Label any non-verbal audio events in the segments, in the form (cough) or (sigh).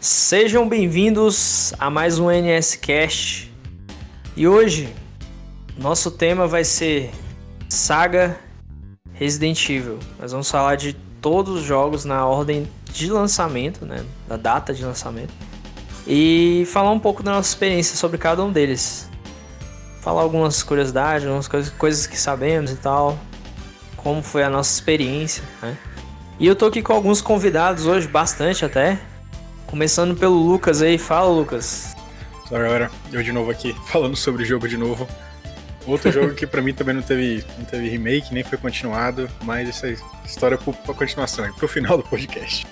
Sejam bem-vindos a mais um NS Cast. E hoje nosso tema vai ser Saga Resident Evil. Nós vamos falar de todos os jogos na ordem de lançamento, né, da data de lançamento. E falar um pouco da nossa experiência sobre cada um deles. Falar algumas curiosidades, algumas coisas, coisas que sabemos e tal. Como foi a nossa experiência, né? E eu tô aqui com alguns convidados hoje, bastante até. Começando pelo Lucas aí. Fala, Lucas. Fala, galera. Eu de novo aqui, (laughs) falando sobre o jogo de novo. Outro jogo que pra mim também não teve, não teve remake, nem foi continuado, mas essa história é pra continuação, pro final do podcast.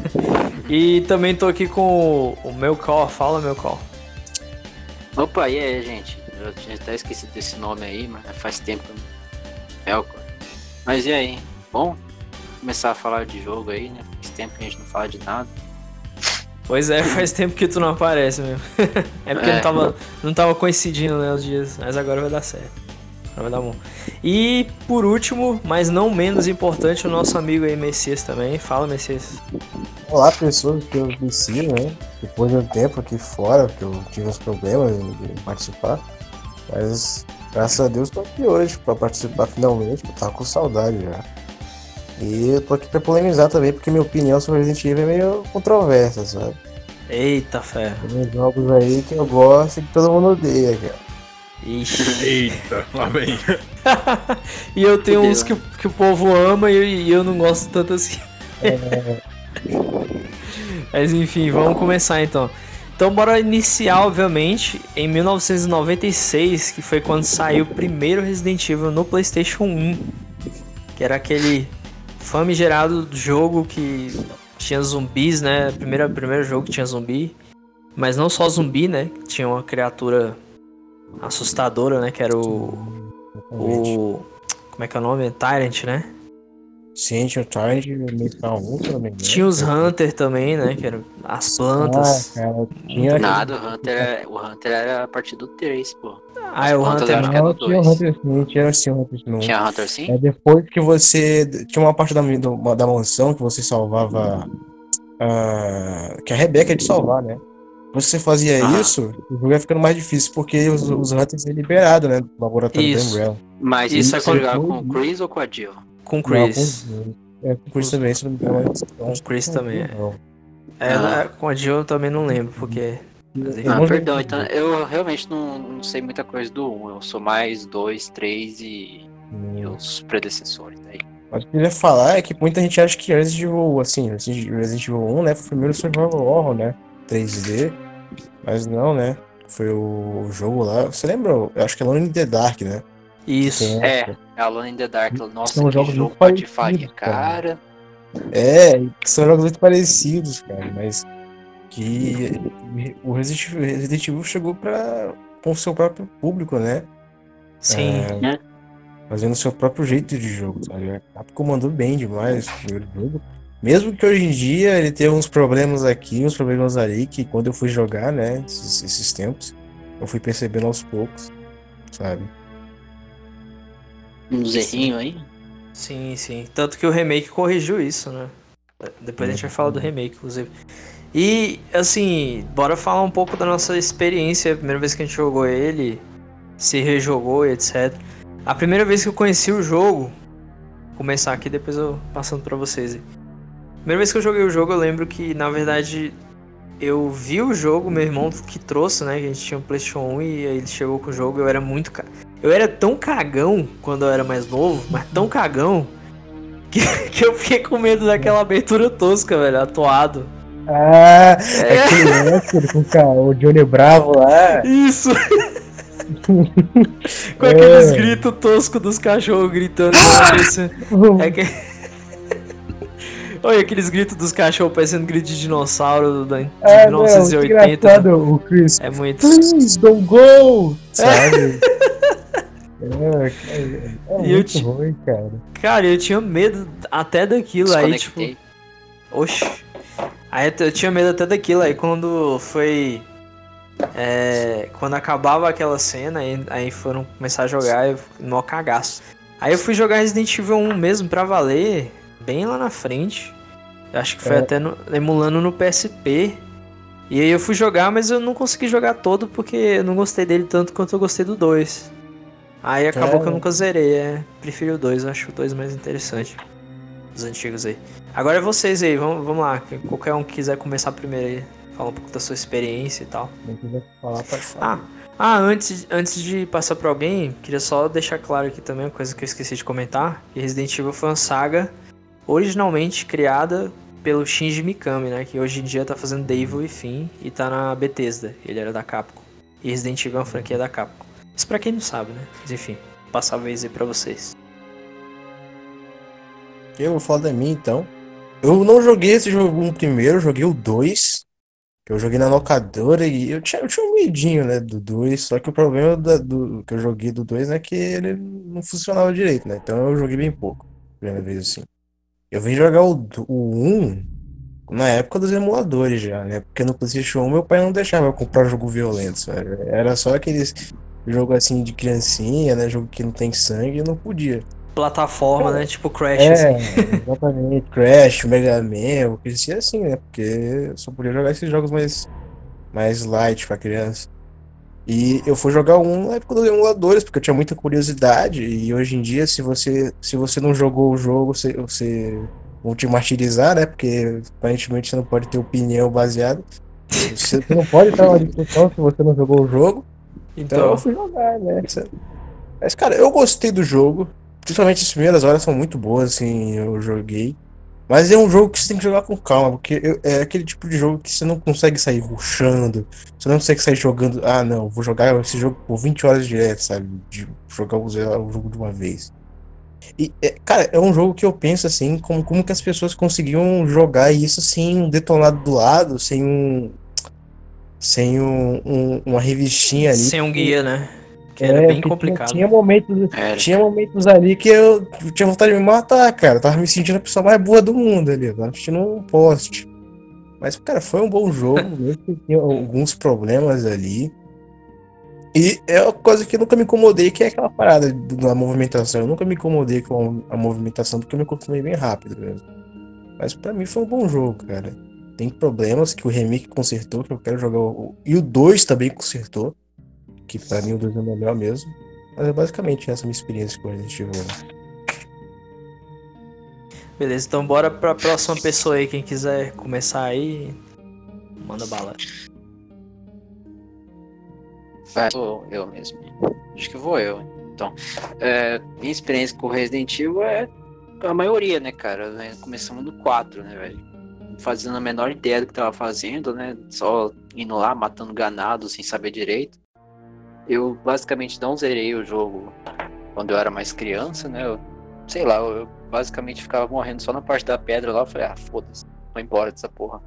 (laughs) e também tô aqui com o meu call. Fala, meu call. Opa, e aí, gente? Eu tinha até esquecido desse nome aí, mas faz tempo que eu não... Mas e aí? Bom, começar a falar de jogo aí, né? Faz tempo que a gente não fala de nada. Pois é, (laughs) faz tempo que tu não aparece mesmo. (laughs) é porque é. Não, tava, não tava coincidindo né, os dias, mas agora vai dar certo. Agora vai dar bom. E por último, mas não menos importante, o nosso amigo aí, Messias também. Fala, Messias. Olá, pessoas que eu conheci, né? Depois de um tempo aqui fora, que eu tive uns problemas de participar. Mas graças a Deus tô aqui hoje para participar finalmente, eu tava com saudade já. E eu tô aqui pra polemizar também, porque minha opinião sobre Resident Evil é meio controversa, sabe? Eita fé. Tem jogos aí que eu gosto e que todo mundo odeia, cara. Ixi. Eita, lá vem. (laughs) e eu tenho uns que, que o povo ama e, e eu não gosto tanto assim. É... (laughs) Mas enfim, vamos começar então. Então bora iniciar, obviamente, em 1996, que foi quando saiu o primeiro Resident Evil no PlayStation 1. Que era aquele famigerado jogo que tinha zumbis, né? Primeiro, primeiro jogo que tinha zumbi. Mas não só zumbi, né? Tinha uma criatura assustadora, né? Que era o. O. Como é que é o nome? Tyrant, né? Tyrant Metal 1 também. Tinha os Hunter também, né? Que eram as plantas. Ah, cara, tinha... Nada, o Hunter, o Hunter era a partir do 3, pô. Ah, é o Hunter não. Não, tinha o Hunter sim, tinha sim o Hunter sim. Tinha Hunter sim? É depois que você. Tinha uma parte da, do, da mansão que você salvava. Uh, que a Rebeca é de salvar, né? Você fazia ah. isso, o jogo ia ficando mais difícil, porque os, os Hunters é liberado, né? Do laboratório isso. da Umbrella. Mas isso, é quando jogar com o Chris ou com a Jill? Com o Chris. Não, com, é, com o Chris também, se não me engano. Com o Chris também, é. É, ah. com a Jill eu também não lembro, porque ah, perdão, então eu realmente não, não, sei muita coisa do 1. Eu sou mais 2, 3 e, hum. e os predecessores aí. Mas o que eu queria falar é que muita gente acha que Resident Evil, assim, Resident Evil 1, né, foi o primeiro survival horror, né, 3D, mas não, né, foi o jogo lá, você lembra? Eu acho que é Alone in the Dark, né? Isso. É, é Alone in the Dark, nossa, são que jogos jogo pode faria, cara. É, são jogos muito parecidos, cara, mas que o Resident, Evil chegou para com o seu próprio público, né? Sim. É, fazendo o seu próprio jeito de jogo, sabe? A Capcom mandou bem demais o primeiro jogo. Mesmo que hoje em dia ele tenha uns problemas aqui, uns problemas ali, que quando eu fui jogar, né, esses, esses tempos, eu fui percebendo aos poucos, sabe? Uns errinhos aí? Sim, sim. Tanto que o remake corrigiu isso, né? Depois a gente vai falar do remake, inclusive. E, assim, bora falar um pouco da nossa experiência, a primeira vez que a gente jogou ele, se rejogou e etc. A primeira vez que eu conheci o jogo, vou começar aqui, depois eu passando para vocês. Primeira vez que eu joguei o jogo, eu lembro que, na verdade, eu vi o jogo, meu irmão que trouxe, né? Que a gente tinha um PlayStation 1 e aí ele chegou com o jogo. Eu era muito. Eu era tão cagão quando eu era mais novo, mas tão cagão, (laughs) que, que eu fiquei com medo daquela abertura tosca, velho, atoado. Ah, é. aquele Lester com o Johnny Bravo lá. Isso! (laughs) com é. aqueles gritos toscos dos cachorros gritando. é que... Olha aqueles gritos dos cachorros parecendo grito de dinossauro de é, 1980. Não, o Chris. É muito. Please don't go! Sabe? É, (laughs) é, é muito ruim, cara. Cara, eu tinha medo até daquilo aí, tipo. Oxi. Aí eu tinha medo até daquilo, aí quando foi. É, quando acabava aquela cena, aí, aí foram começar a jogar, eu no cagaço. Aí eu fui jogar Resident Evil 1 mesmo pra valer, bem lá na frente. Eu acho que foi é. até no, emulando no PSP. E aí eu fui jogar, mas eu não consegui jogar todo porque eu não gostei dele tanto quanto eu gostei do 2. Aí acabou É. que eu nunca zerei, é. Prefiro o 2, eu acho o 2 mais interessante. Os antigos aí. Agora é vocês aí, vamos, vamos lá. que Qualquer um que quiser começar primeiro aí. Falar um pouco da sua experiência e tal. Falar Ah, ah antes, antes de passar pra alguém, queria só deixar claro aqui também uma coisa que eu esqueci de comentar. Que Resident Evil foi uma saga originalmente criada pelo Shinji Mikami, né? Que hoje em dia tá fazendo Devil e Fim e tá na Bethesda. Ele era da Capcom. E Resident Evil é uma franquia da Capcom. Isso pra quem não sabe, né? Mas enfim, passar a aí pra vocês. Eu vou falar da minha então. Eu não joguei esse jogo um primeiro, joguei o 2. Que eu joguei na locadora e eu tinha, eu tinha um medinho, né, do 2. Só que o problema da- do, que eu joguei do 2 é que ele não funcionava direito, né? Então eu joguei bem pouco. Primeira vez assim. Eu vim jogar o, o 1 na época dos emuladores já, né? Porque no PlayStation 1 meu pai não deixava eu comprar jogo violento. sabe? Era só aqueles jogo assim de criancinha, né? Jogo que não tem sangue, eu não podia. Plataforma, né? Tipo Crash, É, assim. exatamente. Crash, Mega Man, eu ser assim, né? Porque eu só podia jogar esses jogos mais, mais light pra criança. E eu fui jogar um na época dos emuladores, porque eu tinha muita curiosidade. E hoje em dia, se você, se você não jogou o jogo, você, você vão te martirizar, né? Porque aparentemente você não pode ter opinião baseada. Você não pode estar na discussão se você não jogou o jogo. Então Então, eu fui jogar, né? Mas, cara, eu gostei do jogo. Principalmente as primeiras horas são muito boas, assim, eu joguei. Mas é um jogo que você tem que jogar com calma, porque eu- é aquele tipo de jogo que você não consegue sair rushando, você não consegue sair jogando. Ah, não, vou jogar esse jogo por 20 horas direto, sabe? De jogar o o jogo de uma vez. E, é, cara, é um jogo que eu penso assim, como, como que as pessoas conseguiam jogar isso sem um detonado do lado, sem um. Sem um, um- uma revistinha ali. sem um guia, né? Que É, era bem porque tinha- complicado. Tinha momentos, Era. tinha momentos ali que eu tinha vontade de me matar, cara. Eu tava me sentindo a pessoa mais boa do mundo ali. Eu tava assistindo um poste. Mas, cara, foi um bom jogo, (laughs) mesmo que tinha alguns problemas ali. E é uma coisa que eu nunca me incomodei, que é aquela parada da movimentação. Eu nunca me incomodei com a movimentação, porque eu me acostumei bem rápido mesmo. Mas pra mim foi um bom jogo, cara. Tem problemas que o remake consertou, que eu quero jogar o. E o 2 também consertou. Que pra mim o 2 é o melhor mesmo. Mas é basicamente essa minha experiência com Resident Evil. Beleza, então bora pra próxima pessoa aí, quem quiser começar aí. Manda bala. Vai, sou eu mesmo. Acho que vou eu. Então, é, minha experiência com Resident Evil é a maioria, né, cara? Né, Começamos no 4, né, velho? Fazendo a menor ideia do que tava fazendo, né? Só indo lá, matando ganado sem saber direito. Eu basicamente não zerei o jogo quando eu era mais criança, né? Eu, sei lá, eu basicamente ficava morrendo só na parte da pedra lá. Eu falei, ah, foda-se, vou embora dessa porra.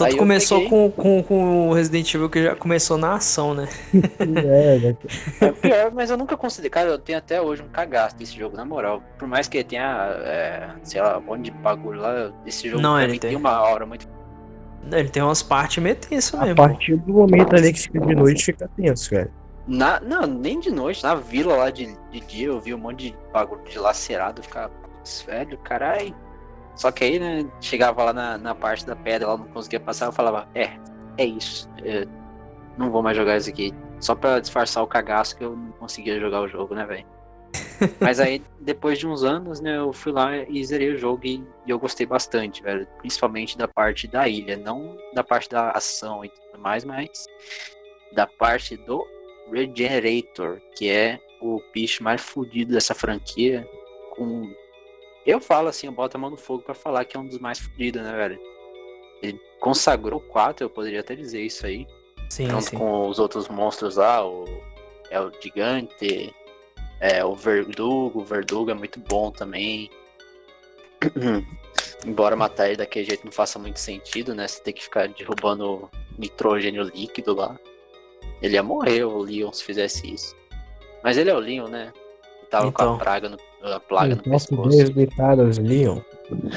Eu começou peguei- com, com, com o Resident Evil que já começou na ação, né? É, né? (laughs) É pior, mas eu nunca considerei. Cara, eu tenho até hoje um cagaço desse jogo, na moral. Por mais que ele tenha, é, sei lá, um monte de bagulho lá, esse jogo Não, ele tem. tem uma aura muito. Ele tem umas partes meio tensas A mesmo. partir do momento ali que fica de noite, fica tenso, cara. Na, não, nem de noite, na vila lá de, de dia eu vi um monte de bagulho dilacerado, putz, velho, carai. Só que aí, né, chegava lá na, na parte da pedra, lá não conseguia passar, eu falava, é, é isso. é, não vou mais jogar isso aqui. Só pra disfarçar o cagaço que eu não conseguia jogar o jogo, né, velho? (laughs) Mas aí, depois de uns anos, né, eu fui lá e zerei o jogo e, e eu gostei bastante, velho. Principalmente da parte da ilha, não da parte da ação e tudo mais, mas da parte do Regenerator, que é o bicho mais fudido dessa franquia. Com. Eu falo assim, eu boto a mão no fogo pra falar que é um dos mais fudidos, né, velho? Ele consagrou o 4, eu poderia até dizer isso aí. Sim, junto sim. com os outros monstros lá, o é o gigante, é o verdugo, o verdugo é muito bom também. (clears throat) Embora matar ele daquele jeito não faça muito sentido, né? Você tem que ficar derrubando nitrogênio líquido lá. Ele ia morrer, o Leon, se fizesse isso. Mas ele é o Leon, né? Ele tava com Então. a praga no, a plaga no Nossa, pescoço. ideias deitadas, Leon.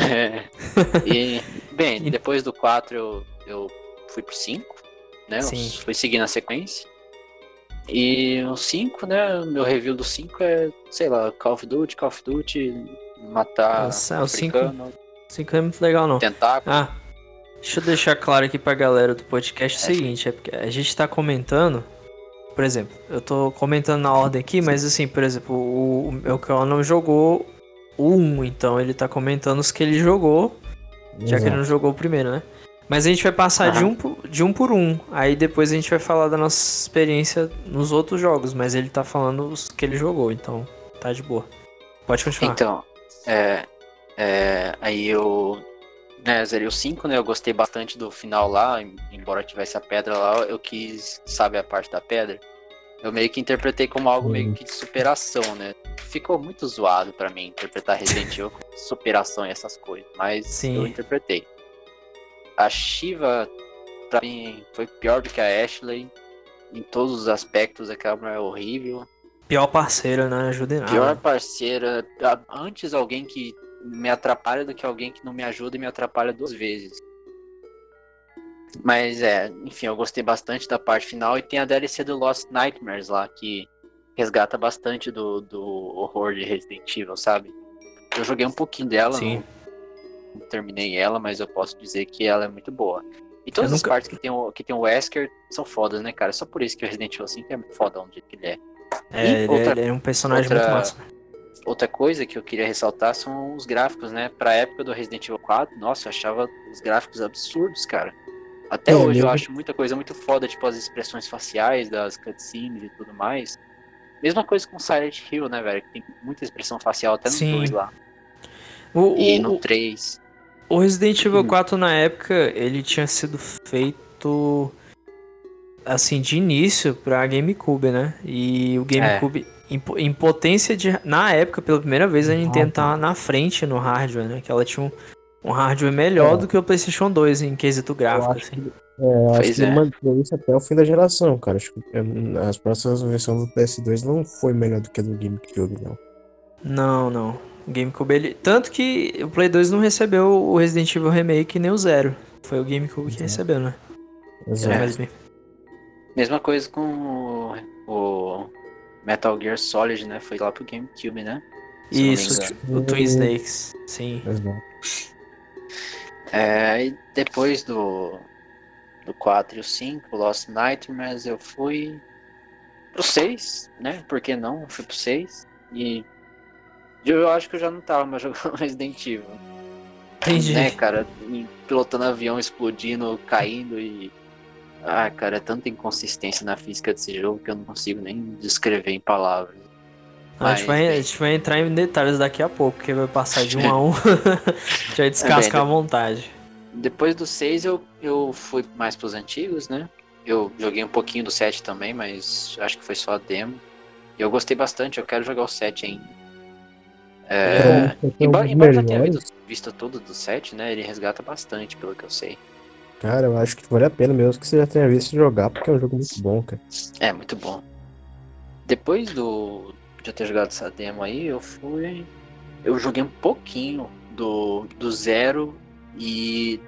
É. (laughs) E, bem, depois do 4 eu, eu fui pro 5, né? Eu fui seguindo a sequência. E o 5, né? O meu review do 5 é, sei lá, Call of Duty, Call of Duty, matar Nossa, o cinco- africano, 5 é muito legal, não. tentáculo. Ah, Deixa eu deixar claro aqui pra galera do podcast o seguinte, é porque a gente tá comentando, por exemplo, eu tô comentando na ordem aqui, mas assim, por exemplo, o, o meu cão não jogou o 1, então ele tá comentando os que ele jogou, já que ele não jogou o primeiro, né? Mas a gente vai passar de um, por- de um por um, aí depois a gente vai falar da nossa experiência nos outros jogos, mas ele tá falando os que ele jogou, então tá de boa. Pode continuar. Então, é, é, aí eu né, zerei o 5, né? Eu gostei bastante do final lá, em- embora tivesse a pedra lá, eu quis, sabe a parte da pedra? Eu meio que interpretei como algo meio que de superação, né? Ficou muito zoado pra mim interpretar Resident Evil como superação e essas coisas, mas Sim. eu interpretei. A Shiva, pra mim, foi pior do que a Ashley. Em todos os aspectos, aquela mulher é horrível. Pior parceiro, né? Ajuda em nada. Pior parceira, antes alguém que me atrapalha do que alguém que não me ajuda e me atrapalha duas vezes. Mas é, enfim, eu gostei bastante da parte final e tem a DLC do Lost Nightmares lá, que resgata bastante do, do horror de Resident Evil, sabe? Eu joguei um pouquinho dela, Sim. não, não terminei ela, mas eu posso dizer que ela é muito boa. E todas Eu as nunca- partes que tem, o, que tem o Wesker são fodas, né, cara? Só por isso que o Resident Evil 5 é foda onde ele é. É, E ele, outra- ele é um personagem outra- muito massa. Outra coisa que eu queria ressaltar são os gráficos, né? Pra época do Resident Evil 4, nossa, eu achava os gráficos absurdos, cara. Até É, hoje eu acho muita coisa muito foda, tipo as expressões faciais das cutscenes e tudo mais. Mesma coisa com Silent Hill, né, velho? Que tem muita expressão facial até no Sim. 2 lá. O, E o- no o- 3. O Resident Evil Hum. 4 na época, ele tinha sido feito assim de início pra GameCube, né? E o GameCube em, po- em potência de na época pela primeira vez a Nintendo tava na frente no hardware, né? Que ela tinha um, um hardware melhor É. do que o PlayStation 2 em quesito gráfico, assim. É, eu acho Pois que ele é. manteve isso até o fim da geração, cara. Acho que é, as próximas versões do PS2 não foi melhor do que a do GameCube, não. Não, não. O GameCube ele tanto que o Play 2 não recebeu o Resident Evil Remake nem o Zero. Foi o GameCube que recebeu, né? Exato. Bem. Mesma coisa com o, o Metal Gear Solid, né? Foi lá pro GameCube, né? Se eu Isso, engano. o Twin Snakes. Sim. É, e depois do, do 4 e o 5, Lost Nightmares, eu fui pro 6, né? Por que não? Fui pro 6. E eu acho que eu já não tava mais (laughs) jogando Resident Evil. Entendi. Né, cara? Pilotando avião, explodindo, caindo e. Ah, cara, é tanta inconsistência na física desse jogo que eu não consigo nem descrever em palavras. A gente, Mas, vai, a gente vai entrar em detalhes daqui a pouco, porque vai passar de um a um. (laughs) Já descasca É, à bem, vontade. Depois do 6 eu, eu fui mais pros antigos, né? Eu joguei um pouquinho do 7 também, mas acho que foi só a demo. E eu gostei bastante, eu quero jogar o 7 ainda. É, Então, embora, embora eu já tenha visto, visto tudo do 7, né? Ele resgata bastante, pelo que eu sei. Cara, eu acho que vale a pena mesmo que você já tenha visto jogar, porque é um jogo muito bom, cara. É, muito bom. Depois do de eu ter jogado essa demo aí, eu fui. Eu joguei um pouquinho do, do Zero e.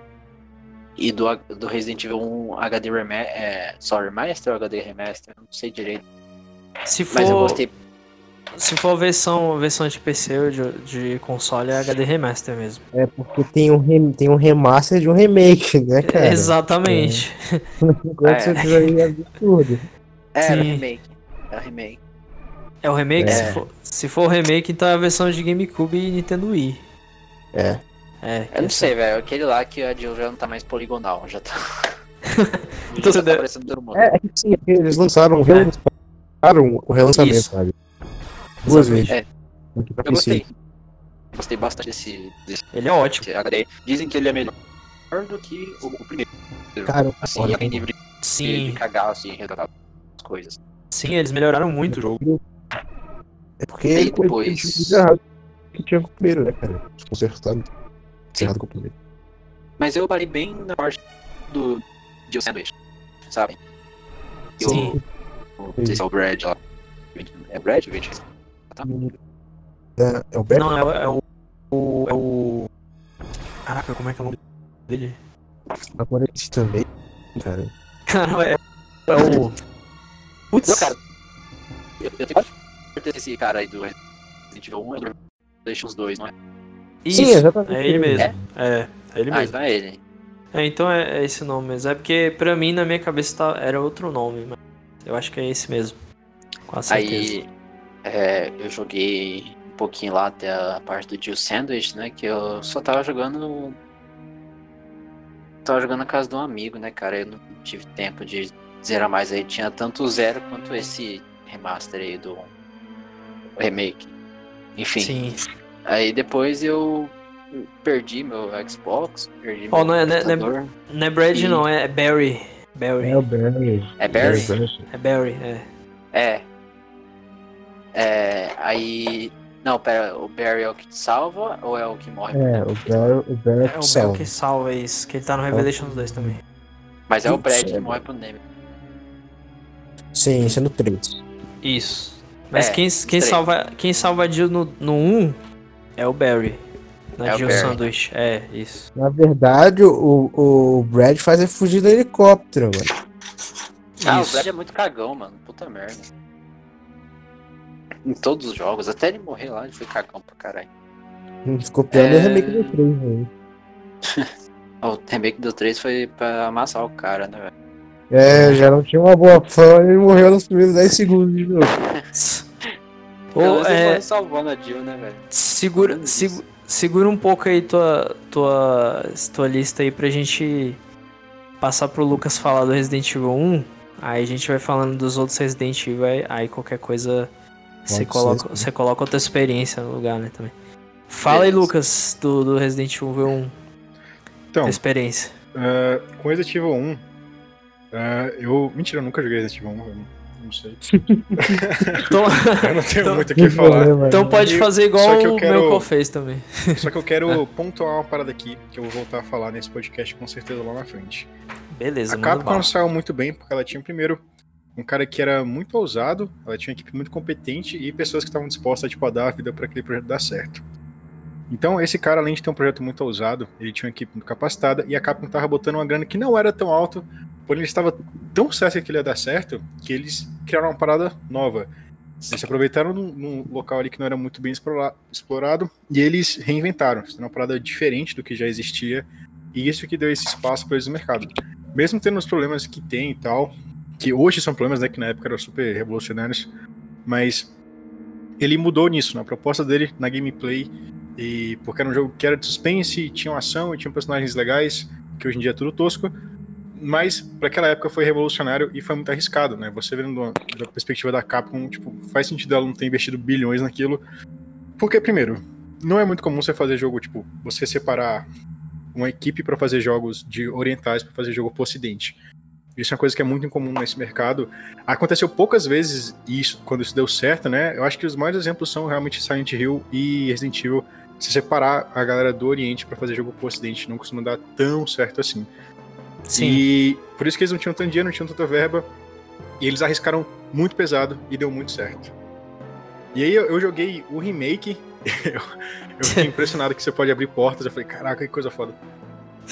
E do, do Resident Evil 1 HD Remaster. É, só Remaster ou HD Remaster? Não sei direito. Se Mas eu for, gostei. Se for versão, versão de PC ou de, de console, é HD Remaster mesmo. É porque tem um, rem- tem um remaster de um remake, né, cara? Exatamente. Enquanto É. você jogaria absurdo. É, era Sim. remake. Era remake. É o remake? É. Se, for, se for o remake, então é a versão de GameCube e Nintendo Wii. É. É, Eu não sei, velho. Aquele lá que a Jill já não tá mais poligonal. Já tá. (laughs) Então você já tá deve- parecendo todo mundo. É, é que sim, é eles lançaram, relançaram o relançamento, Isso. sabe? Duas vezes. É. Eu gostei. Gostei bastante desse, desse Ele é ótimo. HD. Dizem que ele é melhor do que o, o primeiro. Cara, Assim, olha, em nível de, de Sim, cagar, assim, resgatar as coisas. sim, eles melhoraram muito o jogo. é porque E depois- que tinha com o primeiro, né, cara? Consertado. Errado com o primeiro. Mas eu parei bem na parte do Jill Sandwich, sabe? E o- Sim. o- Não sei se é o Brad lá. É Brad ou Vinci? É, é o Beto? Não, é, o- é o, o. É o. Caraca, como é que é o nome dele? Agora esse também, cara. Cara, é, é o. Putz, Não, cara. Eu, eu tenho certeza que esse cara aí do Resident Evil 1 é do PlayStation 2, não é? isso, Sim, exatamente. é ele mesmo. É? É, é ele ah, mesmo. então é ele. É, então é, é esse nome mesmo. É porque pra mim, na minha cabeça, tá- era outro nome, mas eu acho que é esse mesmo. Com certeza. Aí é, eu joguei um pouquinho lá até a parte do Jill Sandwich, né? Que eu só tava jogando. Tava jogando na casa de um amigo, né, cara? Eu não tive tempo de zerar mais aí. Tinha tanto o zero quanto esse remaster aí do o remake. Enfim. Sim. Aí depois eu perdi meu Xbox, perdi Ó, meu não é- não é- não é- computador. Não é Brad, E- não, é Barry. Barry. É o Barry. É Barry? É Barry, é. É. É. Aí. Não, pera, o Barry é o que te salva ou é o que morre? É, o Barry, o Barry É é o que Barry salva. que salva isso, que ele tá no Revelations 2 também. Mas é o Brad que Sim. morre pro Neme. Sim, sendo 3. Isso. Mas É, quem, quem, salva, quem salva a Jill no, no 1 é o Barry. Na É o Jill. Sandwich. É, isso. Na verdade, o, o Brad faz ele fugir do helicóptero, mano. Ah, o Isso. Brad é muito cagão, mano. Puta merda. Em todos os jogos, até ele morrer lá, ele foi cagão pra caralho. Ficou pior no É. remake do 3, velho. (laughs) O remake do 3 foi pra amassar o cara, né, velho? É, já não tinha uma boa fama e morreu nos primeiros 10 segundos de jogo. (laughs) Ou, ele é, foi salvando a Jill, né, velho? segura, disso. segura um pouco aí tua, tua, tua lista aí pra gente passar pro Lucas falar do Resident Evil 1. Aí a gente vai falando dos outros Resident Evil, aí qualquer coisa você Pode coloca, você coloca outra experiência no lugar, né, também. Fala aí. Lucas, do, do Resident Evil 1, Então, tua experiência. ah, com Resident Evil 1, ah, eu. Mentira, eu nunca joguei Resident Evil 1, eu não, sei. (laughs) Então, Eu não tenho Então- muito o que falar. então pode E- fazer igual só que eu o quero- meu que fez também. (laughs) Só que eu quero pontuar uma parada aqui, que eu vou voltar a falar nesse podcast com certeza lá na frente. Beleza, A Capcom saiu muito bem, porque ela tinha primeiro um cara que era muito ousado, ela tinha uma equipe muito competente e pessoas que estavam dispostas tipo, a dar a vida para aquele projeto dar certo. Então, esse cara, além de ter um projeto muito ousado, ele tinha uma equipe muito capacitada e a Capcom estava botando uma grana que não era tão alta, porém ele estava tão certo que ele ia dar certo que eles criaram uma parada nova. Eles aproveitaram num, num local ali que não era muito bem explora- explorado e eles reinventaram, fizeram uma parada diferente do que já existia e isso que deu esse espaço para eles no mercado. Mesmo tendo os problemas que tem e tal, que hoje são problemas, né, que na época eram super revolucionários, mas ele mudou nisso, na proposta dele, na gameplay, e porque era um jogo que era de suspense, tinha ação e tinha personagens legais, que hoje em dia é tudo tosco, mas para aquela época foi revolucionário e foi muito arriscado, né? Você vendo da perspectiva da Capcom, tipo, faz sentido ela não ter investido bilhões naquilo, porque primeiro, não é muito comum você fazer jogo, tipo, você separar uma equipe para fazer jogos de orientais para fazer jogo pro ocidente. Isso é uma coisa que é muito incomum nesse mercado. Aconteceu poucas vezes isso quando isso deu certo, né? Eu acho que os maiores exemplos são realmente Silent Hill e Resident Evil. Se separar a galera do Oriente para fazer jogo pro Ocidente não costuma dar tão certo assim. Sim. E por isso que eles não tinham tanto dinheiro, não tinham tanta verba. E eles arriscaram muito pesado e deu muito certo. E aí eu, eu joguei o remake. (laughs) eu, eu fiquei impressionado que você pode abrir portas. Eu falei, caraca, que coisa foda.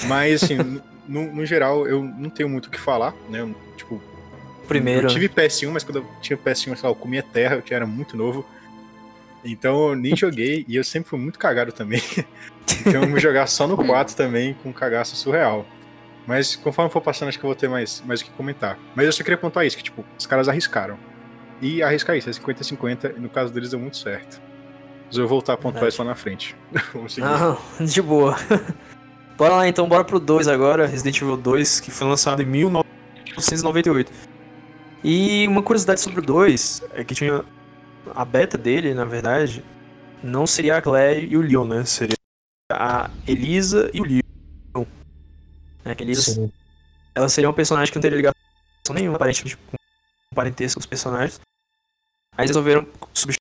Mas assim, (laughs) no, no geral, eu não tenho muito o que falar, né? Tipo, Primeiro. eu tive PS1, mas quando eu tinha PS1, sei lá, eu comia terra, eu tinha- era muito novo. Então eu nem joguei e eu sempre fui muito cagado também. (laughs) então eu vou jogar só no 4 também, com um cagaço surreal. Mas conforme for passando, acho que eu vou ter mais, mais o que comentar. Mas eu só queria pontuar isso, que tipo, os caras arriscaram. E arriscar isso, é 50-50, e no caso deles deu muito certo. Mas eu vou voltar a pontuar isso lá na frente. (laughs) Não, de boa. Bora lá então, bora pro 2 agora, Resident Evil 2, que foi lançado em 1998. E uma curiosidade sobre o 2 é que tinha a beta dele, na verdade, não seria a Claire e o Leon, né? Seria a Elisa e o Leon. Né? Que Elisa, Sim. ela seria um personagem que não teria ligação nenhuma, aparentemente, com parentesco com os personagens. Aí resolveram substituir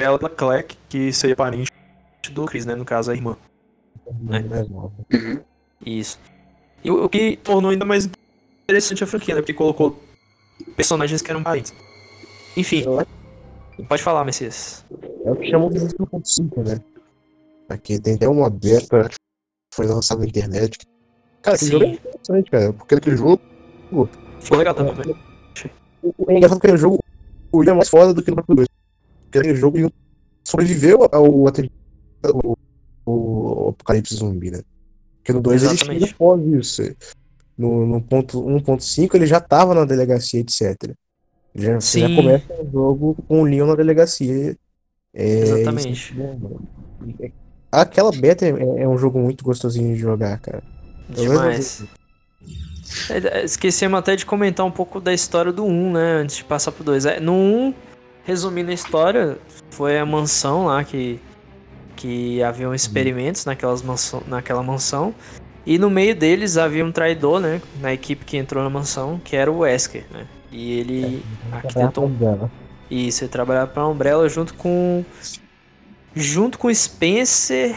ela pela Claire, que seria parente do Chris, né? No caso, a irmã. É. Uhum. Isso. E o, o que tornou ainda mais interessante a franquia, né? Porque colocou personagens que eram parentes. Enfim, pode falar, Messias. É o que chamam de 1.5, né? Aqui tem até uma beta que foi lançada na internet. Cara, esse Sim. jogo é interessante, cara. Porque aquele jogo. Ficou legal também, né? O o engraçado é que aquele jogo o é mais foda do que no próprio 2. Porque aquele jogo sobreviveu ao atendimento. O, o apocalipse zumbi, né? Porque no 2 ele chega após isso. No, no ponto 1.5 ele já tava na delegacia, etc. Ele Já, você já Sim. começa o jogo com o Leon na delegacia. É, Exatamente. isso é é- Aquela beta é, é um jogo muito gostosinho de jogar, cara. Demais. É, Esquecemos até de comentar um pouco da história do 1, né? Antes de passar pro 2. É, no 1, resumindo a história, foi a mansão lá que, que haviam experimentos naquelas mansão, naquela mansão. E no meio deles havia um traidor, né? Na equipe que entrou na mansão, que era o Wesker, né? E ele arquitetou dela. isso, ele trabalhava pra Umbrella junto com. Junto com Spencer.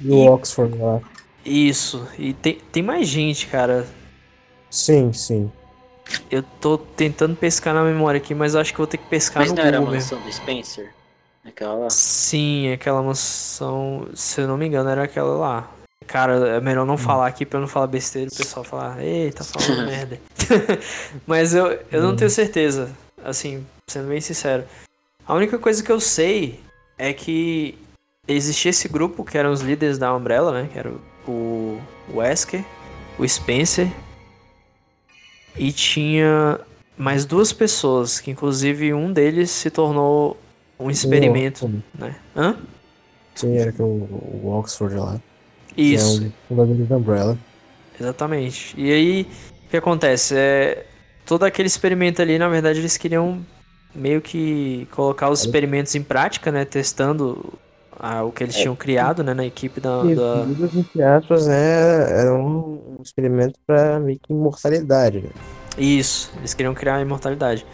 E o Oxford lá. Isso. E tem, tem mais gente, cara. Sim, sim. Eu tô tentando pescar na memória aqui, mas eu acho que eu vou ter que pescar Mas no não era a Google mesmo. mansão do Spencer? Aquela lá? Sim, aquela mansão. Se eu não me engano, era aquela lá. Cara, é melhor não falar aqui pra eu não falar besteira e o pessoal falar, eita, falando (laughs) merda. (laughs) Mas eu, eu não tenho certeza, assim, sendo bem sincero. A única coisa que eu sei é que existia esse grupo que eram os líderes da Umbrella, né? Que era o Wesker, o Spencer. E tinha mais duas pessoas, que inclusive um deles se tornou um experimento, né? Hã? Sim, era que o, o Oxford lá. Isso. É o fundador da Umbrella. Exatamente. E aí, o que acontece? É, todo aquele experimento ali, na verdade, eles queriam meio que colocar os experimentos em prática, né? Testando ah, o que eles tinham criado, né? Na equipe da... Da- entre aspas, né, era um experimento pra meio que imortalidade, né? Isso, eles queriam criar a imortalidade.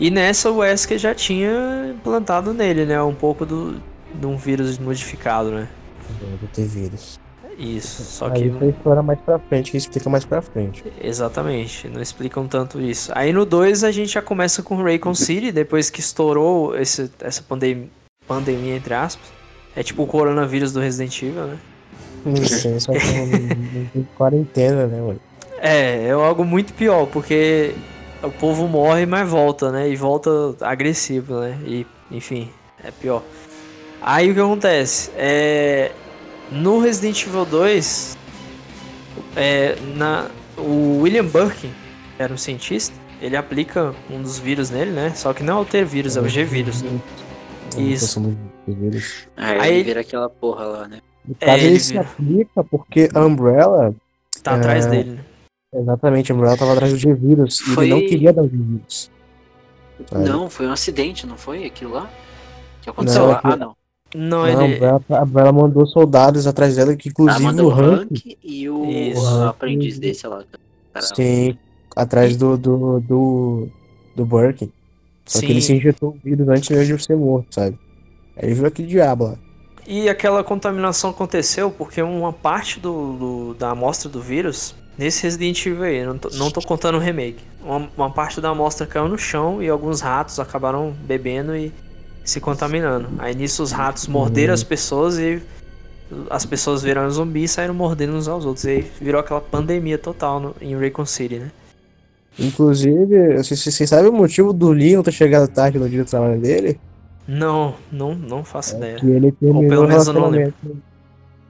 E nessa, o Wesker já tinha implantado nele, né? Um pouco do, de um vírus modificado, né? Do ter vírus. Isso, só Aí que... isso explora mais pra frente, que explica mais pra frente. Exatamente, não explicam tanto isso. Aí no 2 a gente já começa com Raycon City, depois que estourou esse, essa pandem pandemia, entre aspas. É tipo o coronavírus do Resident Evil, né? Sim, só que tem quarentena, né, mano? É, é algo muito pior, porque o povo morre, mas volta, né? E volta agressivo, né? E, enfim, é pior. Aí o que acontece? É, no Resident Evil 2, é, na, o William Birkin, que era um cientista, ele aplica um dos vírus nele, né? Só que não é o T-vírus, é o G-vírus. Isso. Vírus. Aí, Aí- ele vira aquela porra lá, né? É, ele ele se vira. aplica porque a Umbrella, Tá atrás É. dele, né? Exatamente, a Umbrella tava atrás do G-Vírus e Foi- ele não queria dar o G-Vírus. Sabe? Não, foi um acidente, não foi aquilo lá? Que aconteceu Não, lá? aquilo- Ah, não. Não, Não, ele. A Umbrella mandou soldados atrás dela, que Ah, inclusive mandou o Hank, Hank e o o aprendiz desse lá. Cara, sim, atrás do, do, do, do Birkin. Só que ele se Sim. injetou o vírus antes mesmo de ser morto, sabe? Aí ele viu aquele diabo lá. E aquela contaminação aconteceu porque uma parte do, do- da amostra do vírus, nesse Resident Evil aí, não tô, não tô contando o remake, uma, uma parte da amostra caiu no chão e alguns ratos acabaram bebendo e se contaminando. Aí nisso os ratos morderam as pessoas e as pessoas viraram zumbis e saíram mordendo uns aos outros. E aí virou aquela pandemia total no, em Raycon City, né? Inclusive, vocês sabem o motivo do Leon ter chegado tarde no dia do trabalho dele? Não, não, não faço ideia. Que ele terminou pelo menos eu não relacionamento.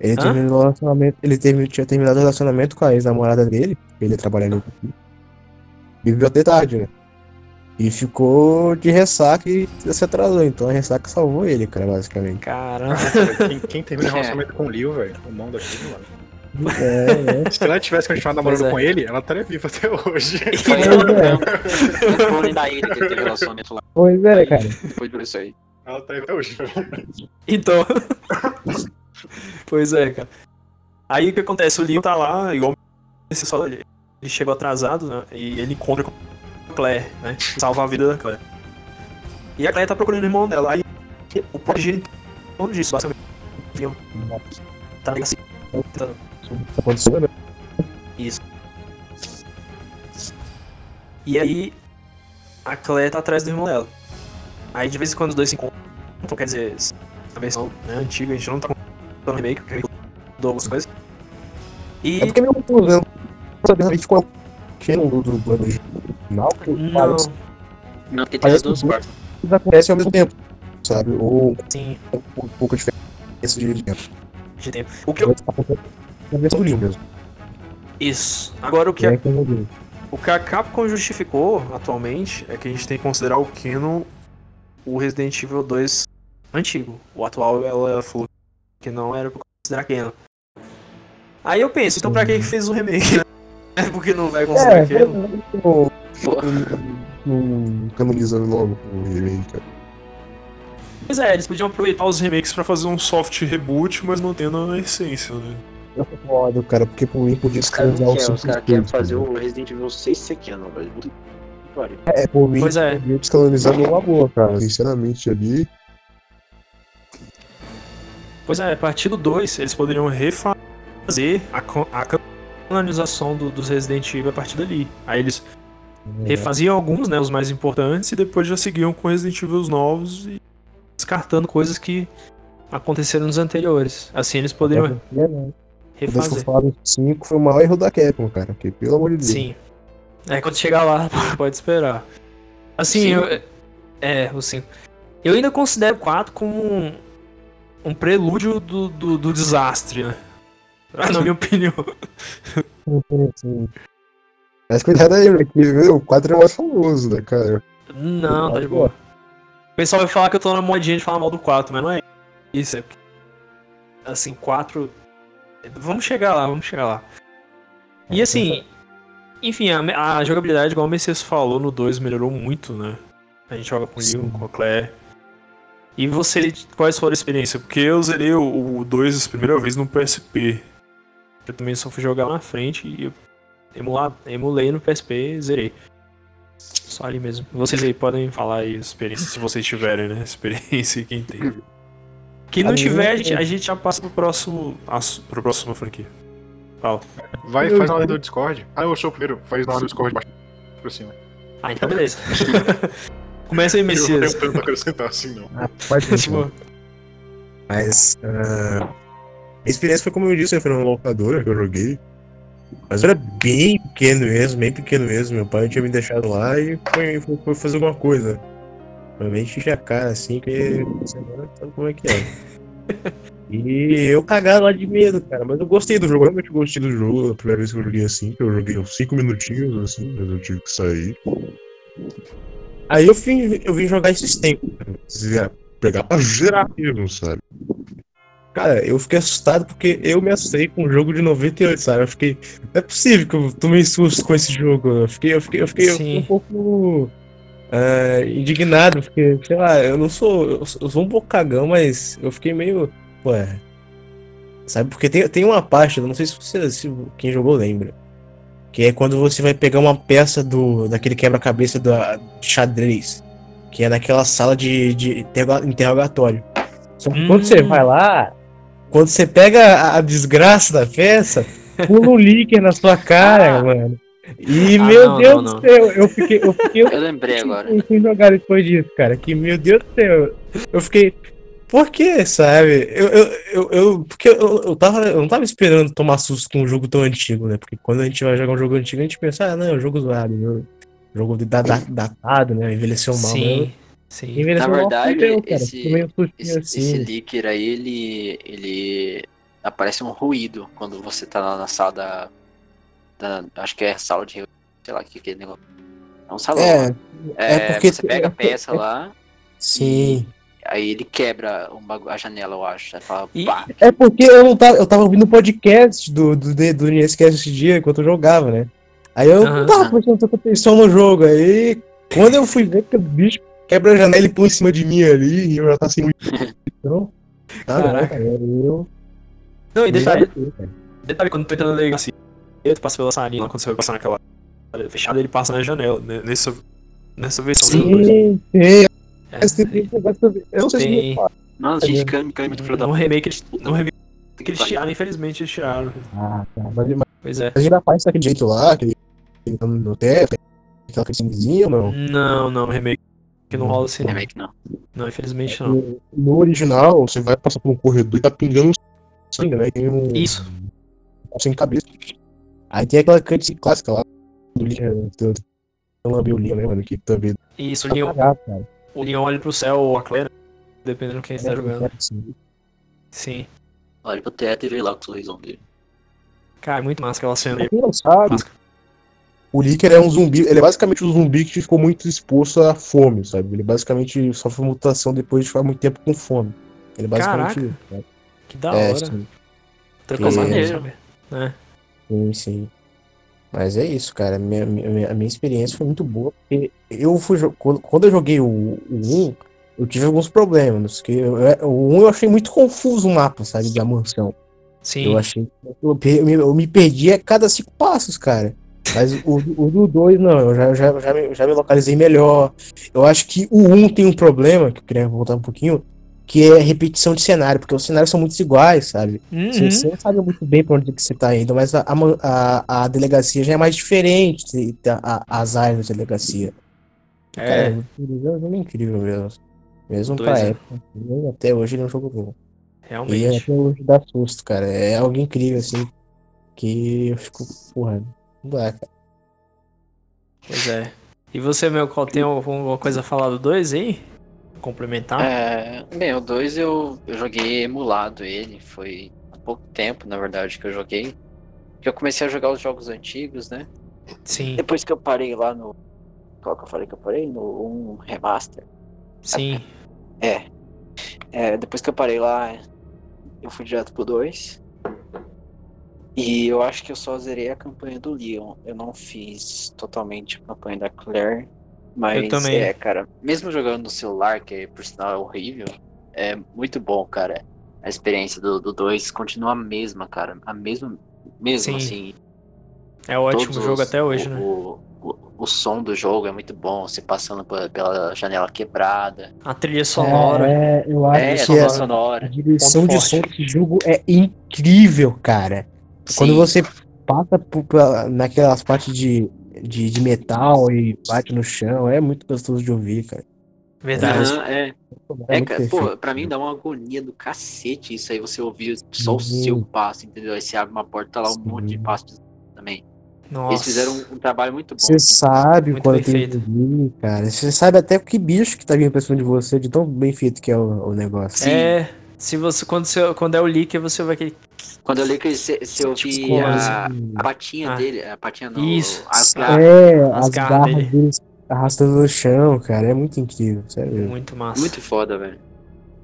Ele Hã? terminou o relacionamento. Ele termi- tinha terminado o relacionamento com a ex-namorada dele, que ele trabalhava no e viveu até tarde, né? E ficou de ressaca e se atrasou. Então a ressaca salvou ele, cara, basicamente. Caramba. Quem, quem termina o relacionamento com o Leo, velho? O mão daquele, mano. É, é. (laughs) Se ela tivesse continuado namorando é. com ele, ela estaria viva até hoje. (laughs) Foi Pois é. mesmo. Foi o clone da ilha que teve relacionamento lá. Pois é, cara. Foi por isso aí. Ela estaria até hoje. Então. (laughs) pois é, cara. Aí o que acontece? O Leon tá lá, igual só ele, chegou atrasado, né? E ele encontra com a Claire, né? Salva a vida da Claire. E a Claire tá procurando o irmão dela. Aí o torno disso, basicamente. Leon Tá ligado? Tentando- Aconteceu, né? Isso. E aí a Claire tá atrás do irmão dela. Aí de vez em quando os dois se encontram, quer dizer, a versão né, antiga, a gente não tá contando remake, porque mudou algumas coisas. E É porque é meio confuso, né? Não sabia exatamente qual é o do, do, do original, não, parece Não, porque tem as duas que- partes. que eles acontecem ao mesmo tempo, sabe? Ou sim, um pouco de diferença de tempo. de tempo. O que eu, a versão do mesmo. Isso. Agora o que, É que eu o que a Capcom justificou atualmente É que a gente tem que considerar o Canon o Resident Evil 2 antigo. O atual ela falou que não era pra considerar canon. Aí eu penso, então pra que que fez o remake? né? (laughs) Porque não vai considerar É, canon. Pô, não canoniza logo o remake, cara. Pois é, eles podiam aproveitar os remakes pra fazer um soft reboot, mas mantendo a essência, né? Eu concordo, cara, porque por mim podia os caras não querem, os caras querem fazer né? o Resident Evil 6 ser canon, velho. É, por mim, Pois é. descanonizar numa boa, cara. Sinceramente, ali. Pois é, a partir do 2 eles poderiam refazer a, a canonização do- dos Resident Evil a partir dali. Aí eles refaziam alguns, né, os mais importantes, e depois já seguiam com Resident Evil novos e descartando coisas que aconteceram nos anteriores. Assim eles poderiam É, for refazer. do 5 foi o maior erro da Capcom, cara. Porque, pelo amor de Deus. Sim. É quando chegar lá, (laughs) pode esperar. Assim, Sim. eu, é, o 5. Eu ainda considero o 4 como um, um prelúdio do, do, do desastre, né? Na minha opinião. Mas cuidado aí? Que viu, o 4 é o mais famoso, né, cara? Não, tá de boa. O pessoal vai falar que eu tô na modinha de falar mal do 4, mas não é isso. É... Assim, 4. Vamos chegar lá, vamos chegar lá. E assim, enfim, a, a jogabilidade, igual o Messias falou, no 2 melhorou muito, né? A gente joga com o Leon, com a Claire. E você, quais foram a experiência? Porque eu zerei o 2 a primeira vez no PSP. Eu também só fui jogar na frente e eu emular, emulei no PSP e zerei. Só ali mesmo. Vocês aí podem falar aí a experiência, se vocês tiverem, né? Experiência e quem tem. Quem não A minha tiver, a é- gente, a gente já passa pro próximo. Pro próximo franquia. Fala. Vai, faz na hora do Discord. Ah, eu sou o primeiro. Faz na hora do Discord baixo pra cima. Ah, então beleza. (laughs) Começa aí, Eu não Messias. tenho tanto a acrescentar assim, não. Ah, pode continuar. Tipo, Mas ah, a experiência foi como eu disse, foi numa locadora que eu joguei. Mas eu era bem pequeno mesmo, bem pequeno mesmo. Meu pai tinha me deixado lá e foi, foi, foi fazer alguma coisa. Realmente enchi a cara assim, que você sabe como é que é. (laughs) E eu cagado lá de medo, cara. Mas eu gostei do jogo, realmente gostei do jogo. A primeira vez que eu joguei assim, que eu joguei uns 5 minutinhos, assim, mas eu tive que sair. Aí eu vim, eu vim jogar esses tempos, cara. Pegar pra gerar mesmo, sabe? Cara, eu fiquei assustado porque eu me assustei com um jogo de 98, sabe? Eu fiquei. Não é possível que eu tomei susto com esse jogo. Eu fiquei, eu fiquei, eu fiquei, Sim. um pouco ah, indignado, porque, sei lá, eu não sou. Eu sou eu sou um pouco cagão, mas eu fiquei meio. Ué. Sabe? Porque tem, tem uma parte, eu não sei se você. Se quem jogou lembra. Que é quando você vai pegar uma peça do daquele quebra-cabeça de xadrez. Que é naquela sala de, de interroga- interrogatório. Só que quando você Hum. vai lá, quando você pega a, a desgraça da peça, pula um líquido na sua cara, Ah. mano. E, Ah, meu não, Deus não, do não. céu, eu fiquei, eu fiquei (laughs) Eu lembrei agora. eu fui jogar depois disso, cara. Que, meu Deus do céu, eu fiquei. Por que, sabe? Eu, eu, eu, eu- porque eu, eu, tava, eu não tava esperando tomar susto com um jogo tão antigo, né? Porque quando a gente vai jogar um jogo antigo, a gente pensa, ah, não, é um jogo zoado, jogo, jogo da- da- datado, né? Envelheceu mal. sim, né? sim. Envelheceu Na mal verdade, eu, cara. esse- Esse, assim. esse leaker aí, ele. ele. aparece um ruído quando você tá lá na sala da. da- acho que é sala de sei lá o que é aquele negócio. É um salão. É, né? é É, porque- você pega a peça lá, sim. Aí ele quebra um a janela, eu acho. Fala, E-. É porque eu não tava, eu tava ouvindo o podcast do, do, do, do NSCast esse dia enquanto eu jogava, né? Aí eu não tava prestando tanta atenção no jogo. Aí quando eu fui ver que o bicho quebra a janela e pula em cima de mim ali, e eu já tava sem muito. (laughs) Então, tá Caraca. cara. Eu. Não, e detalhe, detalhe, quando tu entra na delegacia, tu passa pela salinha quando você vai passar naquela área fechada, ele passa na janela, né? Nessa, nessa versão. Sim, sim. É, Mas pra ver. Eu não sei se Tem. vou falar. Nossa, gente, cai, cai muito filho da no remake, eles, no remake que eles tiraram, infelizmente eles tiraram. Ah, tá. Mas, mas Pois é. a gente ainda faz daquele jeito lá, aquele. No teto, aquela crescenzinha ou não? Não, não, remake que não rola assim. não. Remake não. Não, infelizmente não. No, no original, você vai passar por um corredor e tá pingando sangue, né? Tem um. Isso. sem cabeça. Aí tem aquela cutscene clássica lá do Leon, do, o Leon, né, mano? Que também Isso, o tá Leon, cagado, cara. O Leon olha pro céu ou a Claire, dependendo de quem está É, jogando. é. Sim. Olha pro teto e vê lá com o sorrisão dele. Cara, muito massa aquela cena Pra aí. quem não sabe, Máscara. o Licker é um zumbi. Ele é basicamente um zumbi que ficou muito exposto à fome, sabe? Ele basicamente sofre mutação depois de ficar muito tempo com fome. Ele é basicamente Caraca. Né? Que da É, hora. sim, não maneiro. Né? sim, sim. Mas é isso, cara. Minha, minha, a minha experiência foi muito boa. Porque eu fui. Quando, eu joguei o, o 1, eu tive alguns problemas. Que eu- eu- o 1 eu achei muito confuso o mapa, sabe? Da mansão. Sim. Eu achei. Eu, eu me, perdi a cada cinco passos, cara. Mas o, o do 2, não, eu já, já, já, me, já me localizei melhor. Eu acho que o 1 um tem um problema, que eu queria voltar um pouquinho, que é repetição de cenário, porque os cenários são muito iguais, sabe? Uhum. Você, você não sabe muito bem pra onde que você tá indo, mas a, a, a delegacia já é mais diferente, a, a- as áreas da delegacia. Cara, É, é um jogo incrível mesmo. Mesmo Dois, pra né? época. assim, Até hoje ele é um jogo bom. E realmente. até hoje dá susto, cara. É algo incrível, assim. Que eu fico, porra, não dá, cara. Pois é. E você, meu, qual tem alguma coisa a falar do 2 aí? Complementar? É, bem, o 2 eu, eu joguei emulado ele, foi há pouco tempo, na verdade, que eu joguei. Que eu comecei a jogar os jogos antigos, né? Sim, Depois que eu parei lá no. Qual que eu falei que eu parei? No 1 Remaster. sim. É. É, depois que eu parei lá, eu fui direto pro 2. E eu acho que eu só zerei a campanha do Leon. Eu não fiz totalmente a campanha da Claire. Mas Eu também. é, cara, mesmo jogando no celular, que por sinal é horrível, é muito bom, cara. A experiência do 2 continua a mesma, cara. A mesma. Mesmo Sim. assim. É ótimo o jogo os- até hoje, o, né? O, o, o som do jogo é muito bom, você passando pela, pela janela quebrada. A trilha sonora. É, eu acho É, a que trilha a, sonora. a direção de som desse jogo é incrível, cara. Quando Sim. você passa por- naquelas partes de, de, de metal e bate no chão, é muito gostoso de ouvir, cara. Verdade. Aham, é. É, É, cara, pô, pra mim dá uma agonia do cacete isso aí, você ouvir só o Sim. seu passo, entendeu? Aí você abre uma porta, tá lá um Sim. monte de passos também. Nossa. Eles fizeram um, um trabalho muito bom. Você sabe Muito quando tem feito. zumbi, cara. Você sabe até que bicho que tá vindo pra cima de você, de tão bem feito que é o, o negócio. Sim. É, se você, quando, você, quando é o leaker, você vai aquele. Quando eu li que você, Tipo, a, a patinha Ah. dele, a patinha não, Isso. as garras. É, As as garras garras dele. deles arrastando no chão, cara. É muito incrível, sério. Muito massa. Muito foda, velho.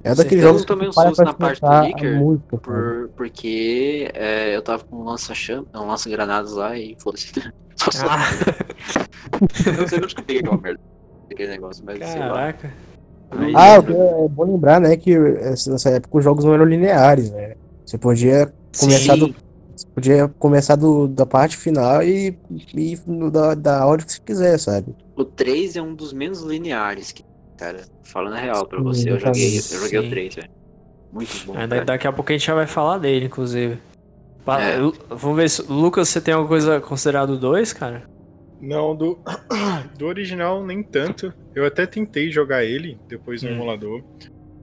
É daqueles jogos Eu tomei que um susto na parte do Licker, música. Por, porque é, eu tava com um lança-chama, um lança-granadas lá e foda-se. (laughs) Ah, Eu não sei onde que eu peguei aquela merda. Aquele negócio, mas sei lá. caraca. Aí, Ah, é bom lembrar, né, que essa- nessa época os jogos não eram lineares, né? Você podia começar Sim. do, você podia começar do, da parte final e, e da, da ordem que você quiser, sabe? O 3 é um dos menos lineares, que, cara. Falando a real pra Sim, você, eu joguei, eu Sim. joguei o 3, velho. Muito bom. É, daqui a pouco a gente já vai falar dele, inclusive. É. Vamos ver se. Lucas, você tem alguma coisa considerado 2, cara? Não, do, (coughs) do original nem tanto. Eu até tentei jogar ele depois no Hum. emulador,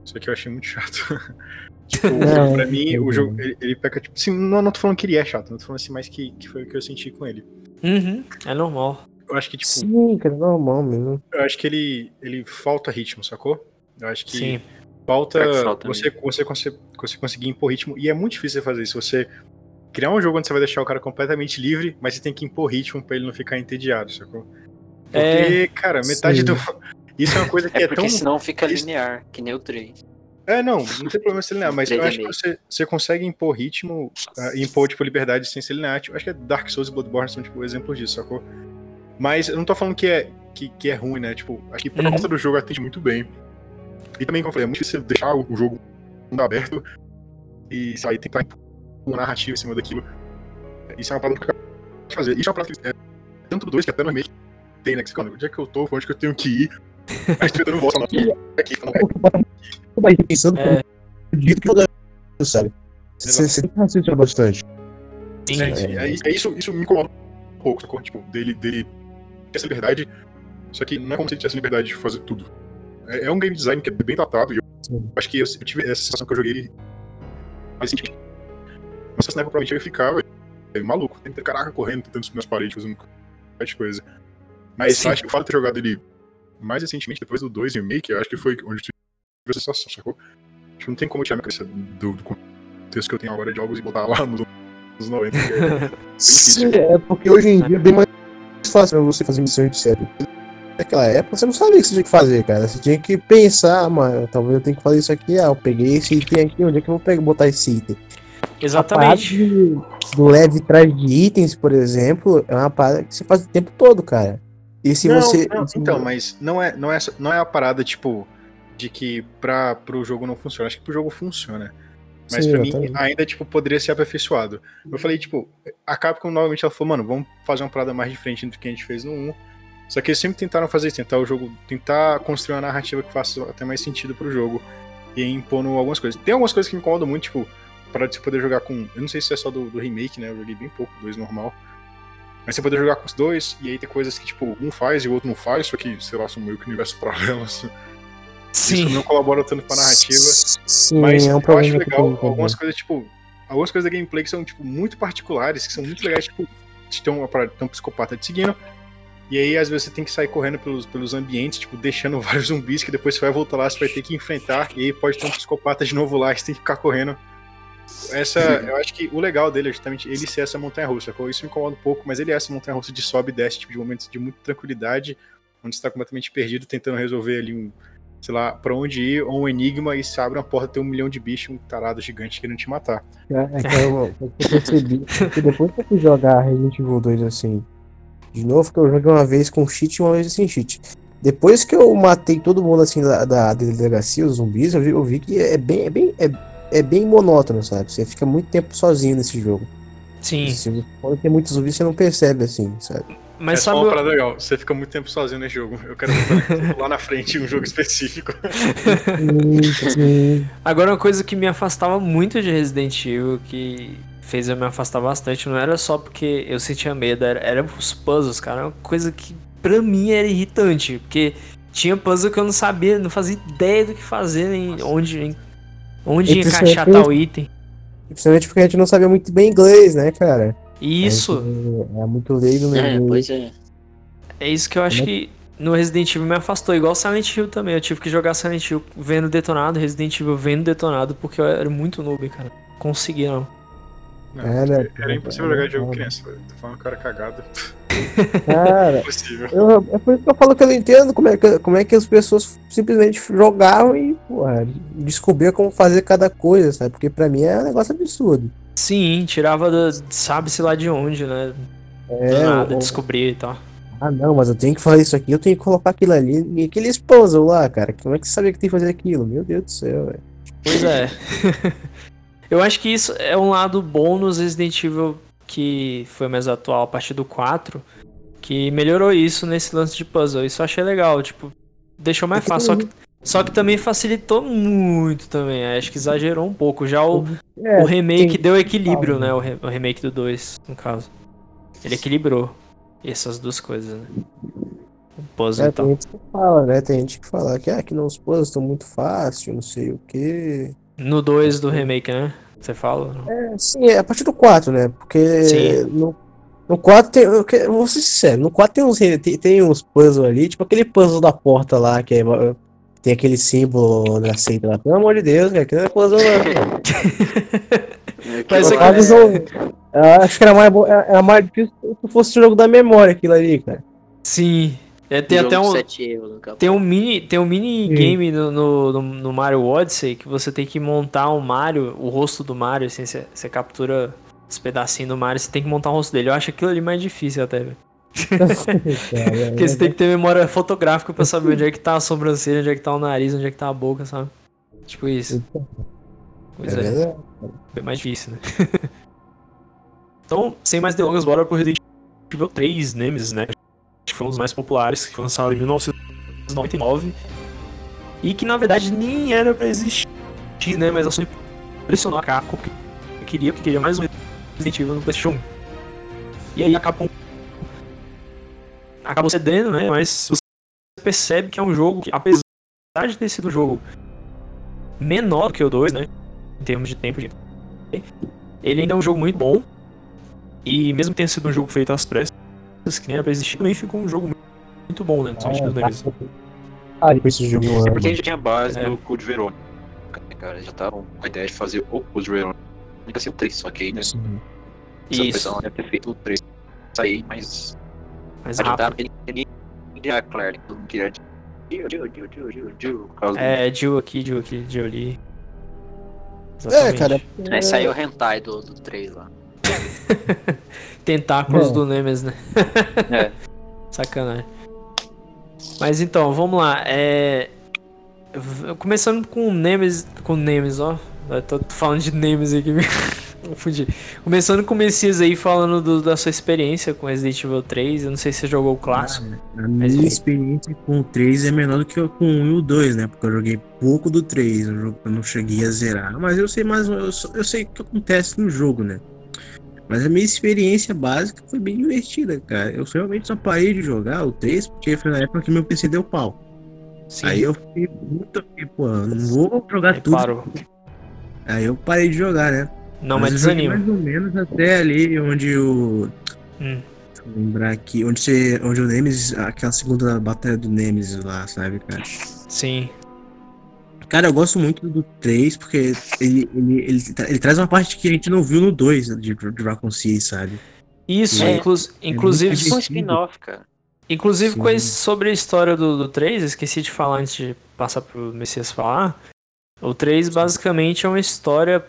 só que eu achei muito chato. (laughs) tipo, Não, (laughs) pra mim, o jogo, ele, ele peca, tipo, assim, não, não tô falando que ele é chato, não tô falando assim, mas que, que foi o que eu senti com ele. Uhum, é normal. Eu acho que, tipo, Sim, cara, normal mesmo. eu acho que ele, ele falta ritmo, sacou? Eu acho que Sim. falta que você, você, você, você conseguir impor ritmo, e é muito difícil você fazer isso. Você criar um jogo onde você vai deixar o cara completamente livre, mas você tem que impor ritmo pra ele não ficar entediado, sacou? Porque, É, cara, metade sim. do. (laughs) Isso é uma coisa que É é, porque tão. senão fica isso- linear, que nem o 3. É, não, não tem problema ser linear, mas eu acho que você, você consegue impor ritmo, ah, impor, tipo, liberdade sem ser linear. Tipo, acho que é Dark Souls e Bloodborne são, tipo, exemplos disso, sacou? Mas eu não tô falando que é, que, que é ruim, né? Tipo, acho que Uhum. conta do jogo atende muito bem. E também, como eu falei, é muito difícil você deixar o jogo mundo aberto e, e tentar impor uma narrativa em cima daquilo. Isso é uma parada que eu quero fazer. Isso é uma parada que é tanto do 2 que até no remake tem, né? Que você fala, onde é que eu tô? Onde que eu tenho que ir? Aí você dando volta aqui, falando, Tu vai pensando É. jeito que jogar, sabe? Você tem que raciocinar bastante. sim. É, sim, é, é isso, isso me incomoda um pouco, sacou? Tipo, dele, dele ter essa liberdade, só que não é como se ele tivesse liberdade de fazer tudo. É, é um game design que é bem tratado, e eu Sim. acho que eu, eu tive essa sensação que eu joguei mais recentemente. Mas se na época provavelmente eu ia ficar é, maluco, tentando, caraca, correndo, tentando subir nas paredes, fazendo um monte de coisa. Mas Sim. eu acho que o fato de ter jogado ele mais recentemente, depois do 2 remake, eu acho que foi onde tive essa sensação, sacou? Tipo, não tem como eu tirar minha cabeça do, do contexto que eu tenho agora de jogos e botar lá no Nos 90. que é- (laughs) Sim, é porque hoje em dia é bem mais fácil pra você fazer missão de série. Naquela época você não sabia o que você tinha que fazer, cara. Você tinha que pensar, mano, talvez eu tenha que fazer isso aqui. Ah, eu peguei esse item aqui, onde é que eu vou pegar, botar esse item? Exatamente. De- do leve trás de itens, por exemplo, é uma parada que você faz o tempo todo, cara. E se Não, você. não, se- então, mas não é, não, é, não é a parada, tipo, de que pra, pro jogo não funciona. Acho que pro jogo funciona. Mas Sim, pra mim, exatamente. ainda, tipo, poderia ser aperfeiçoado. Eu falei, tipo, a Capcom novamente ela falou, mano, vamos fazer uma parada mais diferente do que a gente fez no 1. Só que eles sempre tentaram fazer isso, tentar o jogo, tentar construir uma narrativa que faça até mais sentido pro jogo. E impondo algumas coisas. Tem algumas coisas que me incomodam muito, tipo, para de você poder jogar com. Eu não sei se é só do, do remake, né? Eu joguei bem pouco, dois normal. Mas você poder jogar com os dois, e aí tem coisas que, tipo, um faz e o outro não faz, só que, sei lá, são meio que universos paralelos. Isso Sim. não colabora tanto pra narrativa. Sim, Mas é um eu problema acho legal algumas coisas, tipo. Algumas coisas da gameplay que são, tipo, muito particulares, que são muito legais, tipo, uma parada, ter um psicopata te seguindo. E aí, às vezes, você tem que sair correndo pelos, pelos ambientes, tipo, deixando (laughs) vários zumbis que depois você vai voltar lá, você vai ter que enfrentar, e aí pode ter um psicopata de novo lá, e você tem que ficar correndo. Essa, eu acho que o legal dele é justamente ele ser essa montanha russa. Isso me incomoda um pouco, mas ele é essa montanha russa de sobe e desce, tipo, de momentos de muita tranquilidade, onde você tá completamente perdido, tentando resolver ali um, sei lá, pra onde ir, ou um enigma, e se abre uma porta, tem um milhão de bichos, um tarado gigante querendo te matar. É, é que eu, que eu percebi. que depois que eu fui jogar Resident Evil 2 assim, de novo, que eu joguei uma vez com cheat e uma vez sem cheat. Depois que eu matei todo mundo assim da, da delegacia, os zumbis, eu vi, eu vi que é bem, é bem, é, é bem monótono, sabe? Você fica muito tempo sozinho nesse jogo. Sim. Se- quando tem muitos zumbis, você não percebe assim, sabe? Mas é só sabe. uma o- parada legal. Você fica muito tempo sozinho nesse jogo. Eu quero lá na frente um jogo específico. (laughs) Agora, uma coisa que me afastava muito de Resident Evil, que fez eu me afastar bastante, não era só porque eu sentia medo, era, era os puzzles, cara. Uma coisa que pra mim era irritante, porque tinha puzzle que eu não sabia, não fazia ideia do que fazer, nem onde, nem onde encaixar tal item. Principalmente porque a gente não sabia muito bem inglês, né, cara? Isso, gente É muito leigo no É, pois é. é isso que eu acho Como que no Resident Evil me afastou, igual Silent Hill também. Eu tive que jogar Silent Hill vendo detonado, Resident Evil vendo detonado, porque eu era muito noob, cara. Consegui não. Não, Era- era impossível jogar jogo criança. velho. Tô falando que eu era cagado. (laughs) Cara, Impossível. Eu- é por isso que eu falo que eu não entendo como é que, como é que as pessoas simplesmente jogavam e, porra, descobriam como fazer cada coisa, sabe? Porque pra mim é um negócio absurdo. Sim, tirava sabe-se lá de onde, né? É, Do nada, descobrir e tal. ah não, mas eu tenho que fazer isso aqui, eu tenho que colocar aquilo ali. E aqueles puzzle lá, cara, como é que você sabia que tem que fazer aquilo? Meu Deus do céu, velho. Pois é. (laughs) eu acho que isso é um lado bom nos Resident Evil que foi mais atual a partir do 4, que melhorou isso nesse lance de puzzle. Isso eu achei legal, tipo, deixou mais É fácil. Só que, só que também facilitou muito também. Acho que exagerou um pouco. Já o, É, o remake tem- deu equilíbrio, Ah, né? O, re- o remake do 2, no caso. Ele equilibrou essas duas coisas, né? O puzzle É, e tal. tem gente que fala, né? Tem gente que fala que, ah, que não, os puzzles estão muito fáceis, não sei o quê. No 2 do remake, né? Você fala? É, sim, é a partir do 4, né? Porque Sim. no, no 4 tem. Eu vou ser sincero, no 4 tem uns, tem, tem uns puzzles ali, tipo aquele puzzle da porta lá, que é, tem aquele símbolo da seita lá. Pelo amor de Deus, cara, (laughs) não é puzzle não. é caso, eu- eu acho que era mais, bo- era mais difícil se fosse o jogo da memória aquilo ali, cara. Sim. É, tem até um. 7 euros no capô. Tem um mini, tem um mini Sim. game no, no, no- Mario Odyssey que você tem que montar um Mario, o rosto do Mario, assim, você, você captura os pedacinhos do Mario, você tem que montar o rosto dele. Eu acho aquilo ali mais difícil até, velho. (laughs) Porque você tem que ter memória fotográfica pra saber onde é que tá a sobrancelha, onde é que tá o nariz, onde é que tá a boca, sabe? Tipo isso. Pois É é, bem mais difícil, né? (laughs) então, sem mais delongas, bora pro Resident Evil 3 Nemesis, né? Acho que foi um dos mais populares, que foi lançado em 1999. E que na verdade nem era pra existir, né? Mas a Sony pressionou a Capcom porque queria, porque queria mais um Resident Evil no PlayStation 1. E aí a Capcom acabou cedendo, né? Mas você percebe que é um jogo que, apesar de ter sido um jogo menor do que o 2, né? Em termos de tempo de ele ainda é um jogo muito bom. E mesmo que tenha sido um jogo feito às pressas, que nem era pra existir, também ficou um jogo muito, bom, né? Principalmente É, dos Nemesis. Ah, depois esse jogo É porque a gente tinha base É. do Code Verônica, né, cara? Já estavam com a ideia de fazer o Code Verônica ser o 3, só que aí, né? Essa Isso. pessoa deve ter feito o 3 sair, mas Mais rápido. a Claire, causa É, Jill aqui, Jill aqui, Jill ali. É, Exatamente. cara. do... Aí saiu o hentai do, do 3 lá. (laughs) Tentáculos É. do Nemes, né? É. (laughs) Sacanagem. Mas então, vamos lá. É... Começando com o Nemes. Com o Nemes, ó. Eu tô falando de Nemes aqui, (laughs) (laughs) confundi. Começando com o Messias aí falando do- da sua experiência com Resident Evil 3. Eu não sei se você jogou o clássico. A Mas minha enfim. experiência com o 3 é menor do que eu com o 1 e o 2, né? Porque eu joguei pouco do 3, eu não cheguei a zerar. Mas eu sei mais, eu, eu sei o que acontece no jogo, né? Mas a minha experiência básica foi bem divertida, cara. Eu realmente só parei de jogar o 3 porque foi na época que meu PC deu pau. Sim. Aí eu fiquei muito, pô, eu não vou jogar Aí tudo. parou. Aí eu parei de jogar, né? Não, mas joguei desanima. Mais ou menos até ali onde o. Hum. Deixa eu lembrar aqui. Onde, você, onde o Nemesis. Aquela segunda batalha do Nemesis lá, sabe, cara? Sim. Cara, eu gosto muito do 3 porque ele, ele, ele, ele traz uma parte que a gente não viu no 2 de, de Raccoon City, sabe? Isso, É. inclu- inclusive. muito Um spin-off, cara. Inclusive, Sim. com esse- sobre a história do, do 3, eu esqueci de falar antes de passar pro Messias falar. O 3 basicamente é uma história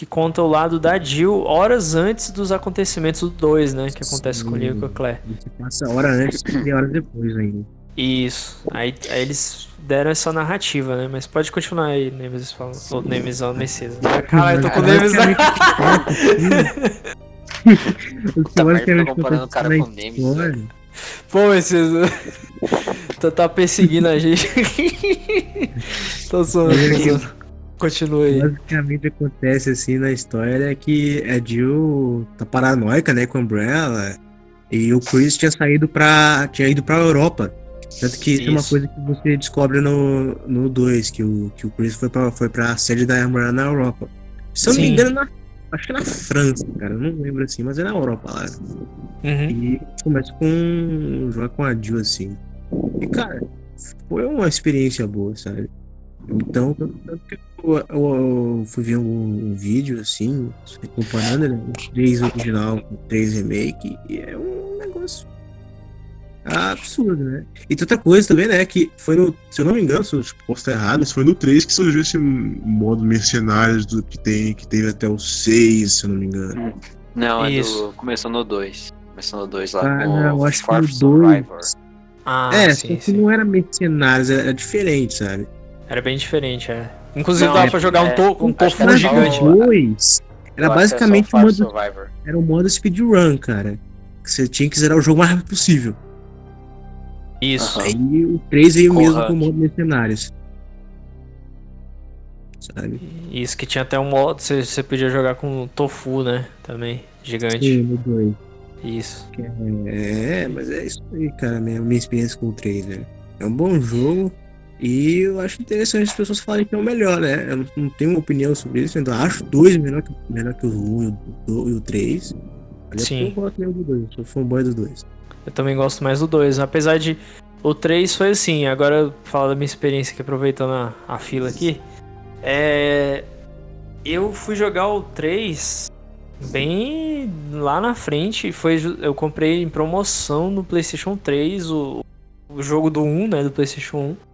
que conta o lado da Jill horas antes dos acontecimentos do 2, né? Que acontece com o Leon e com a Claire. Você passa hora antes e hora depois ainda. Isso. Aí, aí eles deram essa narrativa, né? Mas pode continuar aí, Nemesis falando. Ou Nemesis, ó, Messias. Caralho, eu tô com o Nemesis (laughs) Tá, mas basicamente tô comparando o cara com Nemesis, história- Pô, Messias. (laughs) tá, tá perseguindo a gente. (laughs) tô zoando, aí. Basicamente acontece assim na história é que a Jill tá paranoica, né, com a Umbrella. E o Chris tinha saído pra. tinha ido pra Europa. Tanto que isso é uma Isso. coisa que você descobre no 2, no dois, que, o, que o Chris foi pra, foi pra sede da Umbrella na Europa. Se eu não Sim. me engano, na, acho que na França, cara. eu Não lembro assim, mas é na Europa lá. Uhum. E começa com. jogar com a Jill assim. E cara, foi uma experiência boa, sabe? Então, tanto que eu, eu- eu fui ver um, um vídeo assim, comparando né, o 3 original com o 3 remake, e é um negócio absurdo, né? E tem outra coisa também, né? Que foi no. Se eu não me engano, se eu posso estar errado, Mas foi no 3 que surgiu esse modo mercenários do que, tem, que teve até o 6, se eu não me engano. Não, é Isso. do. Começou no 2. Começou no 2 lá Ah, com eu o acho que no Fourth Survivor. 2. Ah, é, só sim, que sim. não era mercenários, era, era diferente, sabe? Era bem diferente, é. Inclusive Não, dava é- pra jogar um, é- to um tofu era gigante. Dois, era Eu é basicamente Fourth modo, Survivor. era o modo speedrun, cara. Que você tinha que zerar o jogo o mais rápido possível. Isso. Aí o 3 veio mesmo com o modo mercenários. Sabe? Isso que tinha até um modo, você, você podia jogar com tofu, né? Também. Gigante. Sim, no 2. Isso. É, mas é isso aí, cara. Minha, minha experiência com o 3, velho. É um bom jogo. E eu acho interessante as pessoas falarem que é o melhor, né? Eu não, tenho uma opinião sobre isso. Ainda acho dois melhor que, melhor que o 1 e o, do- e o 3. Mas é Sim. Eu gosto mesmo do 2. Sou fanboy do 2. Eu também gosto mais do 2. Apesar de. O 3 foi assim. Agora eu falo da minha experiência aqui, aproveitando a, a fila aqui. É. Eu fui jogar o 3 bem lá na frente. Foi, eu comprei em promoção no PlayStation 3 o, o jogo do 1, né? Do PlayStation 1.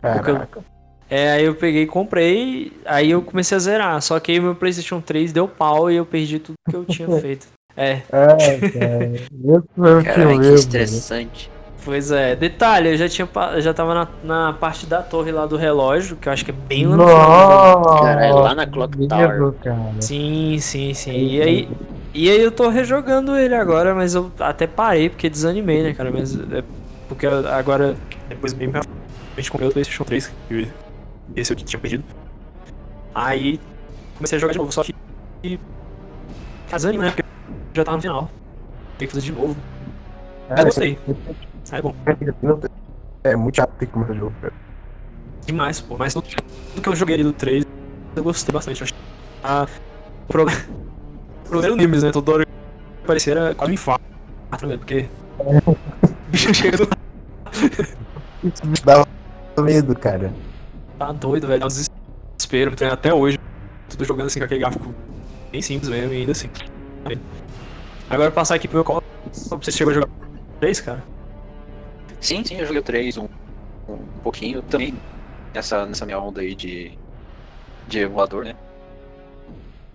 Porque eu- Caraca. É, aí eu peguei e comprei, aí eu comecei a zerar. Só que aí o meu PlayStation 3 deu pau e eu perdi tudo que eu tinha (laughs) feito. É, É, cara. Eu eu Caralho, que lembro. estressante. pois é. Detalhe, eu já tinha eu já tava na, na parte da torre lá do relógio, que eu acho que é bem lá no final. Caralho, lá na Clock Tower. Sim, sim, sim. E aí, e aí eu tô rejogando ele agora, mas eu até parei porque desanimei, né, cara? Mas é porque agora Depois bem pra frente comprei o PlayStation 3, que esse eu tinha perdido. aí comecei a jogar de novo, só que desanima, né? Porque já tava no final. Tem que fazer de novo. É, gostei. Aí é bom. É muito chato ter que começar o jogo, cara. Demais, pô. Mas tudo que eu joguei ali do 3, eu gostei bastante. Eu Ah, (laughs) o problema. O problema do Nimbus, né? Toda hora que aparecia era quase um infarto, né? Porque. (laughs) O bicho chega do. Isso me dava medo, cara. Tá doido, velho. É um desespero. Me treino até hoje. Tudo jogando assim com aquele gráfico bem simples mesmo, e ainda assim. Agora passar aqui pro meu colo. Você chegou a jogar 3, cara? Sim, sim, eu joguei o 3 um, um pouquinho também nessa, nessa minha onda aí de, de emulador, né?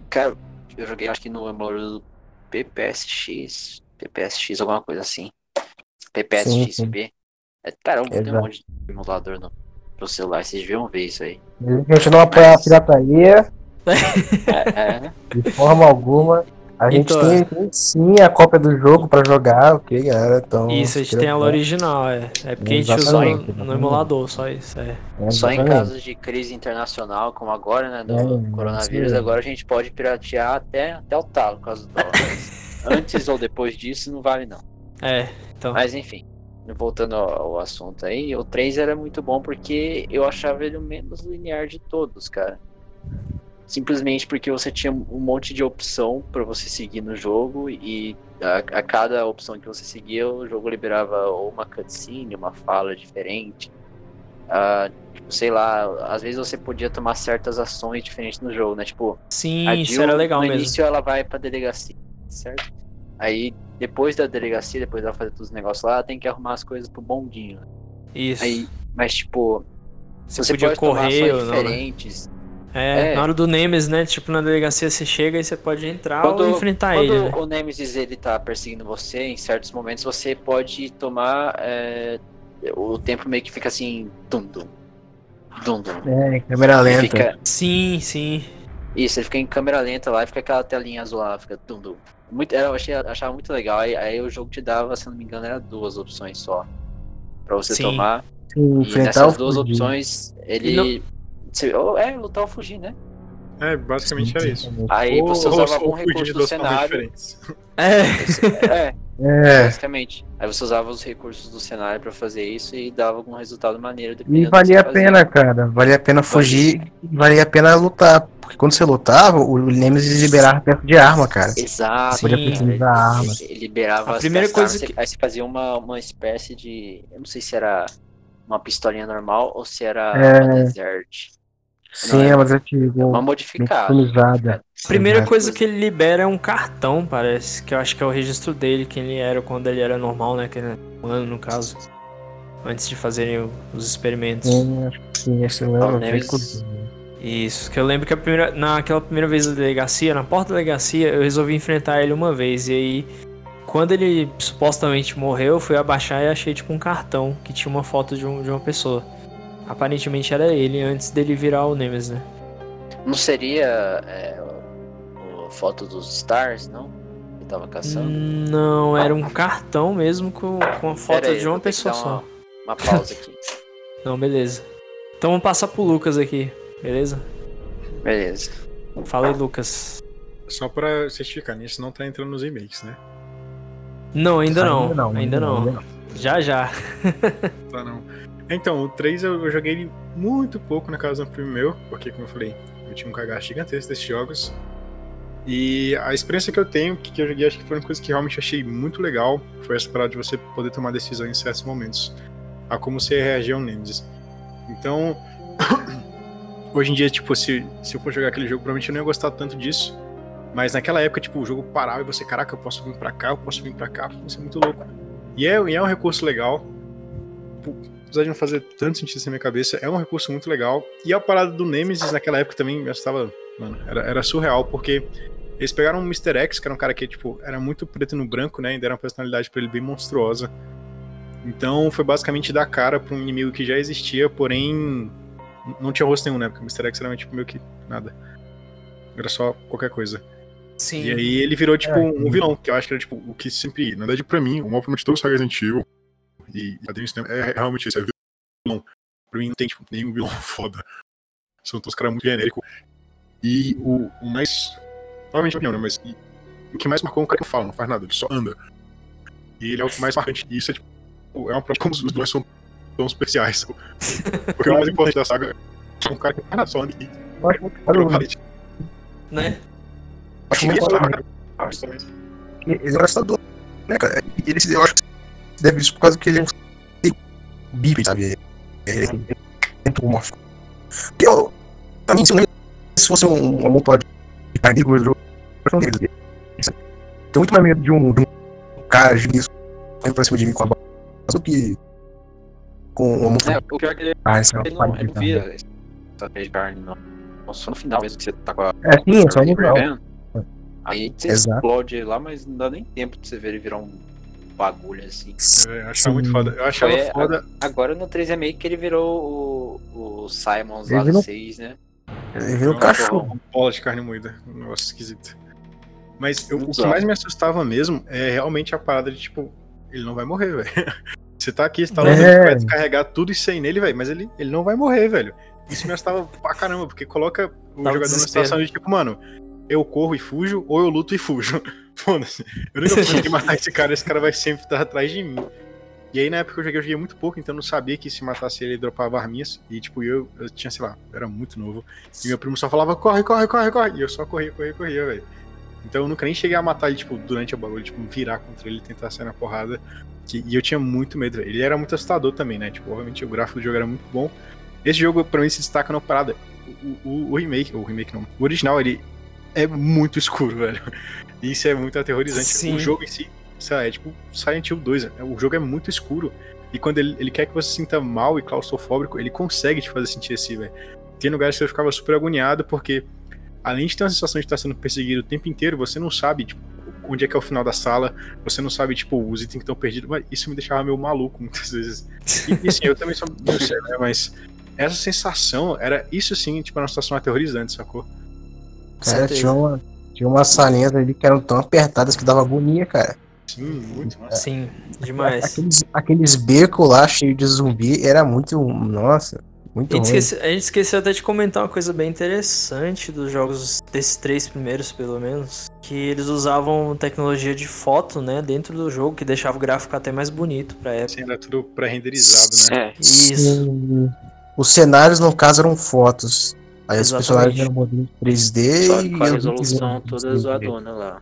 Cara, eu joguei acho que no emulador do PPSX, PPSX, alguma coisa assim. PPSXP. É, caramba, tem um Exato. monte de emulador no, no celular, vocês deviam ver isso aí. A gente não apoia a pirataria É, é, de forma alguma. A gente Então, tem, tem sim a cópia do jogo pra jogar, ok, galera? Então, Isso, a gente tem ela original, é. É porque a gente usou Exatamente, no, no exatamente. emulador, só isso. É. É, Só em exatamente. casos de crise internacional, como agora, né, do É, coronavírus, agora a gente pode piratear até, até o talo por causa do dólar. Mas (laughs) Antes ou depois disso, não vale não. É, então. Mas enfim, voltando ao, ao assunto aí, o 3 era muito bom porque eu achava ele o menos linear de todos, cara. Simplesmente porque você tinha um monte de opção pra você seguir no jogo e a, a cada opção que você seguia, o jogo liberava ou uma cutscene, uma fala diferente. Ah, tipo, sei lá, às vezes você podia tomar certas ações diferentes no jogo, né? Tipo, Sim, a isso Jill, era legal no mesmo. início ela vai pra delegacia, certo? Aí, depois da delegacia, depois dela fazer todos os negócios lá, ela tem que arrumar as coisas pro bondinho. né? Isso. Aí, mas tipo, você, você podia pode tomar correr ações ou não, né? diferentes. É, É. na hora do Nemesis, né? Tipo, na delegacia você chega e você pode entrar Quando- ou enfrentar Quando ele, né? o Nemesis ele tá perseguindo você, em certos momentos você pode tomar. é, o tempo meio que fica assim. Dum dum. Dum dum. É, câmera lenta. Fica, Sim, sim. Isso, ele fica em câmera lenta lá e fica aquela telinha azul lá, fica dum dum. Muito, eu achei, achava muito legal. Aí, aí o jogo te dava, se não me engano, era duas opções só. Pra você Sim. tomar. Sim, E enfrentar nessas duas fugir. opções, ele. Você- ou é, lutar ou fugir, né? É, basicamente era isso. Aí Ou- você ou- usava ou algum fugir recurso do cenário. É, É, É, basicamente. Aí você usava os recursos do cenário pra fazer isso e dava algum resultado maneiro. e valia você a fazia. pena, cara. Valia a pena fugir e valia a pena lutar. Porque quando você lutava, o Nemesis liberava perto de arma, cara. Exato. Podia cara, utilizar ele- arma. ele liberava A as- primeira coisa armas, que- Aí você fazia uma, uma espécie de. Eu não sei se era uma pistolinha normal ou se era É. uma desert. Sim, é- mas eu tive Uma um modificada. A primeira Exato. coisa que ele libera é um cartão, parece. Que eu acho que é o registro dele, quem ele era quando ele era normal, né? Que ele era humano, no caso. Antes de fazerem os experimentos. Sim, acho que sim, esse lembra o bem Nemesis- com- Isso, que eu lembro que a primeira, naquela primeira vez da delegacia, na porta da delegacia, eu resolvi enfrentar ele uma vez. E aí, quando ele supostamente morreu, eu fui abaixar e achei tipo um cartão que tinha uma foto de, um, de uma pessoa. Aparentemente era ele antes dele virar o Nemesis, né? Não seria é, foto dos Stars, não? Que tava caçando? Não, era um cartão mesmo com, com a foto Pera de uma pessoa só. Uma, uma pausa aqui. (laughs) Não, beleza. Então vamos passar pro Lucas aqui, beleza? Beleza. Fala aí, Lucas. Só pra certificar, nisso não tá entrando nos e-mails, né? Não, ainda não. Ainda não, Ainda não. ainda não. Já, já. Tá não. Então, o 3 eu, eu joguei ele muito pouco na casa do primo meu, porque, como eu falei, eu tinha um cagaço gigantesco desses jogos. E a experiência que eu tenho, que, eu joguei, acho que foi uma coisa que realmente achei muito legal, foi essa parada de você poder tomar decisões em certos momentos, a como você reagir ao Nemesis. Então, (coughs) hoje em dia, tipo, se, se eu for jogar aquele jogo, provavelmente eu não ia gostar tanto disso. Mas naquela época, tipo, o jogo parava e você, caraca, eu posso vir pra cá, eu posso vir pra cá, isso é muito louco. E é, e é um recurso legal. Tipo, apesar de não fazer tanto sentido na minha cabeça, é um recurso muito legal. E a parada do Nemesis naquela época também me assustava, mano, era, era surreal, porque eles pegaram o Mr. X, que era um cara que, tipo, era muito preto no branco, né, e deram uma personalidade pra ele bem monstruosa. Então foi basicamente dar cara pra um inimigo que já existia, porém não tinha rosto nenhum, né, porque o Mr. X era tipo, meio que nada. Era só qualquer coisa. Sim. E aí ele virou, tipo, É. um vilão, que eu acho que era, tipo, o que sempre. Na verdade, pra mim, o maior problema de todos os Resident Evil e quadrinhos cinema é realmente isso, é vilão. Pra mim não tem, tipo, nenhum vilão (laughs) foda. São todos caras muito genéricos. E o, o mais. Provavelmente opinião, né? Mas e- o que mais marcou é um cara que não fala, não faz nada, ele só anda. E ele é o mais marcante. E isso é, tipo, é uma prova de como os dois são tão especiais. Porque o mais importante da saga é um cara que não faz nada, só anda e Eu acho muito. Né? acho E muito. Ele é engraçador, né, cara? E Ele, eu acho que se deve isso por causa que ele é um bife, sabe? Ele é antropomórfico. Porque eu, pra mim, se, eu, se fosse um, um motor de carne de gordura, eu não muito mais medo de um, de um cara gigante correndo pra cima de mim com a bola do que com uma É, o pior é que ele, Ah, esse é ele não, ele não vira estratégia de carne, não. Só no final mesmo que você tá com a. É, sim, é só no final. Aí você Exato. explode ele lá, mas não dá nem tempo de você ver ele virar um bagulho assim. Eu achava muito foda. Eu achava Foi a- foda. Agora no 3 Remake ele virou o, o Simons Ele lá do virou- 6, né? Ele virou Uma cachorro. Bola de carne moída. Um negócio esquisito. Mas eu- o que mais me assustava mesmo é realmente a parada de tipo, ele não vai morrer, (laughs) velho. Você tá aqui, você tá lutando, É. vai descarregar tudo isso aí nele, velho. Mas ele, ele não vai morrer, velho. Isso me assustava (laughs) pra caramba, porque coloca o jogador numa desespero. situação de tipo, mano, eu corro e fujo, ou eu luto e fujo. (laughs) Foda-se. Eu nunca consegui matar esse cara, esse cara vai sempre estar atrás de mim. E aí na época eu joguei, eu joguei muito pouco, então eu não sabia que se matasse ele, ele dropava arminhas. E tipo, eu, eu tinha, sei lá, eu era muito novo. E meu primo só falava, corre, corre, corre, corre. E eu só corria, corria, corria, velho. Então eu nunca nem cheguei a matar ele, tipo, durante o bagulho, tipo, virar contra ele e tentar sair na porrada. Que- e eu tinha muito medo, velho. Ele era muito assustador também, né? Tipo, obviamente o gráfico do jogo era muito bom. Esse jogo, pra mim, se destaca na parada. O, o, o remake, o remake não, o original, ele é muito escuro, (laughs) velho. E isso é muito aterrorizante. Sim. O jogo em si, sei lá, é tipo Silent Hill 2. né? O jogo é muito escuro. E quando ele, ele quer que você se sinta mal e claustrofóbico, ele consegue te fazer sentir assim, velho. Tem lugares que eu ficava super agoniado, porque além de ter uma sensação de estar sendo perseguido o tempo inteiro, você não sabe, tipo, onde é que é o final da sala, você não sabe, tipo, os itens que estão perdidos. Mas isso me deixava meio maluco muitas vezes. E, e assim, eu também sou meio sério, né? Mas essa sensação era isso sim, tipo, uma situação aterrorizante, sacou? Cara, tinha, uma, tinha umas salinhas ali que eram tão apertadas que dava agonia, cara. Sim, muito massa. Sim, demais. Aqueles, aqueles becos lá cheios de zumbi era muito. Nossa, muito A gente, ruim. esqueceu, a gente esqueceu até de comentar uma coisa bem interessante dos jogos, desses três primeiros, pelo menos. Que eles usavam tecnologia de foto, né, dentro do jogo, que deixava o gráfico até mais bonito pra época. Assim, era tudo pré-renderizado, né? É, Isso. Sim. Os cenários, no caso, eram fotos. Aí os personagens eram modelos 3D só e com a resolução toda 3D. zoadona lá,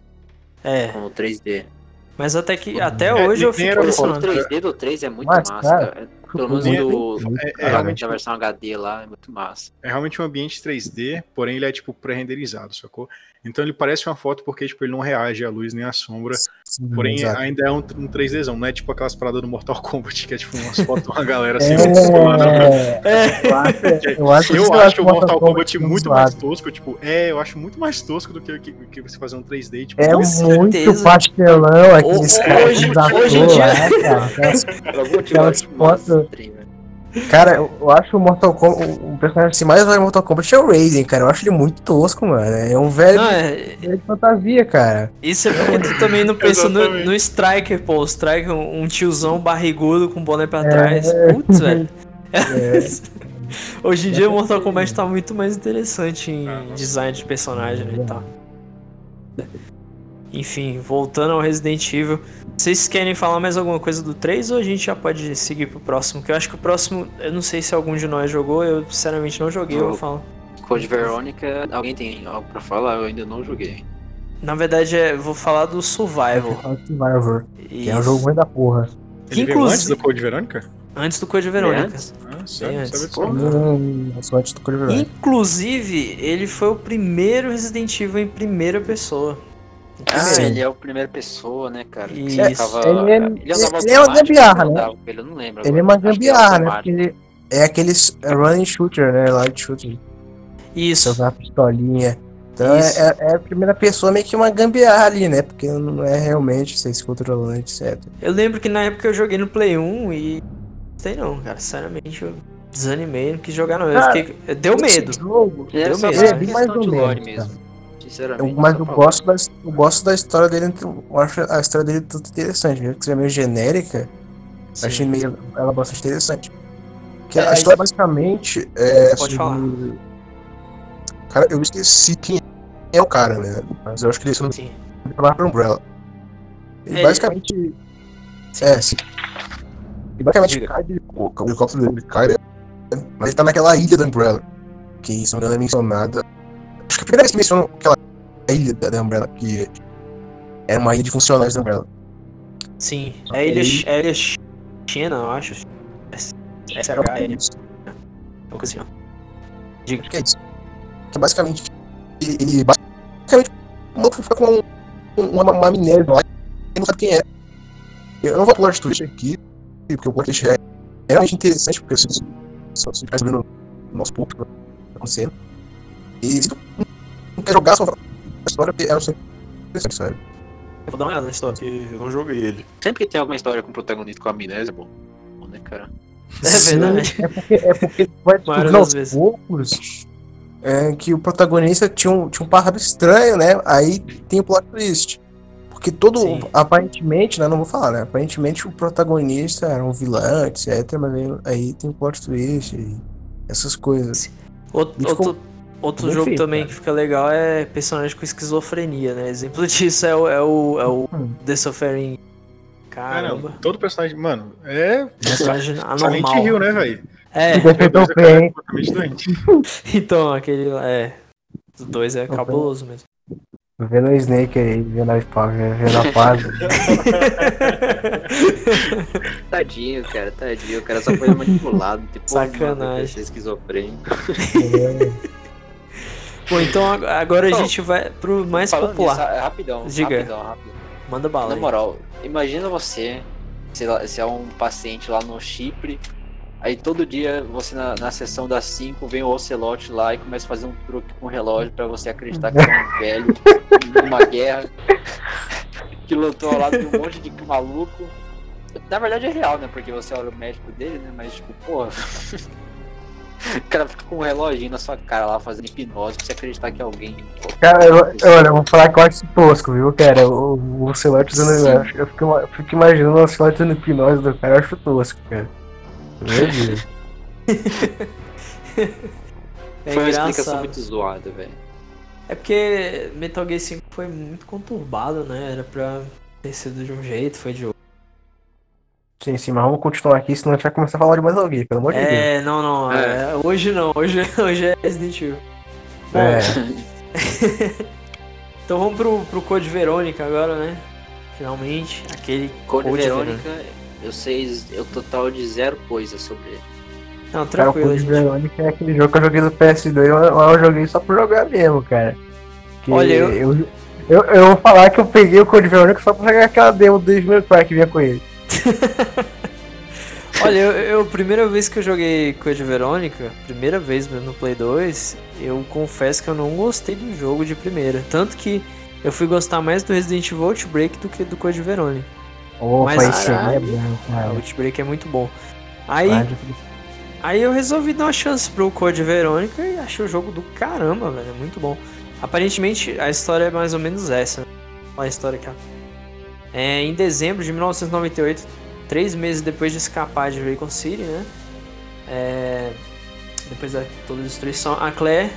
É, com o 3D. Mas até que até É, hoje eu fico era O impressionado. 3D do 3 é muito Mas, massa, cara, cara. Pelo menos do, É, é realmente, da versão HD lá, é muito massa. é realmente um ambiente 3D, porém ele é tipo pré-renderizado, sacou? Então ele parece uma foto porque tipo, ele não reage à luz nem à sombra. Sim, Porém, exato. ainda é um, um 3Dzão, não é tipo aquelas paradas do Mortal Kombat, que é tipo umas fotos de uma galera assim. É, É, eu acho, eu acho, Eu isso acho o Mortal Kombat muito muito zoado. mais tosco, tipo, é, eu acho muito mais tosco do que, que, que você fazer um 3D, tipo, É muito certeza. pastelão, caras hoje- da hoje em dia- cara. (laughs) Aquelas- massa fotos- Cara, eu acho o Mortal Kombat. O personagem assim, mais no Mortal Kombat é o Raiden, cara. Eu acho ele muito tosco, mano. É um velho não, é, de fantasia, cara. isso é porque tu também não pensa no, no Striker, pô. O Striker, um um tiozão barrigudo com boné pra É. trás. Putz, velho. (laughs) Hoje em dia o Mortal Kombat tá muito mais interessante em Ah, design de personagem e tal. Enfim, voltando ao Resident Evil. Vocês querem falar mais alguma coisa do 3 ou a gente já pode seguir pro próximo? Que eu acho que o próximo, eu não sei se algum de nós jogou, eu sinceramente não joguei, eu vou falar. Code Verônica, alguém tem algo pra falar? Eu ainda não joguei. Na verdade, é, eu vou falar do Survival. Survivor, que é um jogo ruim da porra. ele veio inclusive- antes do Code Verônica? Antes do Code Verônica. antes? Ah, sério, antes. Pô. Hum, do Code Veronica. Inclusive, ele foi o primeiro Resident Evil em primeira pessoa. Ah, Sim. ele é o primeira pessoa, né, cara? Que Isso. ele tava- Ele é- ele ele é uma gambiarra, né? andava com ele, Eu não lembro. Ele é uma é gambiarra, né? Porque é aqueles running shooter, né? Light shooter. Isso. usar a pistolinha. Então é, Isso. é- é a primeira pessoa meio que uma gambiarra ali, né? Porque não é realmente você se controlando, etc. Eu lembro que na época eu joguei no Play 1 e. Não sei não, cara. Sinceramente, eu desanimei, não quis jogar não. Eu Cara, fiquei. Deu medo. Jogo, é Deu medo. é bem mais ou lore menos, mesmo. Sinceramente. Eu, mas só eu gosto, da, eu gosto da história dele, eu acho a história dele tudo interessante, mesmo que seja meio genérica, Sim. achei meio, ela bastante interessante. Que É, a história basicamente é Pode sobre- falar. Cara, eu esqueci quem é o cara, né? Mas eu acho que ele não Sim. trabalha pra Umbrella. Ele É, basicamente. Sim. É, sim. E basicamente Diga. cai de, o, o helicóptero dele cai, né? Mas ele tá naquela ilha da Umbrella. Que se não me engano é mencionada. Acho que a primeira vez que mencionam aquela ilha da, da Umbrella, que era uma ilha de funcionários da Umbrella. Sim. É ilha, é ilha China, eu acho. Essa era a ilha. Isso. Uma coisa assim, ó. Diga. Acho que é isso. Que é basicamente. Ele, basicamente. Maluco fica com um, uma, uma amnésia lá e não sabe quem é. Eu não vou pular de twist aqui, porque o plot twist é realmente interessante, porque você só se faz no nosso público acontecendo. E se tu não quer jogar, só a história, porque é um interessante, sabe? Eu vou dar uma olhada na história. Que eu não joguei ele. Sempre que tem alguma história com protagonista com amnésia, é bom. Bom, né, cara? (laughs) É verdade. É porque, é porque vai descobrir aos vezes. poucos é, que o protagonista tinha um, tinha um pássaro estranho, né? Aí tem o plot twist. Porque todo, Sim. aparentemente, né? Não vou falar, né? Aparentemente o protagonista era um vilão, etc. Mas aí, aí tem o plot twist e essas coisas. Outro, outro, outro bem jogo feito, também cara. que fica legal é personagem com esquizofrenia, né? Exemplo (laughs) disso é o, é o, é o Hum. The Suffering. Ah, não. Caramba. Todo personagem, mano, é. Personagem Silent anormal. Hill, né, velho? É, é (laughs) então aquele lá, é. Os dois é cabuloso mesmo. Vendo o Snake aí, vendo a paz, vendo a paz. (laughs) Tadinho, cara, tadinho. O cara só foi manipulado. Tipo, Sacanagem. Esquizofrênico. Bom, então ag- agora a gente vai pro mais popular. nisso, é rapidão, Diga. rapidão, rapidão. Manda bala Na aí. moral, imagina você, sei lá, se é um paciente lá no Chipre, aí todo dia você na, na sessão das 5 vem o Ocelote lá e começa a fazer um truque com o relógio pra você acreditar que é um velho numa guerra (laughs) que lutou ao lado de um monte de maluco. Na verdade é real, né? Porque você olha o médico dele, né? Mas tipo, porra. (laughs) O cara fica com um reloginho na sua cara lá fazendo hipnose pra você acreditar que alguém. Cara, eu, olha, eu vou falar que eu acho tosco, viu, cara? O, o Ocelote usando. Eu, eu fico, eu fico imaginando o Ocelote usando hipnose do cara, eu acho tosco, cara. Meu Deus. (laughs) É Foi uma explicação muito zoada, velho. É porque Metal Gear 5 foi muito conturbado, né? Era pra ter sido de um jeito, foi de outro. Sim, sim, mas vamos continuar aqui, senão a gente vai começar a falar de mais alguém, pelo amor de Deus. É, não, não. É. é, hoje não. Hoje, (laughs) hoje é Resident Evil. Bom, É. (laughs) então vamos pro, pro Code Verônica agora, né? Finalmente, aquele Code Code Verônica, eu sei o total de zero coisa sobre ele. Não, Cara, o tranquilo, Code gente. Verônica é aquele jogo que eu joguei no PS2, eu, eu joguei só por jogar mesmo, cara. Que Olha, eu- eu... Eu, eu vou falar que eu peguei o Code Verônica só pra jogar aquela demo do Devil May Cry que vinha com ele. (laughs) Olha, eu, eu, primeira vez que eu joguei Code Verônica, primeira vez mesmo no Play 2, eu confesso que eu não gostei do jogo de primeira. Tanto que eu fui gostar mais do Resident Evil Outbreak do que do Code Verônica. Opa, Mas- esse aí é bom, (laughs) cara. Outbreak é muito bom. Aí, aí eu resolvi dar uma chance pro Code Verônica e achei o jogo do caramba, velho. É muito bom. Aparentemente, a história é mais ou menos essa. Olha a história aqui. ó. É, em dezembro de 1998, três meses depois de escapar de Raycon City, né? É, depois da toda a destruição, a Claire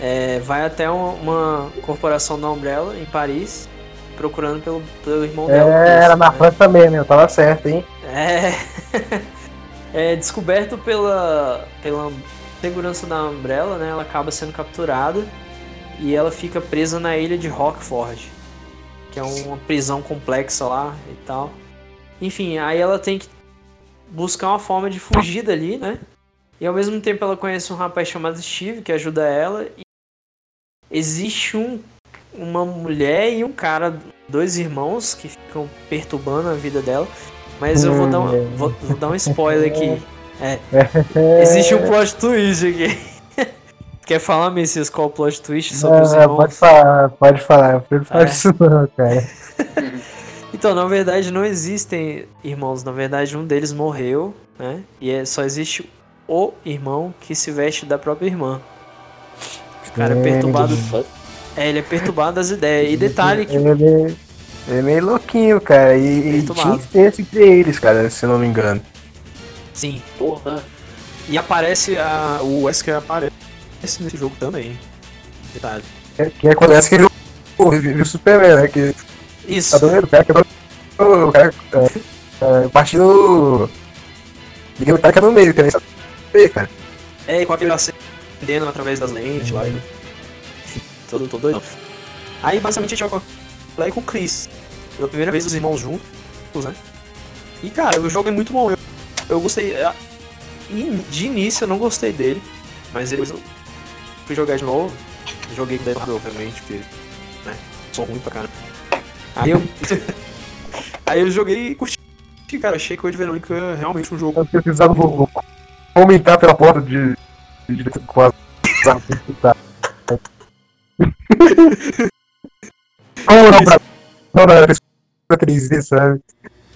é, vai até uma, uma corporação da Umbrella em Paris, procurando pelo, pelo irmão dela. É, era na né? França mesmo, eu tava certo, hein? É. (laughs) é descoberto pela, pela segurança da Umbrella, né? Ela acaba sendo capturada e ela fica presa na ilha de Rockford, que é uma prisão complexa lá e tal. Enfim, aí ela tem que buscar uma forma de fugir dali, né? E ao mesmo tempo ela conhece um rapaz chamado Steve que ajuda ela. E existe um, uma mulher e um cara, dois irmãos que ficam perturbando a vida dela. Mas eu vou dar um, vou, vou dar um spoiler aqui. (laughs) É, existe um plot twist aqui. Quer falar, Messias, qual o plot twist sobre os Ah, irmãos? pode falar, pode falar. Eu não falo É. isso não, cara. (laughs) Então, na verdade, não existem irmãos. Na verdade, um deles morreu, né? E é, só existe o irmão que se veste da própria irmã. O cara é perturbado. É, ele é perturbado das ideias. E detalhe que. Ele, é meio louquinho, cara. E, e tinha incesto entre eles, cara, se eu não me engano. Sim. Porra. E aparece a. O Wesker aparece nesse jogo também. Detalhe. Que, que acontece que ele viu- o Superman, né? Que Isso. tá doendo, o cara quebrou o cara é, é, partindo. Cara que é no meio, que nem sabe, cara. É, com aquele acendendo através das lentes lá. e- todo, todo doido. Aí basicamente a gente vai e com o Chris. Pela primeira vez os irmãos juntos, né? E cara, o jogo é muito bom. Eu, eu gostei. é, in- De início eu não gostei dele. Mas depois eu fui jogar de novo. Joguei com o Dead obviamente, porque. Né, sou ruim pra caramba. Aí eu. (laughs) Aí eu joguei e curti, cara. Achei que o Code Verônica é realmente um jogo. Eu precisava aumentar pela porta de. de quase. (laughs) Como não pra. Não, não, pra 3D, sabe?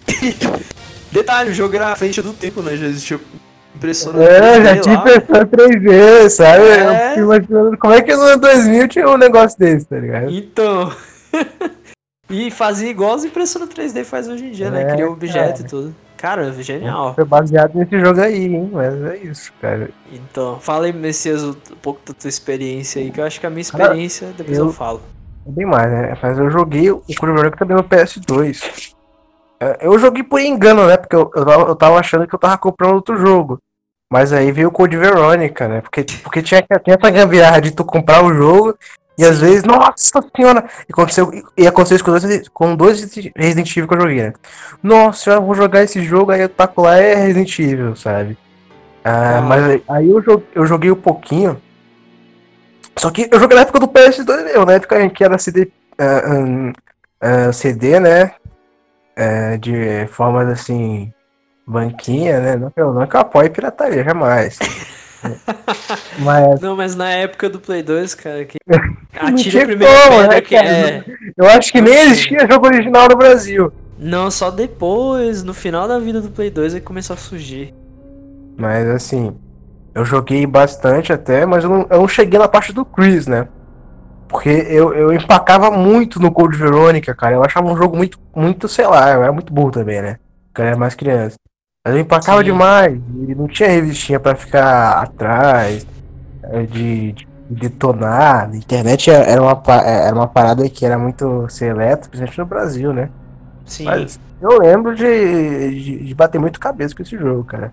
(laughs) Detalhe, o jogo era à frente do tempo, né? Já existia impressora. É, 3D já tinha lá. impressão 3D, sabe? É. Eu fico imaginando como é que no ano 2000 tinha um negócio desse, tá ligado? Então. (laughs) e fazia igual as impressoras 3D faz hoje em dia, né? É, Cria objeto cara. e tudo. Cara, genial. Foi baseado nesse jogo aí, hein? Mas é isso, cara. Então, fala aí, Messias, um pouco da tua experiência aí, que eu acho que a minha experiência, depois eu, eu- falo. É bem mais, né? Mas eu joguei o Veronica também no PS2. É, Eu joguei por engano, né? Porque eu, eu, tava, eu tava achando que eu tava comprando outro jogo. Mas aí veio o Code Veronica, né? Porque, porque tinha, tinha essa gambiarra de tu comprar o jogo e às vezes, nossa senhora! E aconteceu, e aconteceu isso com dois, com dois Resident Evil que eu joguei, né? Nossa senhora, eu vou jogar esse jogo, aí eu taco lá é Resident Evil, sabe? Ah, Ah. mas aí- aí eu, jo- eu joguei um pouquinho. Só que eu joguei na época do PS2 mesmo, na época em que era CD, ah, hum, ah, CD, né? Ah, de formas assim, banquinha, né? Não que eu, não que eu apoie pirataria, jamais. (laughs) Mas Não, mas na época do Play 2, cara, que (laughs) atira primeira como, pedra né, que cara? é. eu acho que nem sei. existia jogo original no Brasil. Não, só depois, no final da vida do Play 2, é que começou a surgir. Mas assim, eu joguei bastante até, mas eu não, eu não cheguei na parte do Chris, né? Porque eu, eu empacava muito no Code Verônica, cara. Eu achava um jogo muito, muito, sei lá, eu era muito burro também, né? Porque eu era mais criança. Eu empacava Sim. demais. E não tinha revistinha pra ficar atrás, eh, de, de detonar. A internet era uma, eh, era uma parada que era muito seleta, principalmente no Brasil, né? Sim. Mas eu lembro de, de, de bater muito cabeça com esse jogo, cara.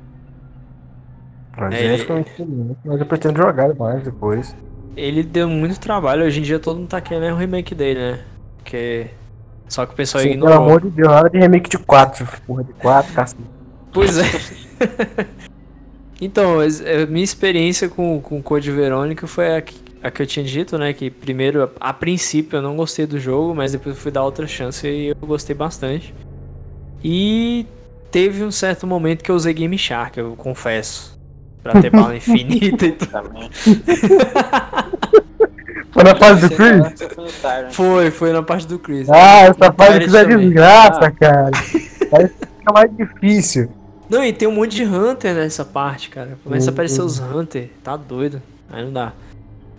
Mas, É, é, ele- mas eu pretendo jogar mais depois. Ele deu muito trabalho, hoje em dia todo mundo tá querendo o remake dele, né? Porque. Só que o pessoal Sim, pelo ignorou. amor de Deus, nada de remake de 4, porra de 4, cacete. Pois é. (laughs) então, é, minha experiência com, com Code Verônica foi a que, a que eu tinha dito, né? Que primeiro, a, a princípio, eu não gostei do jogo, mas depois eu fui dar outra chance e eu gostei bastante. E teve um certo momento que eu usei Game Shark, eu confesso. Pra ter bala (laughs) infinita e tudo. (laughs) Foi na fase do Chris? foi. Foi, na parte do Chris. Ah, essa fase que é desgraça, Ah. cara. Parece que fica mais difícil. Não, e tem um monte de Hunter nessa parte, cara. Começa a Uhum. aparecer os Hunter, tá doido. Aí não dá.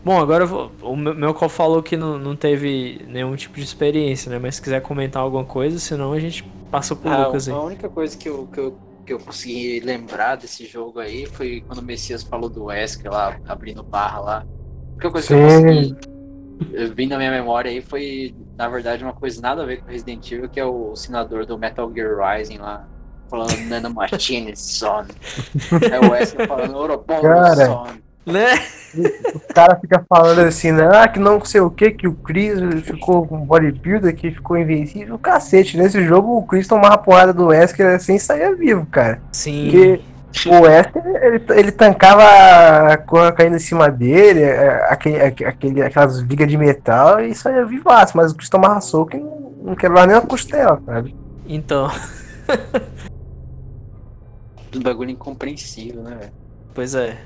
Bom, agora eu vou- o meu call falou que não, não teve nenhum tipo de experiência, né? Mas se quiser comentar alguma coisa, senão a gente passa pro Ah, Lucas aí. a única coisa que eu, que, eu, que eu consegui lembrar desse jogo aí foi quando o Messias falou do Wesker lá, abrindo barra lá. A única coisa que eu Sim. consegui eu vi na minha memória aí foi, na verdade, uma coisa nada a ver com Resident Evil, que é o senador do Metal Gear Rising lá, falando Nano Machine, son. É o Wesker falando Ouroboros, Cara. son. Né? O cara fica falando assim, né? Ah, que não sei o que, que o Chris ficou com bodybuilder, que ficou invencível. Cacete, nesse jogo o Chris tomava porrada do Wesker sem sair vivo, cara. Sim. Porque o Wesker, ele, ele tancava a cor caindo em cima dele, é, aquele, aquele, aquelas vigas de metal e saía vivaço, mas o Chris tomava soco e não, não quebrava nem a costela, sabe? Então, (laughs) Um bagulho incompreensível, né, velho? pois é.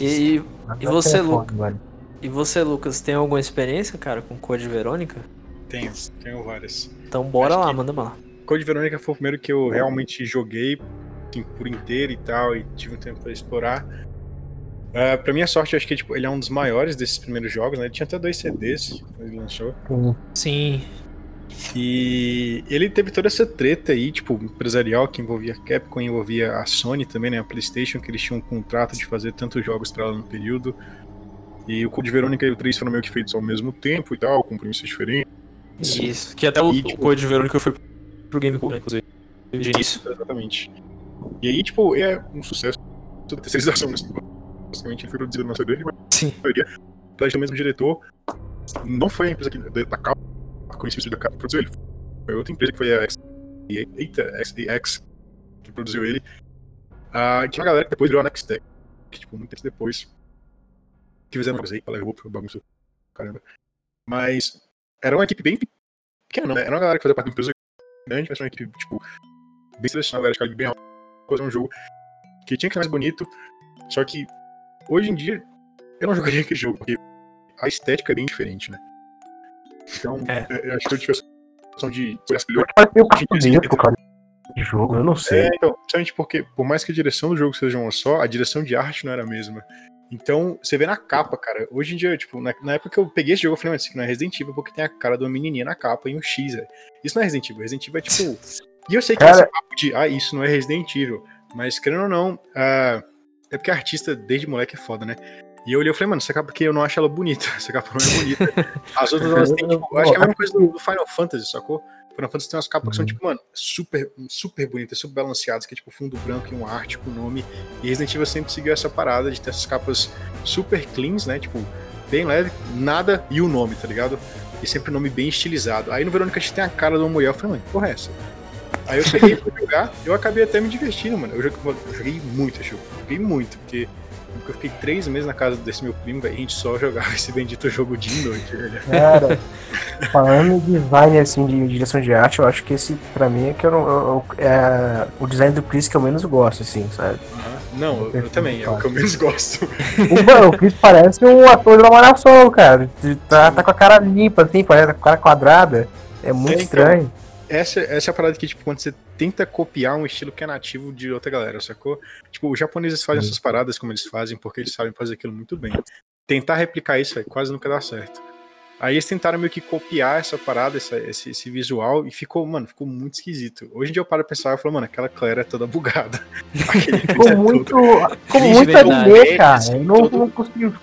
E, E você, Luca? e você, Lucas, tem alguma experiência, cara, com Code Verônica? Tenho, tenho várias. Então bora Acho lá, manda lá. Code Verônica foi o primeiro que eu realmente joguei assim, por inteiro e tal, e tive um tempo pra explorar. Ah, pra minha sorte, eu acho que tipo, ele é um dos maiores desses primeiros jogos, né? Ele tinha até dois CDs quando ele lançou. Sim. E ele teve toda essa treta aí, tipo, empresarial que envolvia a Capcom, envolvia a Sony também, né? A PlayStation, que eles tinham um contrato de fazer tantos jogos pra ela no período. E o Code Verônica e o 3 foram meio que feitos ao mesmo tempo e tal, com premissas diferentes. Isso. Que até o, E, o tipo- Code Verônica foi pro GameCube, né, inclusive. De início. Exatamente. E aí, tipo, é um sucesso da terceirização, né? Basicamente, ele foi produzido na CD, mas Sim. a maioria do mesmo diretor. Não foi a empresa que, da, da Capcom, conhecida da produziu ele. Foi outra empresa que foi a X, eita, XEX, que produziu ele. Ah, que uma galera que depois virou a Nextech, que, tipo, muito tempo depois, que fizeram uma coisa aí, falei, opa, bagunça, caramba. Mas era uma equipe bem pequena, não, era uma galera que fazia parte de uma empresa grande, mas uma equipe, tipo, bem selecionada, era bem alta, fazer um jogo que tinha que ser mais bonito, só que hoje em dia eu não (laughs) jogaria aquele jogo, porque a estética é bem diferente, né? Então, É. eu acho que eu tive essa noção de Parece meio cartunesco, cara, de jogo, eu não sei. É, então, principalmente porque, por mais que a direção do jogo seja uma só, a direção de arte não era a mesma. Então, você vê na capa, cara. Hoje em dia, tipo, na, na época que eu peguei esse jogo, eu falei, mas isso aqui não é Resident Evil porque tem a cara de uma menininha na capa e um X, velho. Isso não é Resident Evil. Resident Evil é tipo. E eu sei que Cara- esse papo de, ah, isso não é Resident Evil. Mas, querendo ou não, ah, é porque a artista, desde moleque, é foda, né? E eu olhei e falei, mano, essa capa aqui eu não acho ela bonita. (laughs) Essa capa não é bonita. (laughs) As outras, elas têm, tipo, eu acho que é a mesma coisa do, Final Fantasy, sacou? Final Fantasy tem umas capas que são, tipo, mano, super, super bonitas, super balanceadas, que é tipo fundo branco e uma arte com nome. E Resident Evil sempre seguiu essa parada de ter essas capas super cleans, né? Tipo, bem leve, nada e o nome, tá ligado? E sempre o nome bem estilizado. Aí no Verônica a gente tem a cara de uma mulher, eu falei, mano, que porra é essa? Aí eu peguei pra jogar, eu acabei até me divertindo, mano. Eu joguei, eu joguei muito jogo, joguei muito, porque porque eu fiquei três meses na casa desse meu primo, velho, e a gente só jogava (laughs) esse bendito jogo dia e noite, velho. Cara, falando em design assim de direção de arte, eu acho que esse pra mim é que eu eu- eu- é o design do Chris que eu menos gosto, assim, sabe? Não, eu, eu também, é o que eu menos gosto. O, mano, o Chris (laughs) parece um ator da Malhação, cara. Tá, tá com a cara limpa, assim, parece com a cara quadrada. É muito É, então. Essa, essa é a parada que, tipo, quando você tenta copiar um estilo que é nativo de outra galera, sacou? Tipo, os japoneses fazem essas paradas como eles fazem porque eles sabem fazer aquilo muito bem. Tentar replicar isso, véio, quase nunca dá certo. Aí eles tentaram meio que copiar essa parada, essa- esse, esse visual, e ficou, mano, ficou muito esquisito. Hoje em dia eu paro pra pensar e falo, mano, aquela Claire é toda bugada. (laughs) Ficou é muito. Ficou muito verdade. anime, cara. Assim, Eu não, todo- não consigo.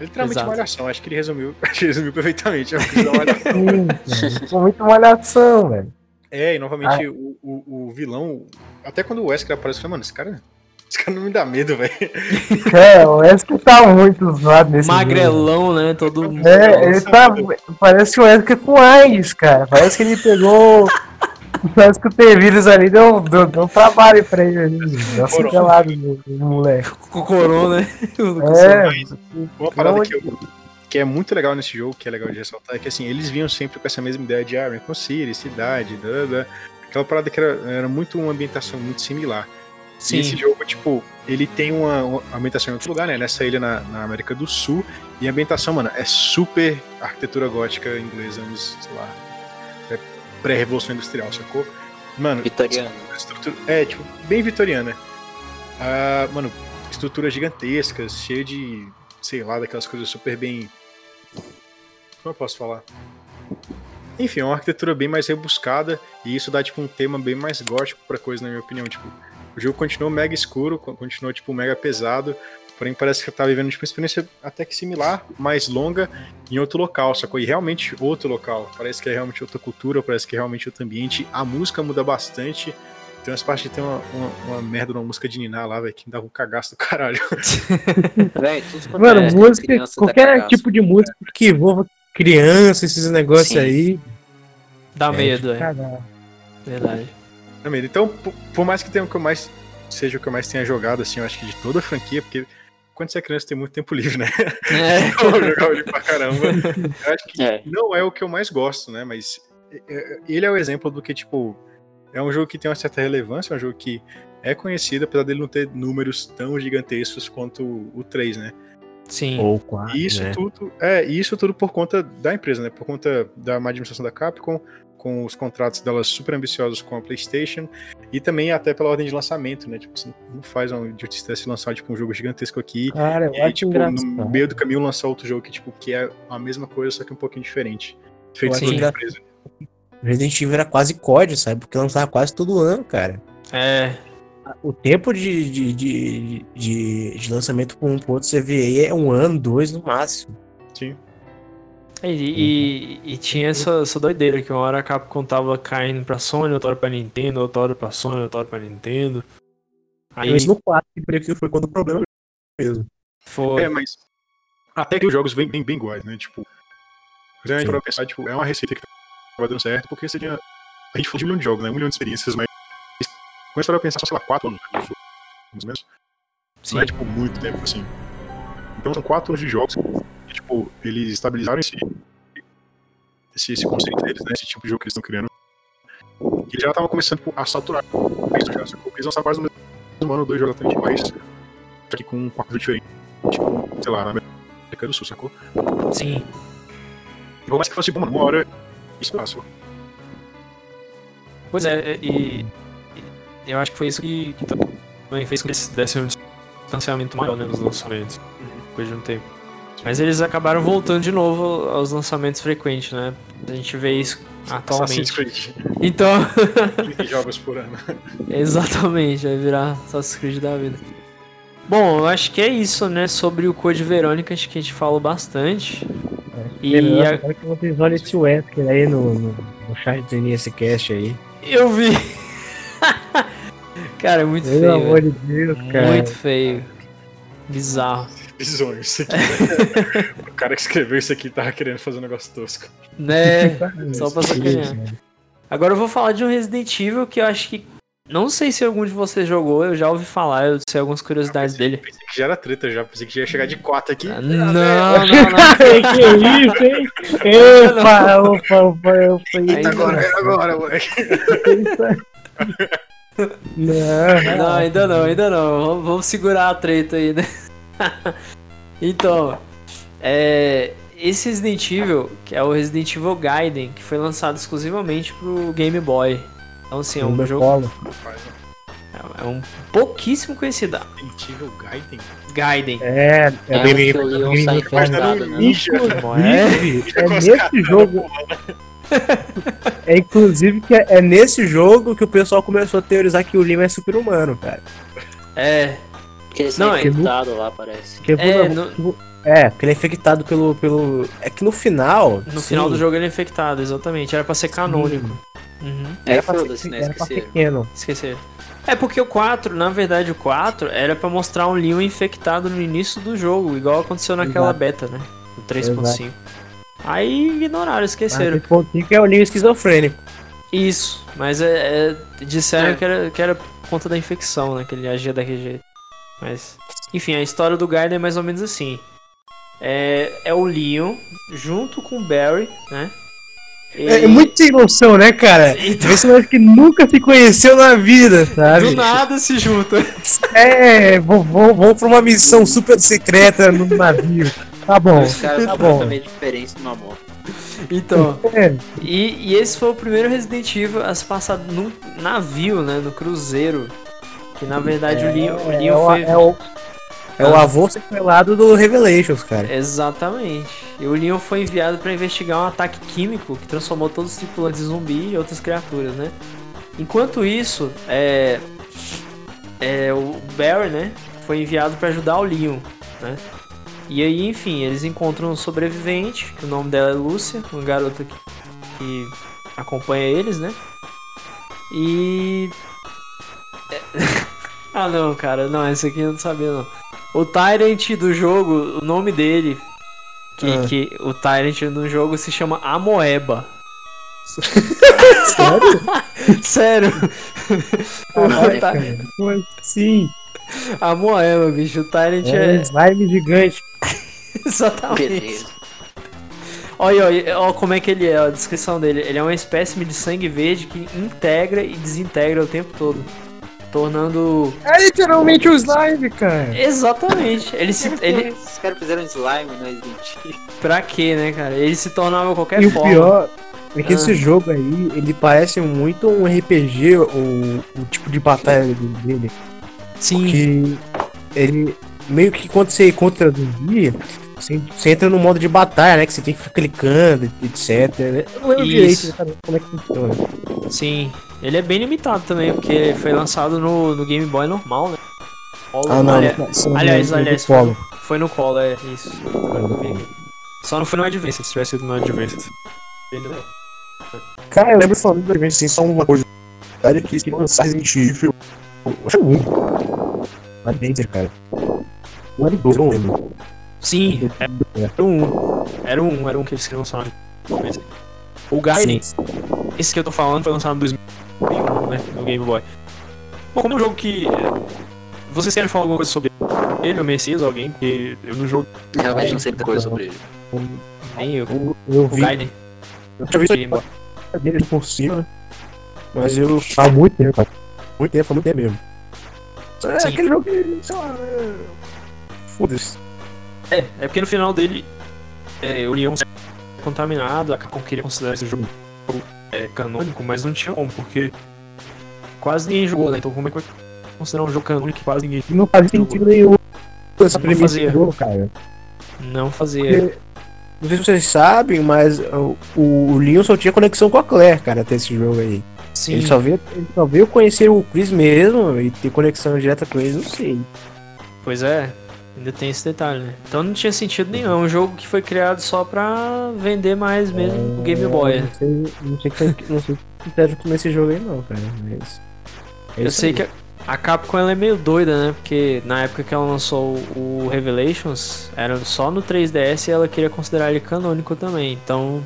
Literalmente Exato. malhação, acho que ele resumiu, (laughs) acho que ele resumiu perfeitamente. É. Sim, muito malhação, velho. é, e novamente o, o, o vilão, até quando o Wesker aparece, eu falei, mano, esse cara, esse cara não me dá medo, velho. (laughs) É, o Wesker tá muito zoado nesse jogo. Magrelão, né? Todo É, ele Nossa, tá. mano. Parece o Wesker com AIDS, cara. Parece que ele pegou. Parece que o T-Vírus ali deu, deu, deu trabalho pra ele ali. Deu uma Corona. cinzelada no, no moleque. com corona, né? (laughs) É, Uma parada que, eu- que é muito legal nesse jogo, que é legal de ressaltar, é que assim, eles vinham sempre com essa mesma ideia de ah, Raccoon City, cidade, blá, blá, blá. aquela parada que era, era muito uma ambientação muito similar. E esse Sim. jogo, tipo, ele tem uma, uma ambientação em outro lugar, né? Nessa ilha na, na América do Sul. E a ambientação, mano, é super arquitetura gótica inglesa, anos, sei lá, é pré-revolução industrial, sacou? Mano, Vitoriano. estrutura, é, tipo, bem vitoriana. Ah, mano, estruturas gigantescas, cheia de, sei lá, daquelas coisas super bem. Como eu posso falar? Enfim, é uma arquitetura bem mais rebuscada e isso dá, tipo, um tema bem mais gótico pra coisa, na minha opinião. Tipo, o jogo continuou mega escuro, co- continuou, tipo, mega pesado, porém parece que eu tava vivendo, tipo, uma experiência até que similar, mais longa, em outro local, sacou? E realmente outro local. Parece que é realmente outra cultura, parece que é realmente outro ambiente. A música muda bastante. Tem umas partes que tem uma, uma, uma merda numa música de Niná lá, velho, que me dava um cagaço do caralho. (laughs) Véi, tudo quanto Mano, é música, dá qualquer cagaço. tipo de música que envolva criança, esses negócios Sim. aí. Dá medo, é. Verdade. Tá vendo? Então, por, por mais que tenha o que eu mais seja o que eu mais tenha jogado, assim, eu acho que de toda a franquia, porque quando você é criança tem muito tempo livre, né? É. (laughs) Eu jogava ele pra caramba. Eu acho que É. não é o que eu mais gosto, né? Mas é, é, ele é o exemplo do que, tipo, é um jogo que tem uma certa relevância, é um jogo que é conhecido, apesar dele não ter números tão gigantescos quanto o, o 3, né? Sim. Ou quase. E isso né? tudo, é, e isso tudo por conta da empresa, né? Por conta da má administração da Capcom, com os contratos delas super ambiciosos com a PlayStation e também até pela ordem de lançamento, né? Tipo, você não faz uma idiotice lançar tipo um jogo gigantesco aqui Cara, eu e aí, tipo, engraçado. no meio do caminho lançar outro jogo que tipo que é a mesma coisa, só que um pouquinho diferente. Feito por outra empresa. Resident Evil era quase COD, sabe? Porque lançava quase todo ano, cara. É. O tempo de, de, de, de, de lançamento para um pro outro CVE é um ano, dois no máximo. Sim. E, e, e tinha essa, essa doideira que uma hora a Capcom tava caindo pra Sony, outra hora pra Nintendo, outra hora pra Sony, outra hora pra Nintendo. Aí Mas no 4 que foi quando o problema mesmo. foi. É, mas até que os jogos vêm bem, bem iguais, né? Tipo, Sim. pra pensar, tipo, é uma receita que tava dando certo, porque você tinha. A gente falou de um milhão de jogos, né? Um milhão de experiências, mas quando você vai pensar, sei lá, quatro anos, mais ou menos. Sim. Não é, tipo, muito tempo, assim. Então são quatro anos de jogos que, tipo, eles estabilizaram esse, esse, esse conceito deles, né? Esse tipo de jogo que eles estão criando. E já tava começando tipo, a saturar isso já. Só que eles lançaram quase no mesmo ano dois jogos exatamente iguais. Só que com um quarto diferente. Tipo, sei lá, na América do Sul, sacou? Sim. E por mais que fosse bom, uma hora isso passou. Pois é, e, e eu acho que foi isso que, que também fez com que eles dessem um distanciamento maior né, nos lançamentos, depois de um tempo. Mas eles acabaram voltando de novo aos lançamentos frequentes, né? A gente vê isso Assassin's atualmente. Creed. Então, (laughs) 20 jogos por ano. (laughs) exatamente, vai virar Assassin's Creed da vida. Bom, eu acho que é isso, né? Sobre o Code Verônica, acho que a gente falou bastante. E Melhor a- agora que vocês olhem esse Wesker aí no, no, no chat do NSCast aí. eu vi. (laughs) Cara, é muito Pelo feio. amor velho. de Deus, cara. Muito feio. Bizarro. Bizonho isso aqui. né? o cara que escreveu isso aqui tava querendo fazer um negócio tosco. Né? Só pra sacanear. Agora eu vou falar de um Resident Evil que eu acho que. Não sei se algum de vocês jogou, eu já ouvi falar, eu sei algumas curiosidades dele. Pensei que já era treta já, pensei que já ia chegar de 4 aqui. Ah, Não, não, não. (laughs) que isso, hein? Epa, opa, opa, opa. Ainda agora, é agora, moleque. (laughs) Não, Não, ainda não, ainda não. Vamos, vamos segurar a treta aí, né? (laughs) então, é, esse Resident Evil, que é o Resident Evil Gaiden, que foi lançado exclusivamente pro Game Boy. Então, assim, é um Meu jogo colo. é um pouquíssimo conhecido. Resident Evil Gaiden? Gaiden. É, é É, encantado, um né? Inclusive, é as nesse caras jogo. (laughs) É inclusive que é, é nesse jogo que o pessoal começou a teorizar que o Lima é super-humano, cara. É, Porque ele Não, é- infectado lá, parece. Porque, É, no- é, porque ele é infectado pelo, pelo. É que no final. no sim, final do jogo ele é infectado, exatamente. Era pra ser canônico. Uhum. É, Era pra foda-se, ser, né? era pra ser Esqueceram. pequeno. Esqueceram. É porque o 4, na verdade, o 4 era pra mostrar um Leon infectado no início do jogo, igual aconteceu naquela Exato. beta, né? No 3.5. Aí ignoraram, esqueceram. pontinho que é o Lima esquizofrênico. Isso, mas é, é- disseram É. Que, era, que era por conta da infecção, né? Que ele agia daquele jeito. Mas, enfim, a história do Gaiden é mais ou menos assim. É, é o Leon junto com o Barry, né? É, é E- muito sem noção, né, cara? Então- Esse moleque que nunca se conheceu na vida, sabe? Do nada se junta. É, vou, vou, vou pra uma missão super secreta no navio. Tá bom, Os caras tá bom. completamente diferentes numa moto. Então, É, E, e esse foi o primeiro Resident Evil a se passar num navio, né? No cruzeiro. Que na verdade o Leon, o é, Leon o, foi. é, o, é o avô sequelado do Revelations, cara. Exatamente. E o Leon foi enviado para investigar um ataque químico que transformou todos os tripulantes em zumbi e outras criaturas, né? Enquanto isso, é, é o Barry, né? Foi enviado para ajudar o Leon, né? E aí, enfim, eles encontram um sobrevivente, que o nome dela é Lúcia, uma garota que, que acompanha eles, né? E. (laughs) ah, não, cara, não, esse aqui eu não sabia, não. O Tyrant do jogo, o nome dele, que, Ah. que o Tyrant no jogo se chama Amoeba. Sério? Caralho, O Ty- cara. Como assim? Amoeba, bicho. O Tyrant É um é. slime gigante. (laughs) Exatamente. Beleza. Olha, olha, olha como é que ele é, a descrição dele. Ele é uma espécime de sangue verde que integra e desintegra o tempo todo. Tornando. É literalmente o slime, cara. Exatamente. Ele se. Ele. Esses caras fizeram slime no Resident Evil. Pra quê, né, cara? Ele se tornava qualquer E o forma. pior é que Ah. esse jogo aí, ele parece muito um RPG, o, o tipo de batalha dele. Sim. Que ele meio que quando você encontra zumbi, você, você entra no modo de batalha, né? Que você tem que ficar clicando, etc. né? Eu não lembro Isso. direito né, como é que funciona. Sim. Ele é bem limitado também, porque foi lançado no, no Game Boy normal, né? Polo, Ah, não. ali- não, não aliás, é do aliás, foi, Polo. foi no colo, é isso. Só não foi no Advance. Se tivesse sido no. Entendeu? Cara, eu lembro falando do evento assim, só uma coisa. Cara, que se lançar Resident Evil. Acho muito. Adventure, cara. Um era dois, eu não lembro. Sim, era um. Era um, era um que eles queriam lançar no Advance. O Gaiden, esse que eu tô falando, foi lançado em 2001, né? No Game Boy. Bom, como é um jogo que. eh, Vocês querem falar alguma coisa sobre ele, o Messias, alguém? Porque eu não jogo Realmente não sei muita coisa sobre ele. nem eu. Eu, eu O vi. Gaiden. Eu tinha visto Game Boy. dele por cima, né? Mas eu. Há muito tempo, cara. Muito tempo, há muito tempo mesmo. É Sim. aquele jogo que, sei lá. é- Foda-se. É, é porque no final dele, é, o Leon é contaminado, a Capcom queria considerar esse jogo é, canônico, mas não tinha como, porque quase ninguém jogou, né? Então como é que vai considerar um jogo canônico que quase ninguém E não faz sentido nenhum essa Não premissa fazia. do jogo, cara. Não fazia. Não sei se vocês sabem, mas o, o Leon só tinha conexão com a Claire, cara, até esse jogo aí. Sim. Ele só, veio, ele só veio conhecer o Chris mesmo e ter conexão direta com ele, não sei. Pois é, ainda tem esse detalhe, né? Então não tinha sentido nenhum. É um jogo que foi criado só pra vender mais mesmo o Game Boy. Eu né? Não sei, não sei, que- não sei o que fizeram com esse jogo aí, não, cara. Mas. é Eu sei aí. que a- Capcom ela é meio doida, né? Porque na época que ela lançou o Revelations, era só no 3DS e ela queria considerar ele canônico também. Então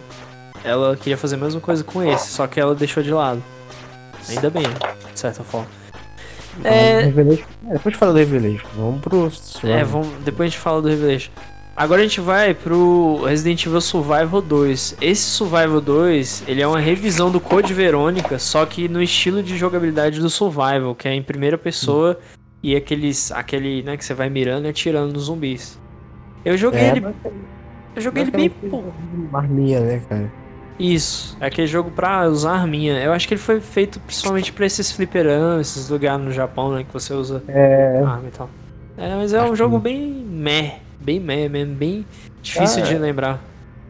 ela queria fazer a mesma coisa com esse, só que ela deixou de lado. Ainda bem, de certa forma. É- Revelation- é, depois de falar do Revelation, vamos pro. É, vamos, depois a gente fala do Revelation. Agora a gente vai pro Resident Evil Survival 2. Esse Survival 2, ele é uma revisão do Code Verônica, só que no estilo de jogabilidade do Survival, que é em primeira pessoa e aqueles aquele, né, que você vai mirando e atirando nos zumbis. Eu joguei É, ele, mas- eu joguei ele bem pouco. uma arminha, né, cara? Isso, é aquele jogo pra usar arminha. Eu acho que ele foi feito principalmente pra esses fliperamas, esses lugares no Japão, né, que você usa É. arma e tal. É, mas é um jogo bem meh, bem meh mesmo, bem difícil Ah, de é. lembrar.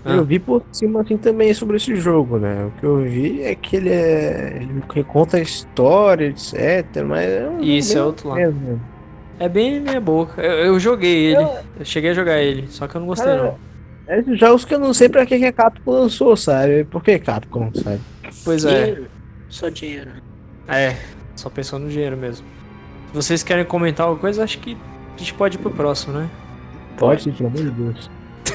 Ah. Eu vi por cima assim também sobre esse jogo, né? O que eu vi é que ele é. Ele reconta a história, etc. Mas é um Isso, é outro lado. mesmo. É bem minha boca. Eu, eu joguei ele, eu cheguei a jogar ele, só que eu não gostei Cara, não. É esses jogos que eu não sei pra que que a Capcom lançou, sabe? Por que Capcom, sabe? Pois é. Só dinheiro. é, só pensando no dinheiro mesmo. Se vocês querem comentar alguma coisa, acho que a gente pode ir pro próximo, né? Pode, pelo amor de Deus.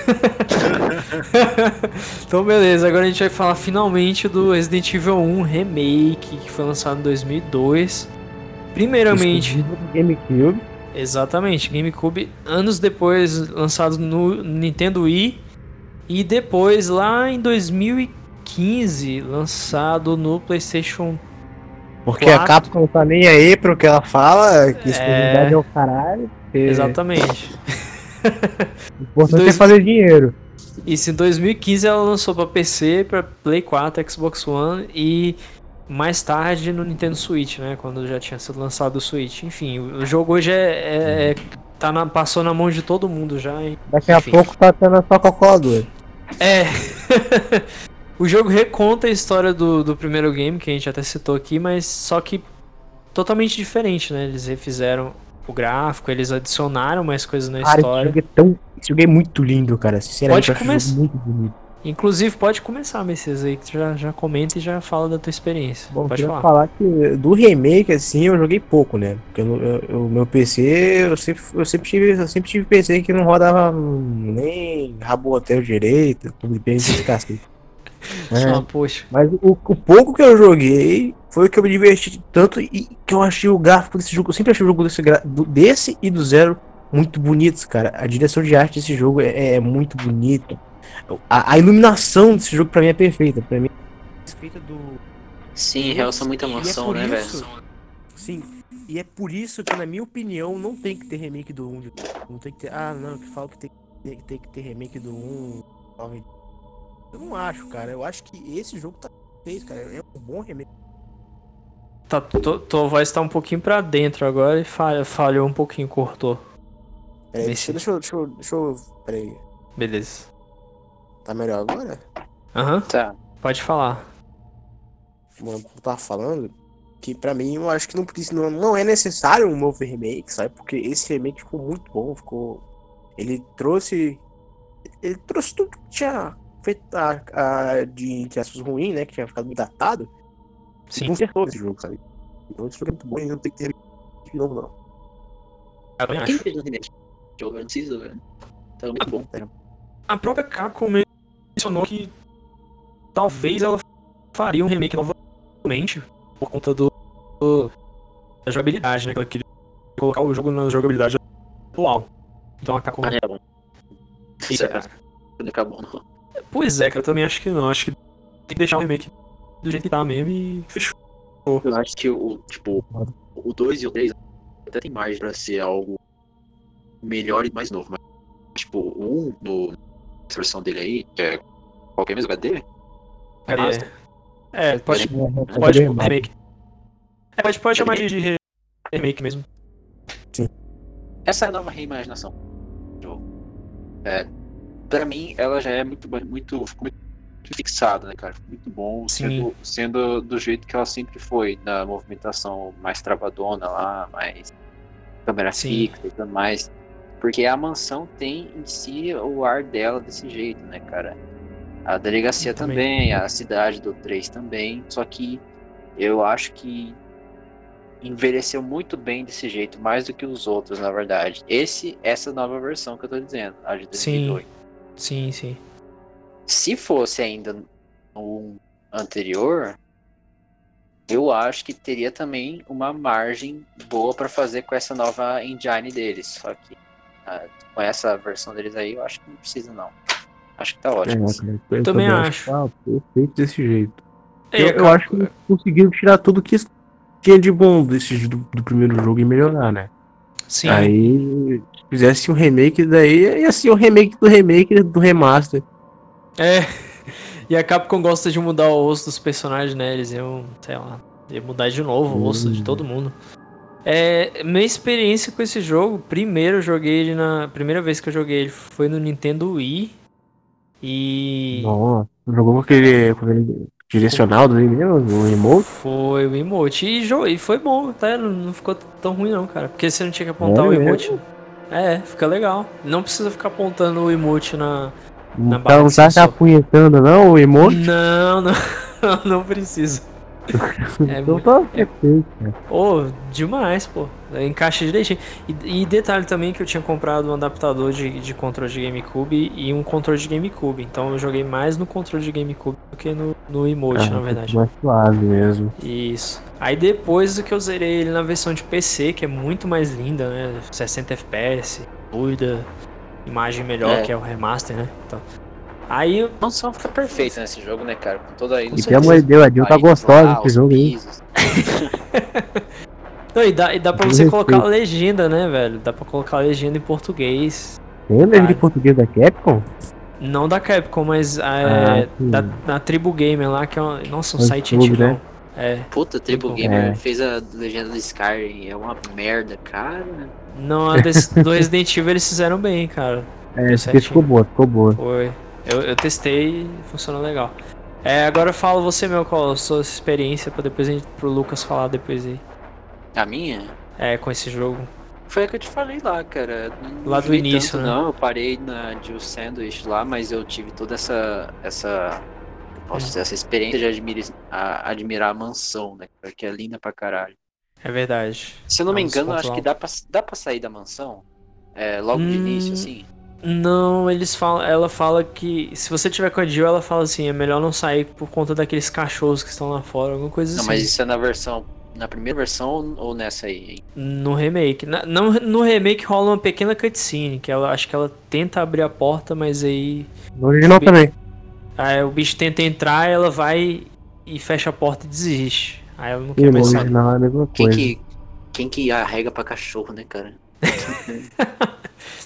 (laughs) então beleza, agora a gente vai falar finalmente do Resident Evil 1 Remake, que foi lançado em 2002. Primeiramente, GameCube. Exatamente, GameCube anos depois lançado no Nintendo Wii e depois lá em 2015 lançado no PlayStation. Porque Quatro. a Capcom tá nem aí pro que ela fala, que exclusividade é, o caralho. porque Exatamente. O importante Dois- é fazer dinheiro. Isso em 2015 ela lançou para PC, para Play 4, Xbox One e mais tarde no Nintendo Switch, né, quando já tinha sido lançado o Switch. Enfim, o jogo hoje é, é- é- tá na- passou na mão de todo mundo já. e- Daqui a Enfim. pouco tá tendo só calculadora. É. (laughs) o jogo reconta a história do, do primeiro game, que a gente até citou aqui, mas só que totalmente diferente, né? Eles refizeram o gráfico, eles adicionaram mais coisas na Cara, esse história. jogo é tão. Esse jogo é muito lindo, cara. Sinceramente, Pode esse começar. muito bonito. Inclusive, pode começar, Messias, aí, que tu já, já comenta e já fala da tua experiência. Bom, pode falar. falar que do remake, assim, eu joguei pouco, né? Porque o meu PC, eu sempre, eu, sempre tive, eu sempre tive PC que não rodava nem rabo hotel direito, bem de cacete. Ah, É, poxa. mas o, o pouco que eu joguei foi o que eu me diverti tanto e que eu achei o gráfico desse jogo. Eu sempre achei o jogo desse, desse e do Zero muito bonitos, cara. A direção de arte desse jogo é, é muito bonito. A, a iluminação desse jogo pra mim é perfeita. Pra mim é do. Sim, realça muita é emoção, por né, isso- velho? Sim, e é por isso que, na minha opinião, não tem que ter remake do 1. Não tem que ter. Ah, não, que fala que tem, tem, tem que ter remake do 1. nove- Eu não acho, cara. Eu acho que esse jogo tá feito, cara. É um bom remake. Tá, tu- tua voz tá um pouquinho pra dentro agora e falha, falhou um pouquinho, cortou. Peraí, Esse- deixa, eu- deixa, eu- deixa eu. Peraí. Beleza. Tá melhor agora? Aham, Tá. pode falar. Mano, eu tava falando que pra mim eu acho que não, precisa- não, não é necessário um novo remake, sabe? Porque esse remake ficou muito bom, ficou. Ele trouxe. Ele trouxe tudo que tinha feito a, a- de entre aspas ruim, né? Que tinha ficado muito datado. Sim. E consertou esse jogo, sabe? Então esse jogo é muito bom e não tem que ter remake de novo, não. Eu Quem fez no remake? Jogo, eu não preciso, velho. Tá muito bom. A própria Capcom mencionou que talvez ela faria um remake novamente por conta do, do- da jogabilidade, né? Que ela queria colocar o jogo na jogabilidade atual. Então a Capcom. Ah, é bom. Isso, Isso é. Acabou, não. Pois é, cara, eu também acho que não. Acho que que deixar o remake do jeito que tá mesmo e fechou. Eu acho que o, tipo, o 2 e o 3 até tem margem pra ser algo melhor e mais novo. Mas, tipo, o 1, no, essa versão dele aí, que é qualquer mesmo HD, remaster, É, é pode, É, pode é bem remake. É, pode, pode chamar de, de re- remake mesmo. essa é a nova reimaginação do jogo. É, pra mim, ela já é muito, muito, ficou muito fixada, né, cara? Ficou muito bom, Sim. sendo, sendo do jeito que ela sempre foi, na movimentação mais travadona lá, mais câmera Sim. fixa e tudo mais. Porque a mansão tem em si o ar dela desse jeito, né, cara? A delegacia Também. também, a cidade do 3 também, só que eu acho que envelheceu muito bem desse jeito, mais do que os outros, na verdade. Esse, essa nova versão que eu tô dizendo, a de Sim. 2008. Sim, sim. Se fosse ainda no anterior, eu acho que teria também uma margem boa pra fazer com essa nova engine deles. Só que com essa versão deles aí, eu acho que não precisa não. Acho que tá ótimo. É, assim. cara, eu Também acho. Ah, perfeito desse jeito. É, eu, a eu acho que conseguiram tirar tudo que tinha de bom desse, do, do primeiro jogo e melhorar, né? Sim. Aí, se fizesse um remake daí, ia ser o remake do remake do remaster. É. (laughs) E a Capcom gosta de mudar o rosto dos personagens, né? Eles iam, sei lá, ia mudar de novo o rosto de Hum. todo mundo. É, minha experiência com esse jogo, primeiro eu joguei ele na. Primeira vez que eu joguei ele foi no Nintendo Wii. E. Nossa, jogou com aquele, aquele direcional do mesmo, o emote? Foi o emote. E, jo- e foi bom, tá? Não, ficou tão ruim não, cara. Porque você não tinha que apontar É o mesmo? emote. É, fica legal. Não precisa ficar apontando o emote na. Na Não tá, não tá apunhetando não, o emote? Não, não, (laughs) não precisa. (laughs) É então muito- tá perfeito, cara. Ô, demais, pô. Encaixa direitinho. E, e detalhe também que eu tinha comprado um adaptador de, de controle de GameCube e um controle de GameCube. Então eu joguei mais no controle de GameCube do que no, no emote, Ah, na verdade. Mais suave mesmo. Isso. Aí depois que eu zerei ele na versão de PC, que é muito mais linda, né? 60 FPS, fluida, imagem melhor, É. que é o remaster, né? Então. Aí. A mansão fica perfeita nesse jogo, né, cara? Com toda a E pelo amor de Deus, a Jill tá Aí, gostosa desse os jogo aí. (laughs) Não, e dá, e dá pra você colocar a legenda, né, velho? Dá pra colocar a legenda em português. Lembra de Vale. português da Capcom? Não da Capcom, mas é, Ah, da, da Tribu Gamer lá, que é uma, nossa, um É site antigão. né? É. Puta, Triple bom. Gamer É. fez a legenda do Skyrim, é uma merda, cara. Não, a desse, do Resident Evil eles fizeram bem, cara. É, esse ficou boa, ficou boa. Foi. Eu, eu testei e funcionou legal. É, agora fala você, meu, qual a sua experiência, pra depois a gente, pro Lucas falar depois aí. A minha É, com esse jogo. foi a que eu te falei lá, cara. Não Lá do início, tanto, né? Não, eu parei na Jill Sandwich lá, mas eu tive toda essa. essa. Posso dizer, essa experiência de admira- a- admirar a mansão, né? Que é linda pra caralho. É verdade. Se eu não me É engano, eu acho que dá pra, dá pra sair da mansão. É, logo de Hum, início, assim. Não, eles falam. Ela fala que se você tiver com a Jill, ela fala assim, é melhor não sair por conta daqueles cachorros que estão lá fora, alguma coisa Não, assim. mas isso é na versão. Na primeira versão ou nessa aí? hein? No remake. Na- não, no remake rola uma pequena cutscene, que ela acho que ela tenta abrir a porta, mas aí, No original Bem- também. aí o bicho tenta entrar, ela vai e fecha a porta e desiste. Aí ela não E quer no mais sair. é a mesma Quem coisa. que, quem que arrega pra cachorro, né, cara?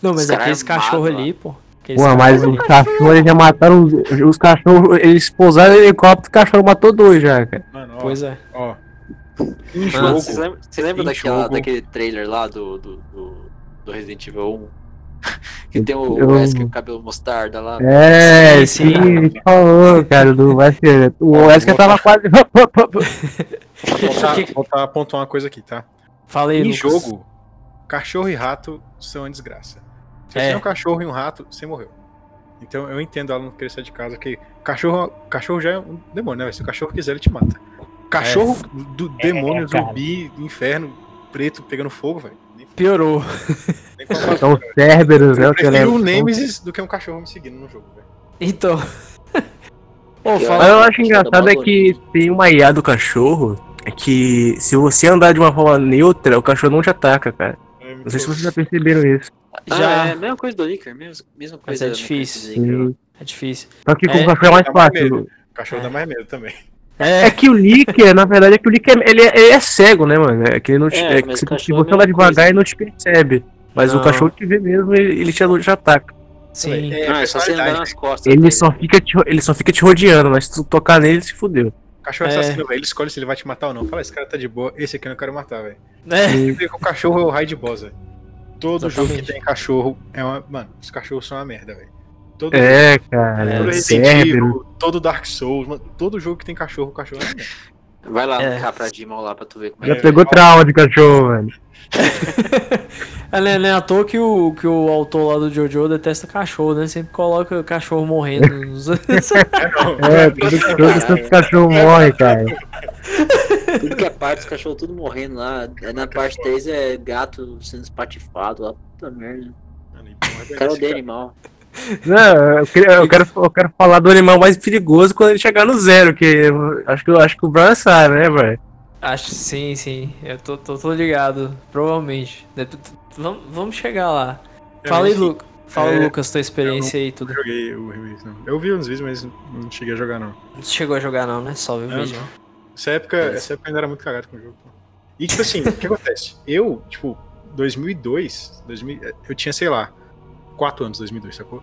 Não, mas cara aqueles armado cachorros lá. ali, pô. Aqueles Pô, mas os cachorros eles já mataram os, os cachorros, eles pousaram no helicóptero e o cachorro matou dois já, cara. Mano, ó, Pois é. ó. Ah, Você lembra, você lembra Em daquela, daquele trailer lá do, do, do, do Resident Evil 1? que tem o Eu- Wesker com o cabelo mostarda lá. É, Sim, sim, sim. a gente falou, cara, do Wesker. O Wesker tava quase. voltar, Que- voltar a pontuar uma coisa aqui, tá? Fala aí, Em Lucas. jogo, cachorro e rato são uma desgraça. Se você É. tem um cachorro e um rato, você morreu. Então eu entendo ela não querer sair de casa, que cachorro, cachorro já é um demônio, né? Se o cachorro quiser, ele te mata. Cachorro do demônio, cara. zumbi, inferno, preto, pegando fogo, velho. Piorou. nem com a São Cerberus, né? Eu que prefiro um Nemesis do que um cachorro me seguindo no jogo, velho. Então. (laughs) Ô, Pior. Mas fala. eu acho engraçado é que tem uma IA do cachorro é que se você andar de uma forma neutra, o cachorro não te ataca, cara. Não sei se vocês já perceberam isso. Ah, Já. é a mesma coisa do Licker, mesmo, mesma Mas coisa. é da difícil. É difícil. Só que com É, o cachorro é mais é fácil. vermelho. cachorro É. dá mais medo também. É É, que o Licker, na verdade, é que o Licker ele, é- ele é cego, né, mano? É que ele não te, É, é que mas se, o é você mesma andar devagar, ele não te percebe. Mas Não. o cachorro te vê mesmo, ele, ele te, te ataca. sim. É, Não, é só você andar nas costas. Ele dele. só, fica te, ele só fica te rodeando, mas se tu tocar nele, se fudeu. Cachorro É. assassino, velho. Ele escolhe se ele vai te matar ou não. Fala, esse cara tá de boa, esse aqui eu não quero matar, velho. É, O cachorro é o raio de boss, velho. Todo jogo que Exatamente. tem cachorro é uma. Mano, os cachorros são uma merda, velho. Todo É, cara. todo é, Resident. Evil, todo Dark Souls, mano, todo jogo que tem cachorro, o cachorro é uma merda. Vai lá É. cá pra Dimon lá pra tu ver como Já é. pegou trauma de cachorro, mano. (laughs) É, não é- não é à toa que o, que o autor lá do Jojo detesta cachorro, né? Sempre coloca cachorro morrendo. (laughs) nos- É, todo santo cachorro morre, cara. Tudo que é parte, os cachorros tudo morrendo lá. É Na parte 3 é gato sendo espatifado lá. Puta merda. É Cara, odeio animal. Não, eu, queria- eu quero, eu quero falar do animal mais perigoso quando ele chegar no zero, que eu acho que, eu acho que o Brian sabe, né, velho? Acho que sim, sim. Eu tô, tô, tô ligado. Provavelmente. Vamos, vamos chegar lá. Fala aí, Lucas. Fala, é, Lucas, tua experiência aí e tudo. Eu joguei o remake, não. Eu vi uns vídeos, mas não cheguei a jogar, não. Não chegou a jogar não, né? Só viu o Não. vídeo. Essa época, essa época eu ainda era muito cagado com o jogo. E, tipo assim, o que acontece? Eu, tipo, 2002, 2000, eu tinha, sei lá, 4 anos, 2002, sacou?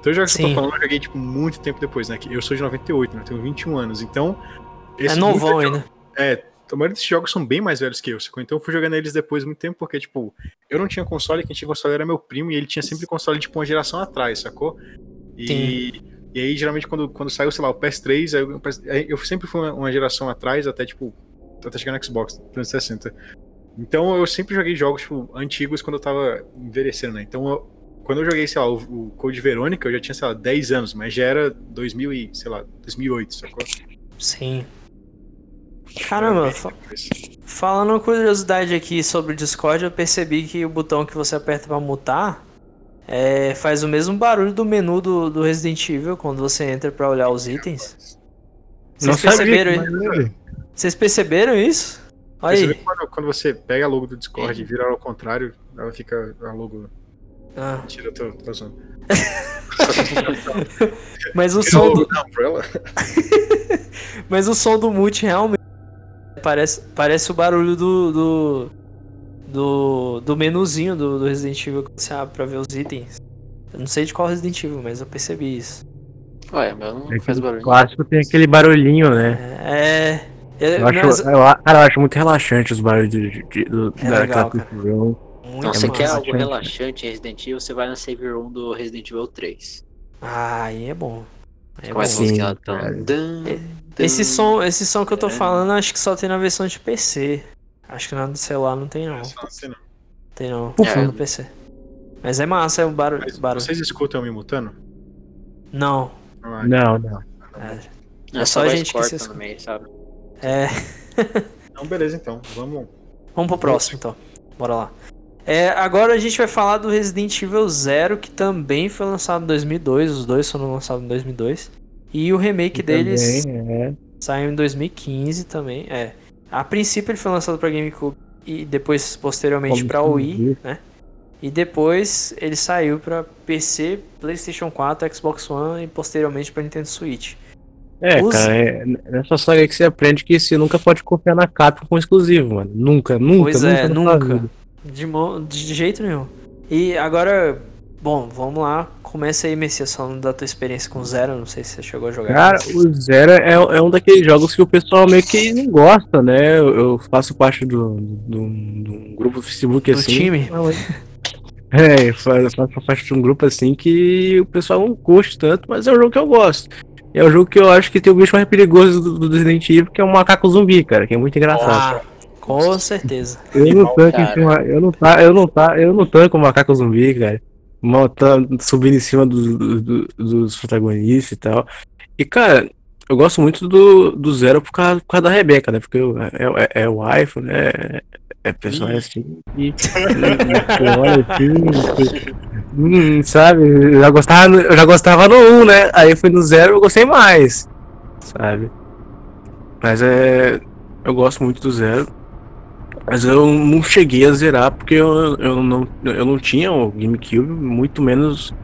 Então eu já que eu tô falando, eu joguei, tipo, muito tempo depois, né? Eu sou de 98, né? Eu tenho 21 anos, então... É esse- novão muita- ainda. É, a maioria desses jogos são bem mais velhos que eu, sacou? Então eu fui jogando eles depois muito tempo, porque, tipo, eu não tinha console, quem tinha console era meu primo, e ele tinha sempre console, tipo, uma geração atrás, sacou? E, e aí, geralmente, quando, quando saiu, sei lá, o PS3, aí eu, eu sempre fui uma, uma geração atrás, até, tipo, até chegar no Xbox 360. Então eu sempre joguei jogos, tipo, antigos quando eu tava envelhecendo, né? Então, eu- quando eu joguei, sei lá, o, o Code Verônica, eu já tinha, sei lá, 10 anos, mas já era 2000 e, sei lá, 2008, sacou? Sim. Caramba, fa- falando uma curiosidade aqui sobre o Discord, eu percebi que o botão que você aperta pra mutar é, faz o mesmo barulho do menu do, do Resident Evil quando você entra pra olhar os itens. Vocês perceberam, isso? Vocês perceberam isso? Olha aí. que quando, quando você pega a logo do Discord e vira ela ao contrário, ela fica a logo. Ah, Mentira, eu tô, tô zoando. (laughs) mas o som do, (laughs) mas o som do mute realmente parece, parece o barulho do do, do, do menuzinho do, do Resident Evil quando você abre pra ver os itens. Eu não sei de qual Resident Evil, mas eu percebi isso. Ué, meu não É faz que o barulho. clássico tem aquele barulhinho, né? É. Eu, Eu acho, mas- eu, cara, eu acho muito relaxante os barulhos de, de, do, É da legal, confusão. muito Então, você quer algo relaxante. em Resident Evil, você vai na save room do Resident Evil 3. Ah, aí é bom. É bom. Começa Esse som, esse som que eu tô É. falando, acho que só tem na versão de PC. Acho que na do celular não tem não. Não. Tem não. É. Só no PC. Mas é massa, é um barulho. Mas barulho. vocês escutam eu me mutando? Não. Ah, Não, não. É, É É só só a gente que se escuta. meio, sabe? é. Então, beleza, então. Vamos. Vamos pro próximo então. Bora lá. É, agora a gente vai falar do Resident Evil Zero, que também foi lançado em 2002. Os dois foram lançados em 2002. E o remake deles é. saiu em 2015 também. É. A princípio ele foi lançado para GameCube e depois posteriormente para Wii, né? E depois ele saiu para PC, PlayStation 4, Xbox One e posteriormente para Nintendo Switch. É, Use- cara, é nessa saga aí que você aprende que você nunca pode confiar na Capcom com exclusivo, mano. Nunca, nunca, Pois nunca. é, nunca. de jeito nenhum. E agora, bom, vamos lá. Começa aí, Messias, falando da tua experiência com Zero. Não sei se você chegou a jogar. Cara, o Zero é, é um daqueles jogos que o pessoal meio que não gosta, né? Eu, eu faço parte do, do, do um grupo do Facebook Do assim. time? (laughs) É, eu faço, parte de um grupo assim que o pessoal não curte tanto, mas é um jogo que eu gosto. É um jogo que eu acho que tem o bicho mais perigoso do, do Resident Evil, que é um macaco zumbi, cara, que é muito engraçado. Ah, com certeza. Eu não tanco, cara. em cima- eu não tá, eu não tá, eu não tanco o macaco zumbi, cara. Montando, subindo em cima do- do- do- dos protagonistas e tal. E, cara, eu gosto muito do, do Zero por causa, por causa da Rebeca, né? Porque é, é, é o wife, né? É personagem assim. E, olha assim, hum, sabe? Eu já, gostava, no- eu já gostava no 1, né? Aí fui no Zero eu gostei mais, sabe? Mas é. Eu gosto muito do Zero. Mas eu não cheguei a zerar porque eu, eu, não, eu não tinha o GameCube, muito menos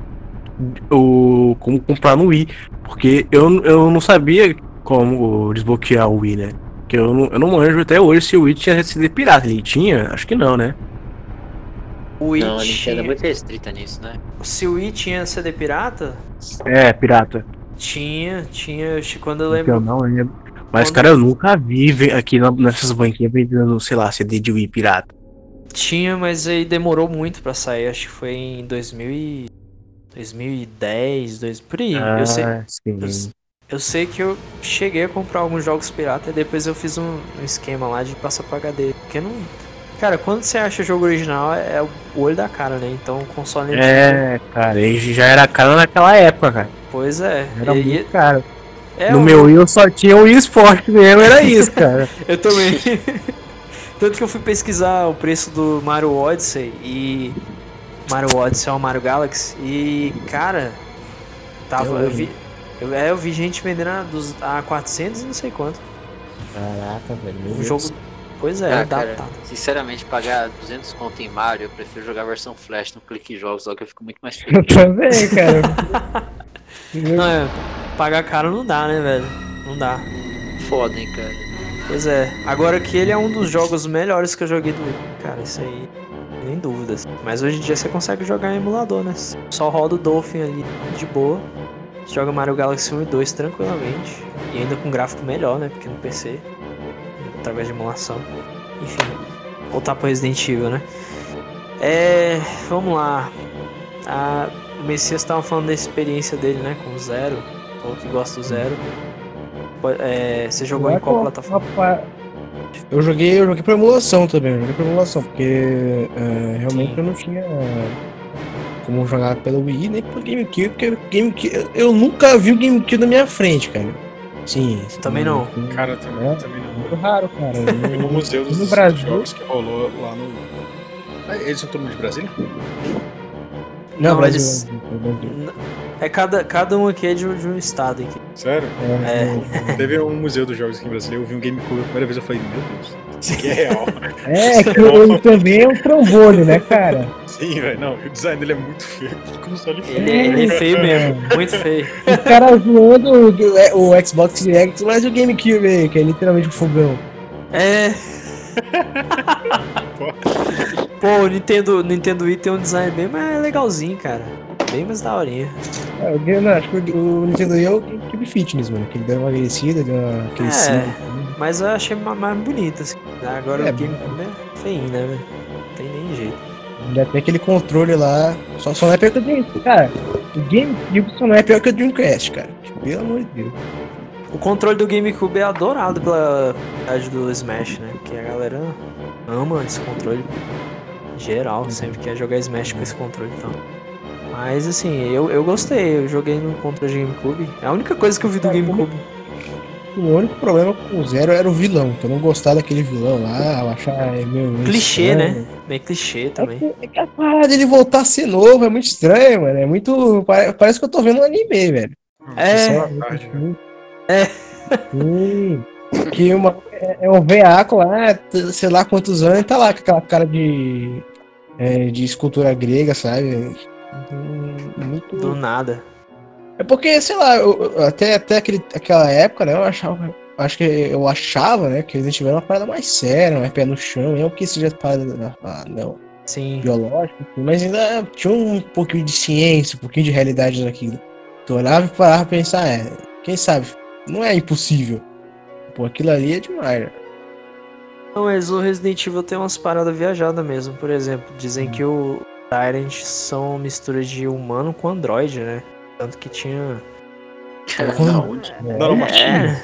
o como comprar no Wii. Porque eu, eu não sabia como desbloquear o Wii, né? Porque eu não, eu não manjo até hoje se o Wii tinha CD pirata. Ele tinha? Acho que não, né? O Wii Não, a Nintendo é tinha... muito restrita nisso, né? Se o Wii tinha CD pirata, É, pirata. tinha, tinha. acho que Quando eu Eu lembro. não lembro. Mas, Quando- cara, eu nunca vi aqui na- nessas banquinhas vendendo, sei lá, CD de Wii pirata. Tinha, mas aí demorou muito pra sair. Acho que foi em 2000 e... 2010, dois... por aí. eu, sei, Ah, sim. eu, eu sei que eu cheguei a comprar alguns jogos pirata e depois eu fiz um, um esquema lá de passar pro HD. Porque não. Cara, quando você acha jogo original é, é o olho da cara, né? Então o console É, cara, ele já era caro naquela época, cara. Pois é. Era E- muito caro. É no um- meu Wii eu só tinha o Wii Sport mesmo, era isso, cara. (laughs) Eu também. Tanto que eu fui pesquisar o preço do Mario Odyssey e. Mario Odyssey é o Mario Galaxy. E, cara. Tava. Eu Eu vi. Eu, é, eu vi gente vendendo a, dos, a 400 e não sei quanto. Caraca, velho. meu O jogo. Pois é, Ah, dá, cara, tá. sinceramente, pagar 200 conto em Mario, eu prefiro jogar a versão Flash no Clique Jogos, logo que eu fico muito mais (laughs) Eu feliz. também, cara. (laughs) Não, é, pagar caro não dá, né, velho? Não dá. Foda, hein, cara. Pois é. Agora que ele é um dos jogos melhores que eu joguei do Wii. Cara, isso aí. Nem dúvidas. Mas hoje em dia você consegue jogar em emulador, né? Só roda o Dolphin ali de boa. Você joga Mario Galaxy 1 e 2 tranquilamente. E ainda com gráfico melhor, né? Porque no PC. Através de emulação. Enfim. Voltar pro Resident Evil, né? É. Vamos lá. A, o Messias tava falando da experiência dele, né? Com o Zero. Falou que gosta do Zero. É, você jogou em qual plataforma? Eu joguei, eu joguei por emulação também, eu joguei por emulação, porque é, realmente Sim. eu não tinha como jogar pelo Wii nem pelo GameCube, porque GameCube, eu- nunca vi o GameCube na minha frente, cara. Sim. Também não. Cara, também, É. também não. Muito raro, cara. (laughs) No Museu dos, no dos Brasil- Jogos que rolou lá no. Ah, eles são todo mundo de Brasília? Não, Não, Brasil. eles- É cada, cada um aqui é de, um- de um estado aqui. Sério? É. Teve um museu dos jogos aqui em Brasília, eu vi um GameCube a primeira vez eu falei, meu Deus, isso aqui é real. (laughs) É, que ele também é um trombone, né, cara? Sim, velho, não, o design dele é muito feio, console feio. Ele, ele é feio mesmo, muito feio. O cara zoando o, o Xbox Direct, mas o GameCube aí, que é literalmente um fogão. É. (laughs) Pô, o Nintendo, Nintendo Wii tem um design bem mais legalzinho, cara. Bem mais daorinha. É, o Game- não, acho que o, o Nintendo Wii é o GameCube Fitness, mano. Que ele deu uma envelhecida, deu uma, aquele É. Mas eu achei ma- mais bonito, assim. Agora É. o GameCube é feinho, né, velho? Não tem nem jeito. Ainda tem aquele controle lá. Só, só não é pior que o Dreamcast. Cara, o GameCube só não é pior que o Dreamcast, cara. Pelo amor de Deus. O controle do GameCube é adorado pela comunidade do Smash, né? Porque a galera ama esse controle. Geral, sempre quer jogar Smash com esse controle então. Mas assim, eu, eu gostei, eu joguei no controle de GameCube. É a única coisa que eu vi do GameCube. O único problema com o Zero era o vilão. Que eu não gostava daquele vilão lá. Eu achava é, meio. Clichê, estranho. né? Meio clichê É também. que, é que a parada dele voltar a ser novo é muito estranho, mano. É muito. pare- Parece que eu tô vendo um anime, velho. É, É. Sim. Que uma, é, é um veaco lá, sei lá quantos anos, e tá lá com aquela cara de. é, de escultura grega, sabe? Hum, Muito. do nada. É porque, sei lá, eu- até, até aquele, aquela época, né, eu achava. Acho que eu achava, né, que eles tiveram uma parada mais séria, mais pé no chão, não que seja parada ah, não, Sim. biológica, assim, mas ainda tinha um pouquinho de ciência, um pouquinho de realidade naquilo. Tu olhava e parava pra pensar, é, quem sabe, não é impossível. Pô, aquilo ali é demais, né? Não, mas o Resident Evil tem umas paradas viajadas mesmo. Por exemplo, dizem que o Tyrant são mistura de humano com androide, né? Tanto que tinha. Não, Não, não, Martinho. É.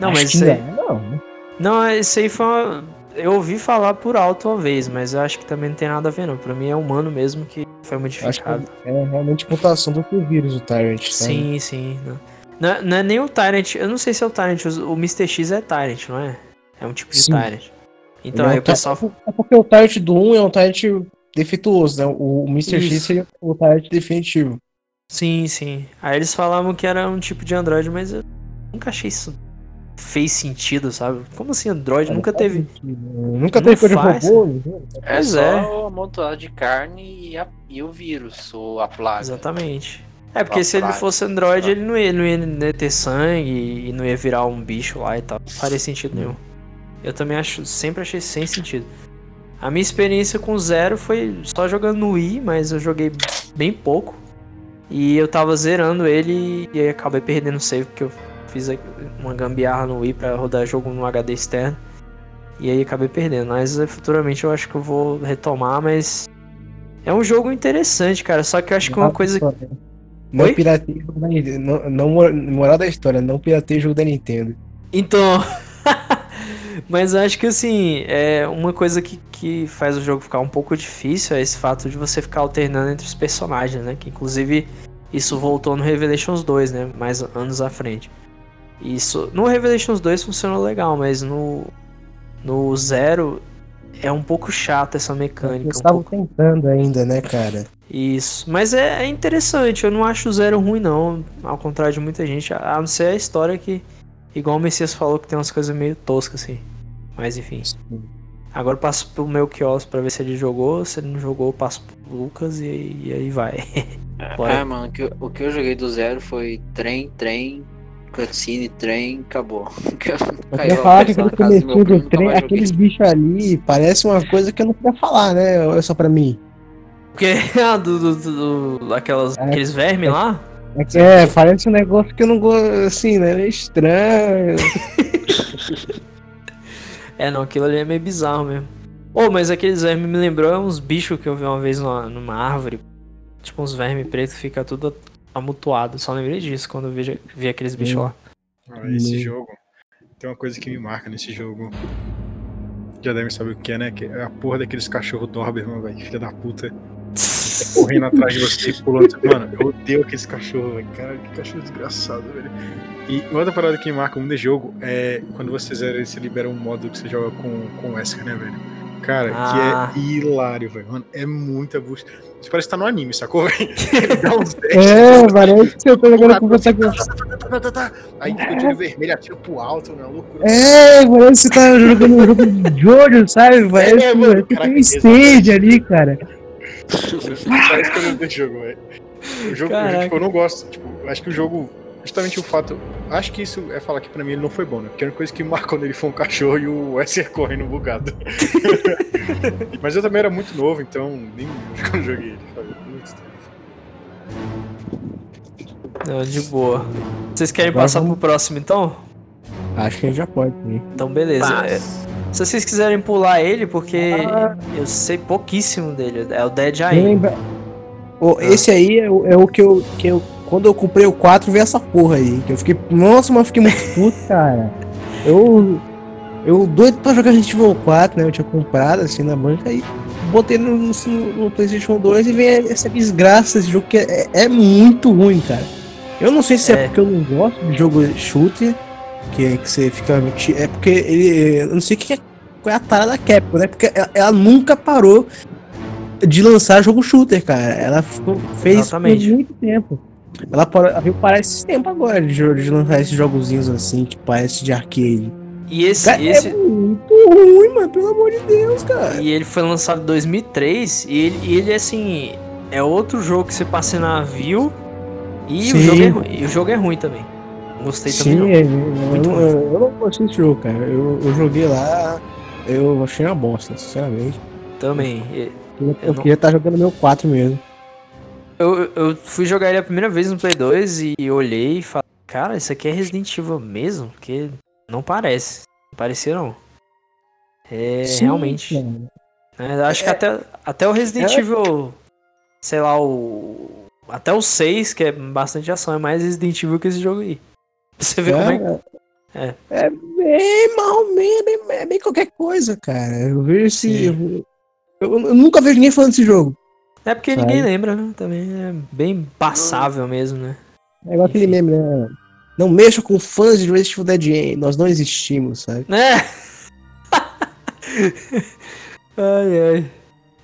Não, mas isso aí. não, não, né? Não, isso aí foi uma... Eu ouvi falar por alto uma vez, mas eu acho que também não tem nada a ver, não. Pra mim é humano mesmo que foi Acho que modificado. é realmente mutação do que o vírus, o Tyrant, sabe? Sim, sim. Não. Não, é- não é nem o Tyrant. Eu não sei se é o Tyrant. O Mr. X é Tyrant, não é? É um tipo de Sim. Tyrant. Então Ele é aí um o pessoal. É porque o Tyrant do 1 é um Tyrant defeituoso, né? O, o Mr. X Isso. seria o Tyrant definitivo. Sim, sim. Aí eles falavam que era um tipo de Android, mas eu nunca achei isso. Fez sentido, sabe? Como assim Android? É, nunca teve. sentido. Nunca Não teve coisa de robô, né? É só é. o amontoado de carne e, a- e o vírus, ou a plaga. Exatamente. É, porque Uma se ele praga. fosse Android, ele não ia, não ia ter sangue e não ia virar um bicho lá e tal. Não faria sentido nenhum. Eu também acho, sempre achei sem sentido. A minha experiência com Zero foi só jogando no Wii, mas eu joguei bem pouco. E eu tava zerando ele e aí acabei perdendo o save porque eu fiz uma gambiarra no Wii pra rodar jogo no HD externo. E aí acabei perdendo. Mas eh, futuramente eu acho que eu vou retomar, mas. É um jogo interessante, cara. Só que eu acho que uma coisa. Não Oi? Não, não, moral da história, não pirateie jogo da Nintendo. Então. (laughs) Mas eu acho que assim, é uma coisa que, que faz o jogo ficar um pouco difícil é esse fato de você ficar alternando entre os personagens, né? Que inclusive isso voltou no Revelations 2, né? Mais anos à frente. Isso. No Revelations 2 funcionou legal, mas no. No Zero é um pouco chato essa mecânica. Eles Um estavam pouco... tentando ainda, né, cara? Isso. Mas é, é interessante, eu não acho o Zero ruim, não. Ao contrário de muita gente. A não ser a história que. Igual o Messias falou que tem umas coisas meio toscas, assim. Mas enfim. Agora eu passo pro meu quiosque pra ver se ele jogou. Se ele não jogou, eu passo pro Lucas e, e aí vai. (laughs) Bora. É, mano, o que, eu, o que eu joguei do zero foi trem, trem, cutscene, trem, acabou. (laughs) Eu Caiu falar que na casa do trem, aqueles bichos ali, parece uma coisa que eu não queria falar, né? É só pra mim? Porque (laughs) ah, do, do, do, do- aquelas, É. aqueles vermes lá. É, que, é, parece um negócio que eu não gosto, assim, né? É estranho. (laughs) É, não, aquilo ali é meio bizarro mesmo. Ô, mas aqueles vermes me lembrou uns bichos que eu vi uma vez numa, numa árvore. Tipo uns vermes pretos fica tudo amutuado. Só lembrei disso quando eu vi, vi aqueles bichos lá. Ah, esse Hum. jogo. Tem uma coisa que me marca nesse jogo. Já devem saber o que é, né? Que é a porra daqueles cachorros Doberman, velho. Filha da puta. Correndo atrás de você e pulando. Mano, eu odeio aqueles cachorros, velho. Cara, que cachorro desgraçado, velho. E outra parada que marca muito desse jogo é quando você zera ele, você libera um modo que você joga com, com o Wesker, né, velho? Cara, Ah. que é hilário, velho. Mano, é muita bucha. Isso parece que tá no anime, sacou, (laughs) velho? Dá uns (laughs) É, parece que eu tô jogando com você aqui. Tá, tá, tá. Aí fica tudo vermelho, atira pro alto, né? Loucura. É, parece que você tá jogando um jogo de Jojo, sabe? Parece (laughs) É, mano, que tem um stage ali, cara. Parece que eu não desse jogo, velho. O jogo, Caraca. tipo, eu não gosto. Tipo, eu acho que o jogo. Justamente o fato. Acho que isso é falar que pra mim ele não foi bom, né? Porque a única coisa que marcou nele foi um cachorro e o Wesker correndo bugado. (laughs) Mas eu também era muito novo, então nem lembro (laughs) quando joguei ele. Muito tempo. Não, de boa. Vocês querem Agora passar vamos- pro próximo então? Acho que a gente já pode. Então, beleza. Passa. É, se vocês quiserem pular ele, porque eu sei pouquíssimo dele. É o Dead Aí. Lembra? Ô, Esse aí é o, é o que, eu, que eu. Quando eu comprei o 4, veio essa porra aí. Que eu fiquei. Nossa, mas eu fiquei muito (laughs) puto, cara. Eu. Eu doido pra jogar Resident Evil 4, né? Eu tinha comprado assim na banca e botei no, no, no PlayStation 2 e veio essa desgraça desse jogo que é, é muito ruim, cara. Eu não sei se é, É. porque eu não gosto de jogo shooter, que, é que você fica. É porque ele. Eu não sei o que é, qual é a tara da Capcom, né? Porque ela, ela nunca parou de lançar jogo shooter, cara. Ela ficou- fez Exatamente. por muito tempo. Ela parou, veio parar esse tempo agora de, de lançar esses jogozinhos assim, que parece de arcade. E esse, Cara, esse É muito ruim, mano, pelo amor de Deus, cara. e ele foi lançado em 2003 e ele, e ele assim é outro jogo que você passa em navio e o jogo é. E o jogo é ruim também. Não Gostei também Sim, não. é, eu, não- eu, eu não gostei desse jogo, cara. Eu, eu joguei lá, eu achei uma bosta, sinceramente. Também. Eu, Eu eu não- queria estar jogando meu 4 mesmo. Eu, eu fui jogar ele a primeira vez no Play 2 e olhei e falei, cara, isso aqui é Resident Evil mesmo? Porque não parece. Não parecia não. É, Sim, realmente. né, acho que até, até o Resident é- Evil, sei lá, o. Até o 6, que é bastante ação, é mais Resident Evil que esse jogo aí. Você como é que. É. É bem mal é bem, é bem qualquer coisa, cara. Eu vejo esse. Eu, eu nunca vejo ninguém falando desse jogo. É porque Sabe? ninguém lembra, né? Também é bem passável mesmo, né? É igual aquele meme, né? Não mexa com fãs de Resident Evil Dead End, nós não existimos, sabe? Né? (laughs) ai, ai.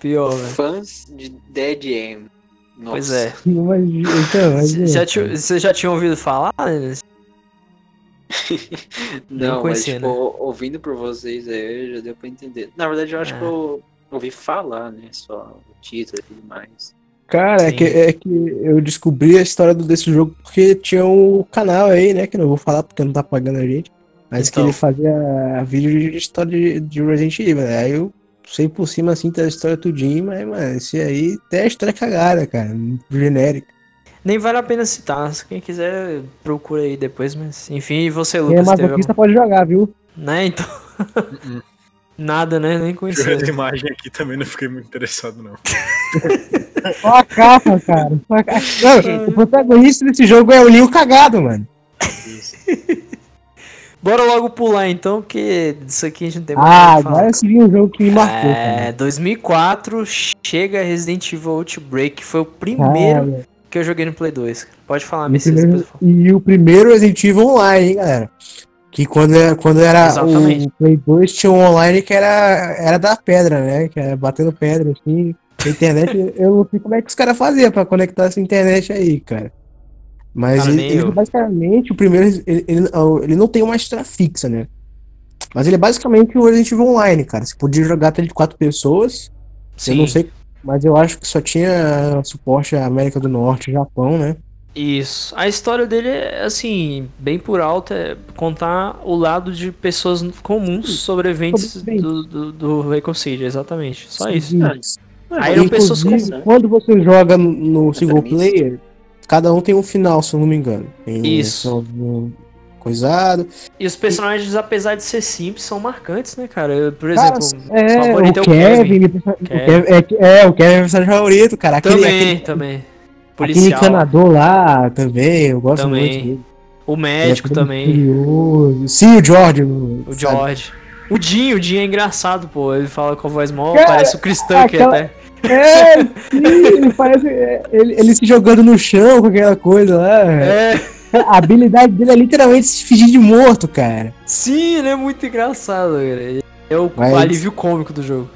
Pior, velho. Fãs de Dead Aim. Nossa. Pois é. Então, já, tinha- você já tinha ouvido falar? né? (laughs) Não, mas conhecia, tipo, né? ouvindo por vocês aí, já deu pra entender. Na verdade, eu acho É. que eu ouvi falar, né? Só o título e tudo mais. Cara, é que, é que eu descobri a história desse jogo porque tinha um canal aí, né? Que eu não vou falar porque não tá pagando a gente. Mas que Então. ele fazia vídeo de história de, de Resident Evil, né? Aí eu sei por cima assim da história tudinho, mas, mano, esse aí tem a história cagada, cara. Genérica. Nem vale a pena citar. Se quem quiser, procura aí depois, mas. Enfim, e você, Quem é Lucas, teve masoquista pode jogar, viu? Né, então. (laughs) Nada, né? Nem conhecia. essa imagem aqui também, não fiquei muito interessado, não. (laughs) Só a capa, cara. Não, o protagonista desse jogo é o Leo cagado, mano. (laughs) Bora logo pular então, porque disso aqui a gente não tem mais Ah, agora eu segui um jogo que me marcou, É, cara. 2004 chega Resident Evil Outbreak, que foi o primeiro Cara, que eu joguei no Play 2. Pode falar, e o Messias, primeiro-. E o primeiro Resident Evil Online, hein, galera. Que quando era, quando era Exatamente. o Play 2 tinha um online que era, era da pedra, né? Que era batendo pedra, assim. A internet, (laughs) eu não sei como é que os caras faziam pra conectar essa internet aí, cara. Mas Cara, ele, ele basicamente, o primeiro, ele, ele, ele não tem uma história fixa, né? Mas ele é basicamente o Resident Evil Online, cara. Você podia jogar até de quatro pessoas. Sim, Eu não sei, mas eu acho que só tinha suporte à América do Norte e Japão, né? isso. A história dele é, assim, bem por alto, é contar o lado de pessoas comuns sobreviventes do, do, do exatamente. Só isso. Seguinte, Aí eram pessoas comuns. quando você joga no single player, cada um tem um final, se eu não me engano. Tem um Isso. final coisado. E os personagens, apesar de ser simples, são marcantes, né, cara? Eu, por Cara, exemplo, é, favorito o é o Kevin, perso- o Kevin. É, é, o Kevin é meu personagem favorito, cara. Aquele, também, aquele, também. aquele Policial. encanador lá também, eu gosto Também. muito dele. O é médico todo também. misterioso. Sim, o George. O sabe? George. O Dinho, o Dinho é engraçado, pô. Ele fala com a voz mó, Cara, parece o Tucker aquela- até. É, sim, ele (laughs) parece. é, Ele, ele se jogando no chão com aquela coisa lá. É, A habilidade dele é literalmente se fingir de morto, cara. sim, ele é muito engraçado, cara. É o Mas- alívio cômico do jogo.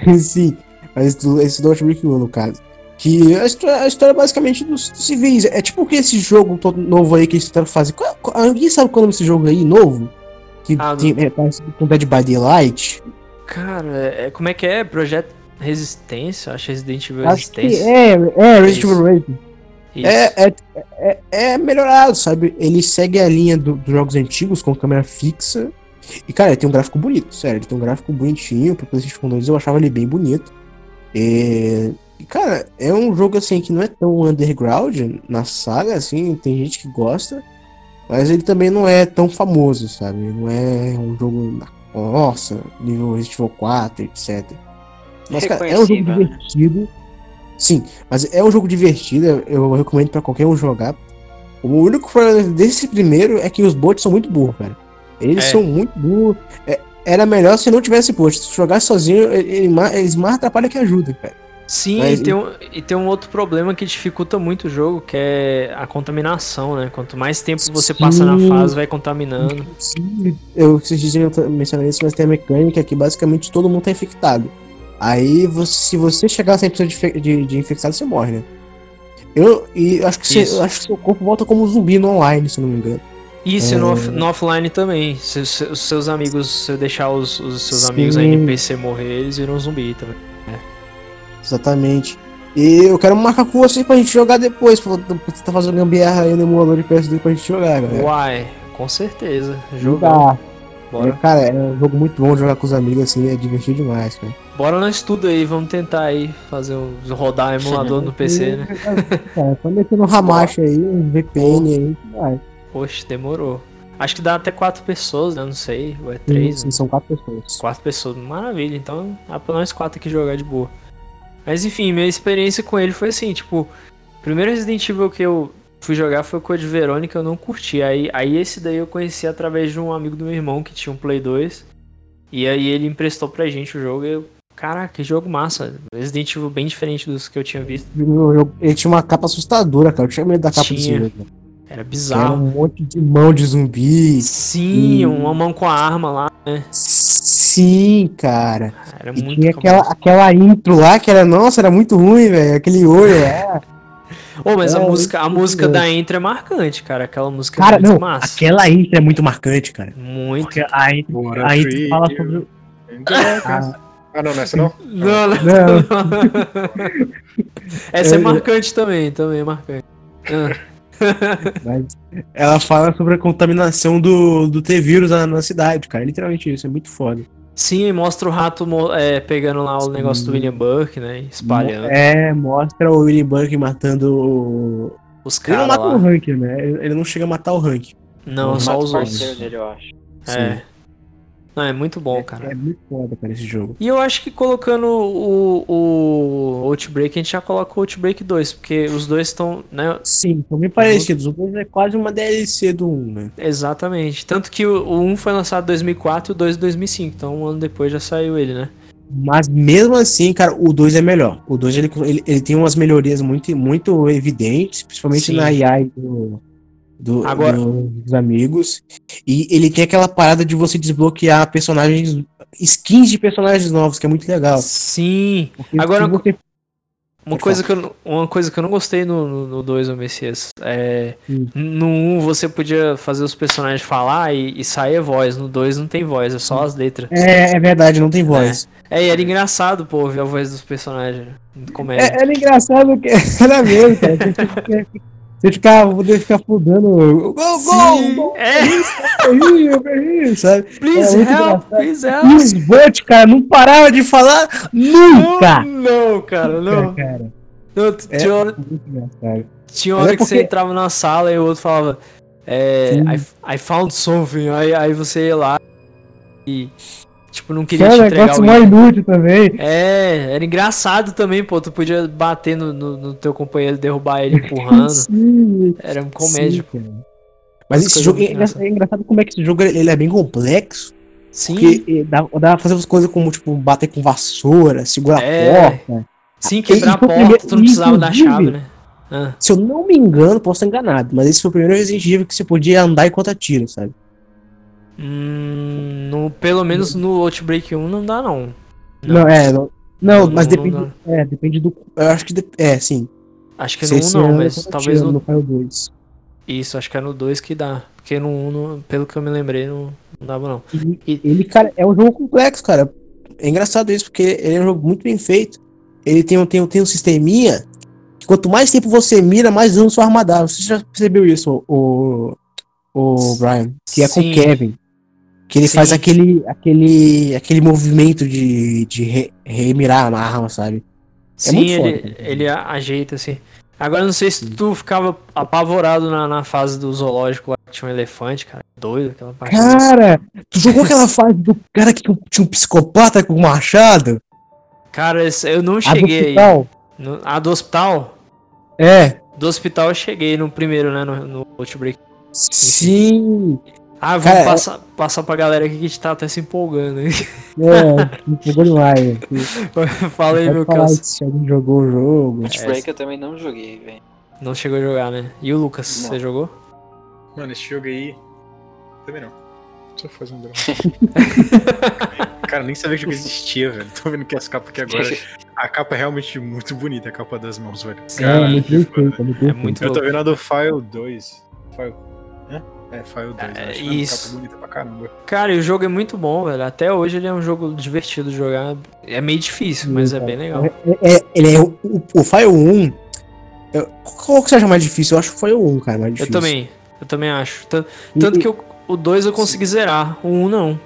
(laughs) Sim, mas do- esse do Outbreak 1, no caso. Que a história, a história basicamente dos, dos civis. É tipo que esse jogo todo novo aí que eles tentaram fazer. Qual, qual, alguém sabe qual é o nome desse jogo aí, novo? Que Ah, tem, é, parece com Dead by Daylight. Cara, é, como é que é? Projeto Resistência? Acho Resident Evil Acho Resistência. é, é, Resident. Evil Resident. É, é, é, é melhorado, sabe? Ele segue a linha do- dos jogos antigos com câmera fixa. E, cara, ele tem um gráfico bonito, sério. Ele tem um gráfico bonitinho. Pro PlayStation 2 eu achava ele bem bonito. É, E, cara, é um jogo assim que não é tão underground na saga, assim. Tem gente que gosta. Mas ele também não é tão famoso, sabe? Não é um jogo. Nossa, nível Resident Evil 4, etc. Mas, cara, é um jogo Reconhecível, né? Sim, mas é um jogo divertido, eu- eu recomendo pra qualquer um jogar. O único problema desse primeiro é que os bots são muito burros, cara. Eles É. são muito burros. É, era melhor se não tivesse bot. Se jogar sozinho, eles mais atrapalham que ajudam, cara. Sim, Mas- e, tem um, e tem um outro problema que dificulta muito o jogo, que é a contaminação, né? Quanto mais tempo você passa na fase, vai contaminando. Sim, eu vocês diziam mencionar isso, mas tem a mecânica que basicamente todo mundo tá infectado. Aí, você, se você chegar a 100% de, de, de infectado, você morre, né? Eu, e acho que você, acho que seu corpo volta como zumbi no online, se não me engano. Isso, É. no, off- no offline também. Se, se- os seus amigos, se eu deixar os, os seus Sim. amigos a NPC morrer, eles viram zumbi também. Exatamente. E eu quero marcar com vocês pra gente jogar depois, pra você tá fazendo gambiarra aí no emulador de PS2 pra gente jogar, galera. Uai, com certeza. Jogão. Dá. É, Bora. cara, é um jogo muito bom jogar com os amigos, assim, é divertido demais, cara. Bora nós tudo aí, vamos tentar aí fazer um, rodar emulador no PC, né? (laughs) É, só metendo um Hamachi aí, um VPN aí, vai. Poxa, demorou. Acho que dá até quatro pessoas, né? Não sei. Ou é três, Sim, né? são quatro pessoas. Quatro pessoas, maravilha. Então dá pra nós quatro aqui jogar de boa. Mas enfim, minha experiência com ele foi assim, tipo, primeiro Resident Evil que eu fui jogar foi o Code Verônica, eu não curti. Aí, aí esse daí eu conheci através de um amigo do meu irmão que tinha um Play 2. E aí ele emprestou pra gente o jogo e eu. Caraca, que jogo massa. Resident Evil bem diferente dos que eu tinha visto. Ele tinha uma capa assustadora, cara. Eu tinha medo da capa desse Tinha. jogo. Era Que Era um bizarro. monte de mão de zumbi. Sim, Hum. uma mão com a arma lá. Sim, cara. Era E muito tinha aquela, aquela intro lá que era, nossa, era muito ruim, velho. Aquele olho lá. (laughs) Ô, mas a É, música, a música da intro é marcante, cara. Aquela música Cara, é muito não, massa. aquela intro é muito marcante, cara. Muito. Porque a intro, a intro fala sobre. Ah, não, não é essa não? Não, não. Não, (laughs) Essa é Eu- marcante também, também é marcante. Ah, Mas ela fala sobre a contaminação do, do T-vírus na, na cidade, cara. Literalmente isso, é muito foda. Sim, mostra o rato é, pegando lá o Sim. negócio do William Burke, né? Espalhando É, mostra o Willy Burke matando o. os Ele não caras mata o lá. Rank, né? Ele não chega a matar o Rank. Não, Não só os o outros. dele, eu acho. É. Não, é muito bom, cara. É muito foda, cara, esse jogo. E eu acho que colocando o, o Outbreak, a gente já coloca o Outbreak 2, porque os dois estão, né? Sim, são bem parecidos. O 2 é quase uma DLC do 1, né? Exatamente. Tanto que o, o 1 foi lançado em 2004 e o 2 em 2005, então um ano depois já saiu ele, né? Mas mesmo assim, cara, o 2 é melhor. O 2 ele, ele, ele tem umas melhorias muito, muito evidentes, principalmente Sim. na AI do, do- Agora- dos amigos. E ele tem aquela parada de você desbloquear personagens, skins de personagens novos, que é muito legal. Sim. Porque Agora- você- Uma coisa, que eu, não- uma coisa que eu não gostei no 2, no, ô Messias, é. Hum. No 1 um, você podia fazer os personagens falar e, e sair a voz. No 2 não tem voz, é só as letras. É, é verdade, não tem voz. É, e era engraçado, pô, ouvir a voz dos personagens. Comédia. É, era engraçado que (laughs) era mesmo, cara. (laughs) Você fica- Você ficava, poder ficar fudando. Gol, gol, Sim, gol, é, berrinho, sabe? please É help, please help. Os bots, cara, não parava de falar nunca. Não, cara, não. cara. não t- É tinha hora, muito engraçado. tinha hora é que você porque- entrava na sala e o outro falava. É. I, I found something. Aí, aí você ia lá e. Tipo, não queria Que te entregar negócio inútil também. É, era engraçado também, pô. Tu podia bater no, no, no teu companheiro, derrubar ele empurrando. (laughs) Sim, Era um comédia. sim. Mas esse jogo é engraçado, é engraçado como é que esse jogo ele é bem complexo. Sim, Porque eh, dá, dá pra fazer as coisas como, tipo, bater com vassoura, segurar É. a porta. sim, quebrar a Esse foi o porta, tu não primeiro- precisava da chave, né? Ah, Se eu não me engano, posso estar enganado, mas esse foi o primeiro Resident Evil que você podia andar enquanto atira, sabe? Hum, no, pelo menos no Outbreak 1 não dá, não. Não. Não, é. Não, não, Não, mas depende. é, depende do. Eu acho que. dep- É, sim. Acho que Se no 1 esse não, mas enquanto talvez no. no Fire 2. Isso, acho que é no 2 que dá. Porque no 1, não- pelo que eu me lembrei, não, não dava, não. E- Ele, cara, é um jogo complexo, cara. É engraçado isso, porque ele é um jogo muito bem feito. Ele tem, um- tem, um- tem um sisteminha que quanto mais tempo você mira, mais dano sua arma dá. Você já percebeu isso, o, o Brian? Que é com o Kevin. Que ele Sim. faz aquele, aquele, aquele movimento de, de re- remirar a arma, sabe? Sim, muito ele, foda, ele ajeita assim. Agora não sei se tu ficava apavorado na, na fase do zoológico lá que tinha um elefante, cara. Doido aquela parte. Cara, tu jogou aquela fase do cara que tinha um psicopata com um machado? Cara, eu não A do cheguei aí. hospital? No- a do hospital? É. Do hospital eu cheguei no primeiro, né? No, no Outbreak. Sim. Ah, vamos Cara, é- passar, passar pra galera aqui que a gente tá até se empolgando. hein? É, me pegou demais. (laughs) Fala aí, meu Kelso. se alguém jogou o jogo. Outbreak eu também não joguei, velho. Não chegou a jogar, né? E o Lucas, Não. você jogou? Mano, esse jogo aí. Também não. Só fazendo drama. (laughs) Cara, nem sabia que o jogo existia, velho. Tô vendo que as capas aqui agora. A capa é realmente muito bonita, a capa das mãos, velho. É, Caralho, muito foda. feito, é muito É bem feito. muito Eu tô vendo a do File 2. File. É, File 2. É, eu acho. Mano, isso. Capa bonita pra caramba. Cara, e o jogo é muito bom, velho. Até hoje ele é um jogo divertido de jogar. É meio difícil, mas é bem legal. É, é- ele é o, o, Fire 1. eu- qual que você acha mais difícil? Eu acho que o Fire 1, cara, mais Eu difícil. também, eu também acho. Tan- Tanto e- que eu- o 2 eu consegui zerar, o 1 um não.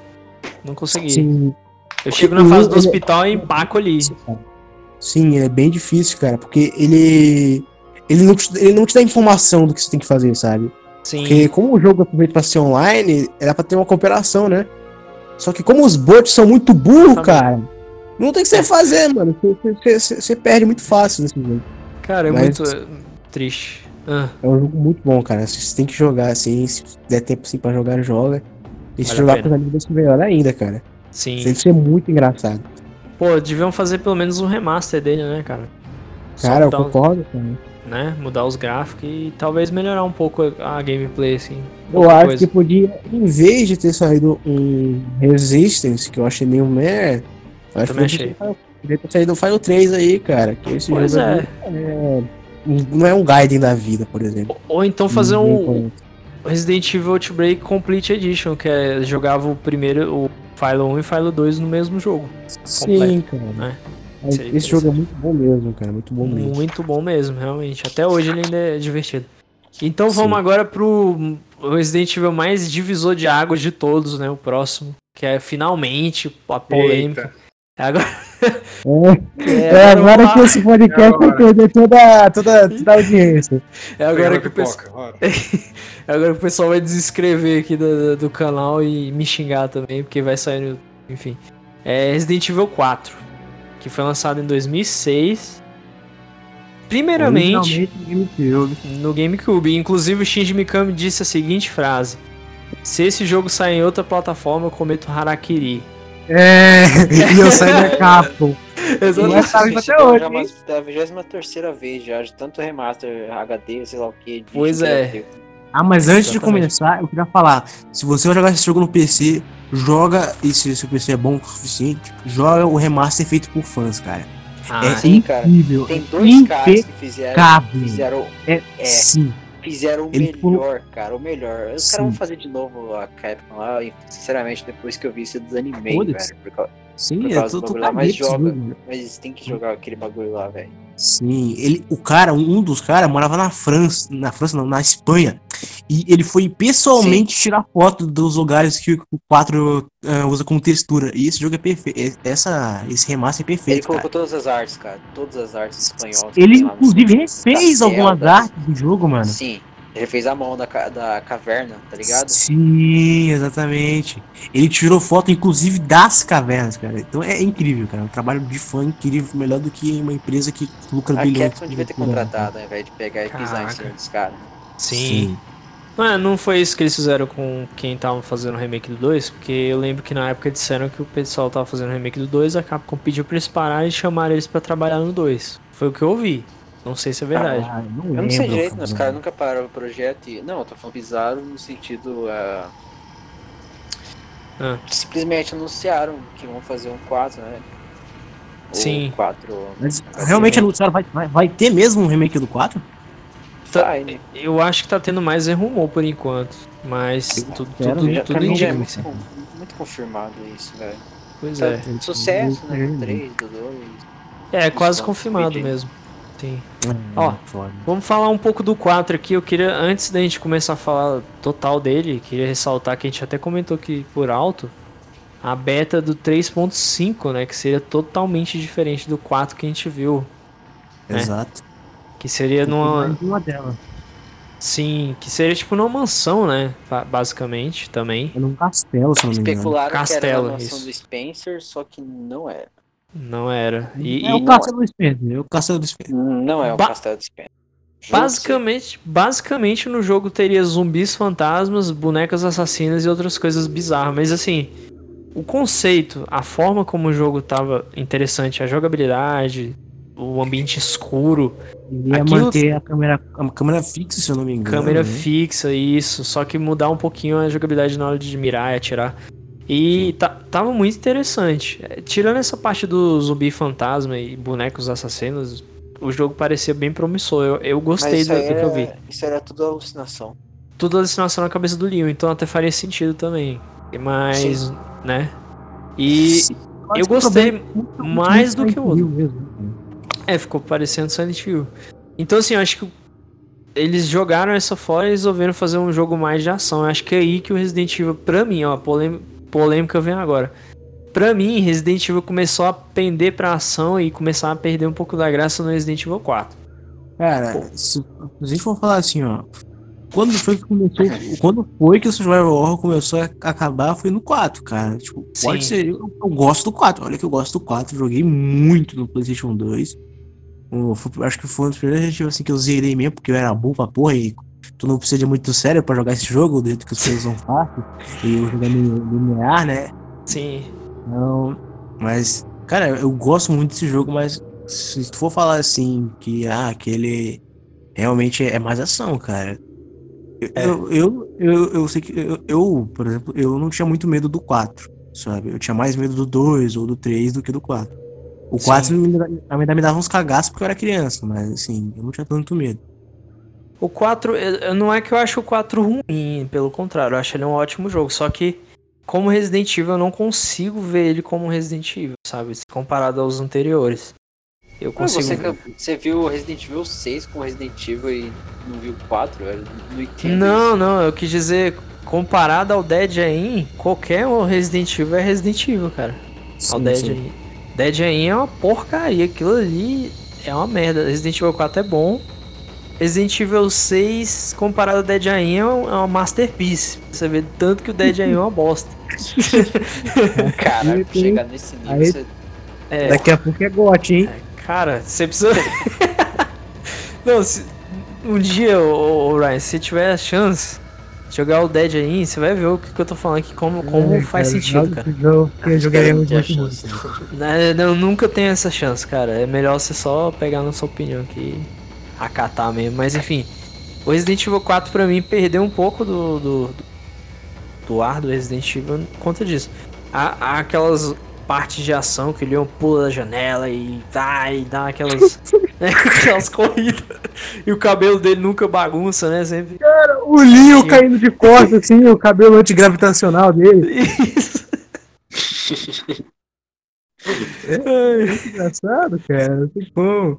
Não consegui. Sim, Eu chego na fase do hospital e empaco ali. sim, é bem difícil, cara, porque ele. Ele não, te, ele não te dá informação do que você tem que fazer, sabe? Sim. Porque como o jogo é feito pra ser online, era pra ter uma cooperação, né? Só que como os bots são muito burros, cara, não tem o que você fazer, mano. Você- Você você- você perde muito fácil nesse jogo. Cara, é Mas- muito eh, triste. Ah, É um jogo muito bom, cara. Você tem que jogar, assim, se der tempo assim pra jogar, joga. E se Vale a jogar com os amigos melhor ainda, cara. sim. Deve ser muito engraçado. Pô, deviam fazer pelo menos um remaster dele, né, cara? Só Cara, eu mudar, os- concordo, cara. Né? Mudar os gráficos e talvez melhorar um pouco a gameplay, assim. Eu acho coisa. que podia, em vez de ter saído um Resistance, que eu achei meio meh, acho que também podia ter- podia ter saído o File 3 aí, cara. Que esse Pois jogo é. é, não é um Gaiden da vida, por exemplo. Ou- Ou então fazer um. Resident Evil Outbreak Complete Edition, que é jogava o primeiro, o Philo 1 e Philo 2 no mesmo jogo. Sim, cara. né? Mas Seria Esse jogo é muito bom mesmo, cara. Muito bom mesmo. Muito bom mesmo, realmente. Até hoje ele ainda é divertido. Então vamos Sim. agora pro Resident Evil mais divisor de águas de todos, né? O próximo. Que é finalmente a polêmica. Agora, É, (laughs) é, é agora que esse podcast É vai agora. perder toda, toda, toda a audiência. (laughs) É agora que o pipoca, pessoal. (laughs) É agora que o pessoal vai desinscrever aqui do, do canal e me xingar também, porque vai sair no. Enfim. É Resident Evil 4. Que foi lançado em 2006. Primeiramente Originalmente, GameCube. no GameCube. Inclusive o Shinji Mikami disse a seguinte frase: Se esse jogo sair em outra plataforma, eu cometo Harakiri. É, e eu saí da Capcom. (laughs) Exatamente. Gente, até então hoje, já hein? mais- da 23 vez já, de tanto remaster HD, sei lá o que. Pois é. Ah, mas antes de Exatamente. começar, eu queria falar: se você vai jogar esse jogo no PC, joga, e se seu PC é bom o suficiente, joga o remaster feito por fãs, cara. Ah, é sim, cara. incrível. Tem é dois caras que fizeram, fizeram, É, É. sim. fizeram o Ele melhor, cara, o melhor. Os caras vão fazer de novo a Capcom lá e, sinceramente, depois que eu vi isso, eu desanimei, Foda-se. velho. Por causa- Sim, Por é causa tô, do bagulho lá, mas joga. né? Mas tem que jogar aquele bagulho lá, velho. Sim, ele, o cara, um dos caras morava na França, na França não, na Espanha, e ele foi pessoalmente tirar foto dos lugares que o 4 ah, usa como textura. E esse jogo é perfeito, é- essa, esse remaster é Ele perfeito, colocou cara. todas as artes, cara. Todas as artes espanholas. Ele inclusive refez da algumas tela, artes do jogo, mano. Sim. Ele fez a mão da, da caverna, tá ligado? Sim, exatamente. Ele tirou foto, inclusive, das cavernas, cara. Então é incrível, cara. Um trabalho de fã incrível, melhor do que uma empresa que lucra A bilhões. Capcom devia ter contratado, ao invés de pegar e pisar em cima dos caras. sim. Não, é, não foi isso que eles fizeram com quem tava fazendo o remake do 2, porque eu lembro que na época disseram que o pessoal tava fazendo o remake do 2, a Capcom pediu pra eles pararem e chamaram eles pra trabalhar no 2. Foi o que eu ouvi. Não sei se é verdade. Ah, não Eu não sei direito, né? Os cara. caras nunca pararam o projeto e. Não, eu tô falando pisaram no sentido. ah, Ah. Simplesmente anunciaram que vão fazer um 4, né? O Sim. 4. Mas realmente anunciaram, vai, vai, vai ter mesmo um remake do 4? Vai, né? Eu acho que tá tendo mais é rumor por enquanto. Mas tudo, espero, tudo, Já, tudo já é indica. muito, muito confirmado isso, velho. Pois Tá- é. Sucesso, né? Eu- Do 3, do 2. É, quase confirmado mesmo. Sim. É, Ó, foda. Vamos falar um pouco do 4 aqui. Eu queria, antes da gente começar a falar total dele, queria ressaltar que a gente até comentou aqui por alto a beta do 3.5, né? Que seria totalmente diferente do 4 que a gente viu. É. Exato. Que seria numa. Uma delas. Sim, que seria tipo numa mansão, né? ba- Basicamente também. É num castelo, se não me engano. Especularam que era Castelo, a mansão isso. do Spencer, só que não era. Não era. E, é e o castelo do Spencer. É o castelo do Spencer. Não é o Ba- castelo do Spencer. Basicamente, basicamente no jogo teria zumbis fantasmas, bonecas assassinas e outras coisas bizarras. Mas assim, o conceito, a forma como o jogo tava interessante, a jogabilidade, o ambiente escuro, Ele ia Aquilo- manter a câmera, a câmera fixa, se eu não me engano. câmera né? fixa, isso. Só que mudar um pouquinho a jogabilidade na hora de mirar e atirar. E ta- tava muito interessante. É, Tirando essa parte do zumbi fantasma e bonecos assassinos, o jogo parecia bem promissor. Eu, eu gostei do, aí do que eu era- vi. Isso era tudo alucinação. Tudo alucinação na cabeça do Leon, então até faria sentido também. Mas, né? E eu o gostei é muito mais do que o outro. Mesmo? É, ficou parecendo Silent Hill. Então, assim, eu acho que eles jogaram essa fora e resolveram fazer um jogo mais de ação. Eu acho que é aí que o Resident Evil, pra mim, ó, polêmica, polêmica vem agora. Pra mim, Resident Evil começou a pender pra ação e começar a perder um pouco da graça no Resident Evil 4. Cara, se, se a gente for falar assim, ó. Quando foi que começou. Quando foi que o Survival Horror começou a acabar foi no 4, cara. Tipo, pode Sim. ser. Eu, eu gosto do 4. Olha que eu gosto do 4. Joguei muito no PlayStation 2. Acho que foi um dos primeiros Evil assim, que eu zerei mesmo, porque eu era burro pra porra e tu não precisa de muito sério pra jogar esse jogo, do jeito que as coisas são fáceis. E eu no linear, né? Sim. Não, mas, cara, eu gosto muito desse jogo, mas se tu for falar assim, que ah, aquele realmente é mais ação, cara. Eu, É. eu, eu, eu, eu sei que eu, eu, por exemplo, eu não tinha muito medo do 4, sabe? Eu tinha mais medo do 2 ou do 3 do que do 4. O Sim. 4 me, dá- ainda me dava uns cagaços porque eu era criança, mas assim, eu não tinha tanto medo. O 4, eu- eu- não é que eu acho o 4 ruim, pelo contrário, eu acho ele um ótimo jogo. Só que, como Resident Evil, eu não consigo ver ele como Resident Evil, sabe? Se comparado aos anteriores. Eu consigo. Você, você viu Resident Evil 6 com Resident Evil e não viu o 4? Eu não entendo. Não, não, eu quis dizer, comparado ao Dead Aim, qualquer um Resident Evil é Resident Evil, cara. ao Sim, Dead sim. Aim. Dead Aim é uma porcaria, aquilo ali é uma merda. Resident Evil 4 é bom. Resident Evil 6, comparado ao Dead Aim, é é uma masterpiece. Você vê tanto que o Dead Aim é uma bosta. (laughs) Tem- chegar nesse nível, aí- você... É, Daqui a pouco é gote, hein? Cara, você precisa. (laughs) Não, se... um dia, ô, ô, Ryan, se tiver a chance jogar o Dead aí, você vai ver o que, que eu tô falando aqui, como, como É, faz cara, sentido, cara. eu jogaria muito. Né, Eu nunca tenho essa chance, cara. É melhor você só pegar na sua opinião aqui e acatar mesmo. Mas enfim, o Resident Evil 4 pra mim perdeu um pouco do, do, do ar do Resident Evil por conta disso. Há, há aquelas partes de ação que o Leon pula da janela e dá, e dá aquelas, (laughs) aquelas corridas. E o cabelo dele nunca bagunça, né? Sempre. O Leo Sim. caindo de costas, assim, o cabelo antigravitacional dele. (laughs) Isso. Ai. Engraçado, cara. Que bom.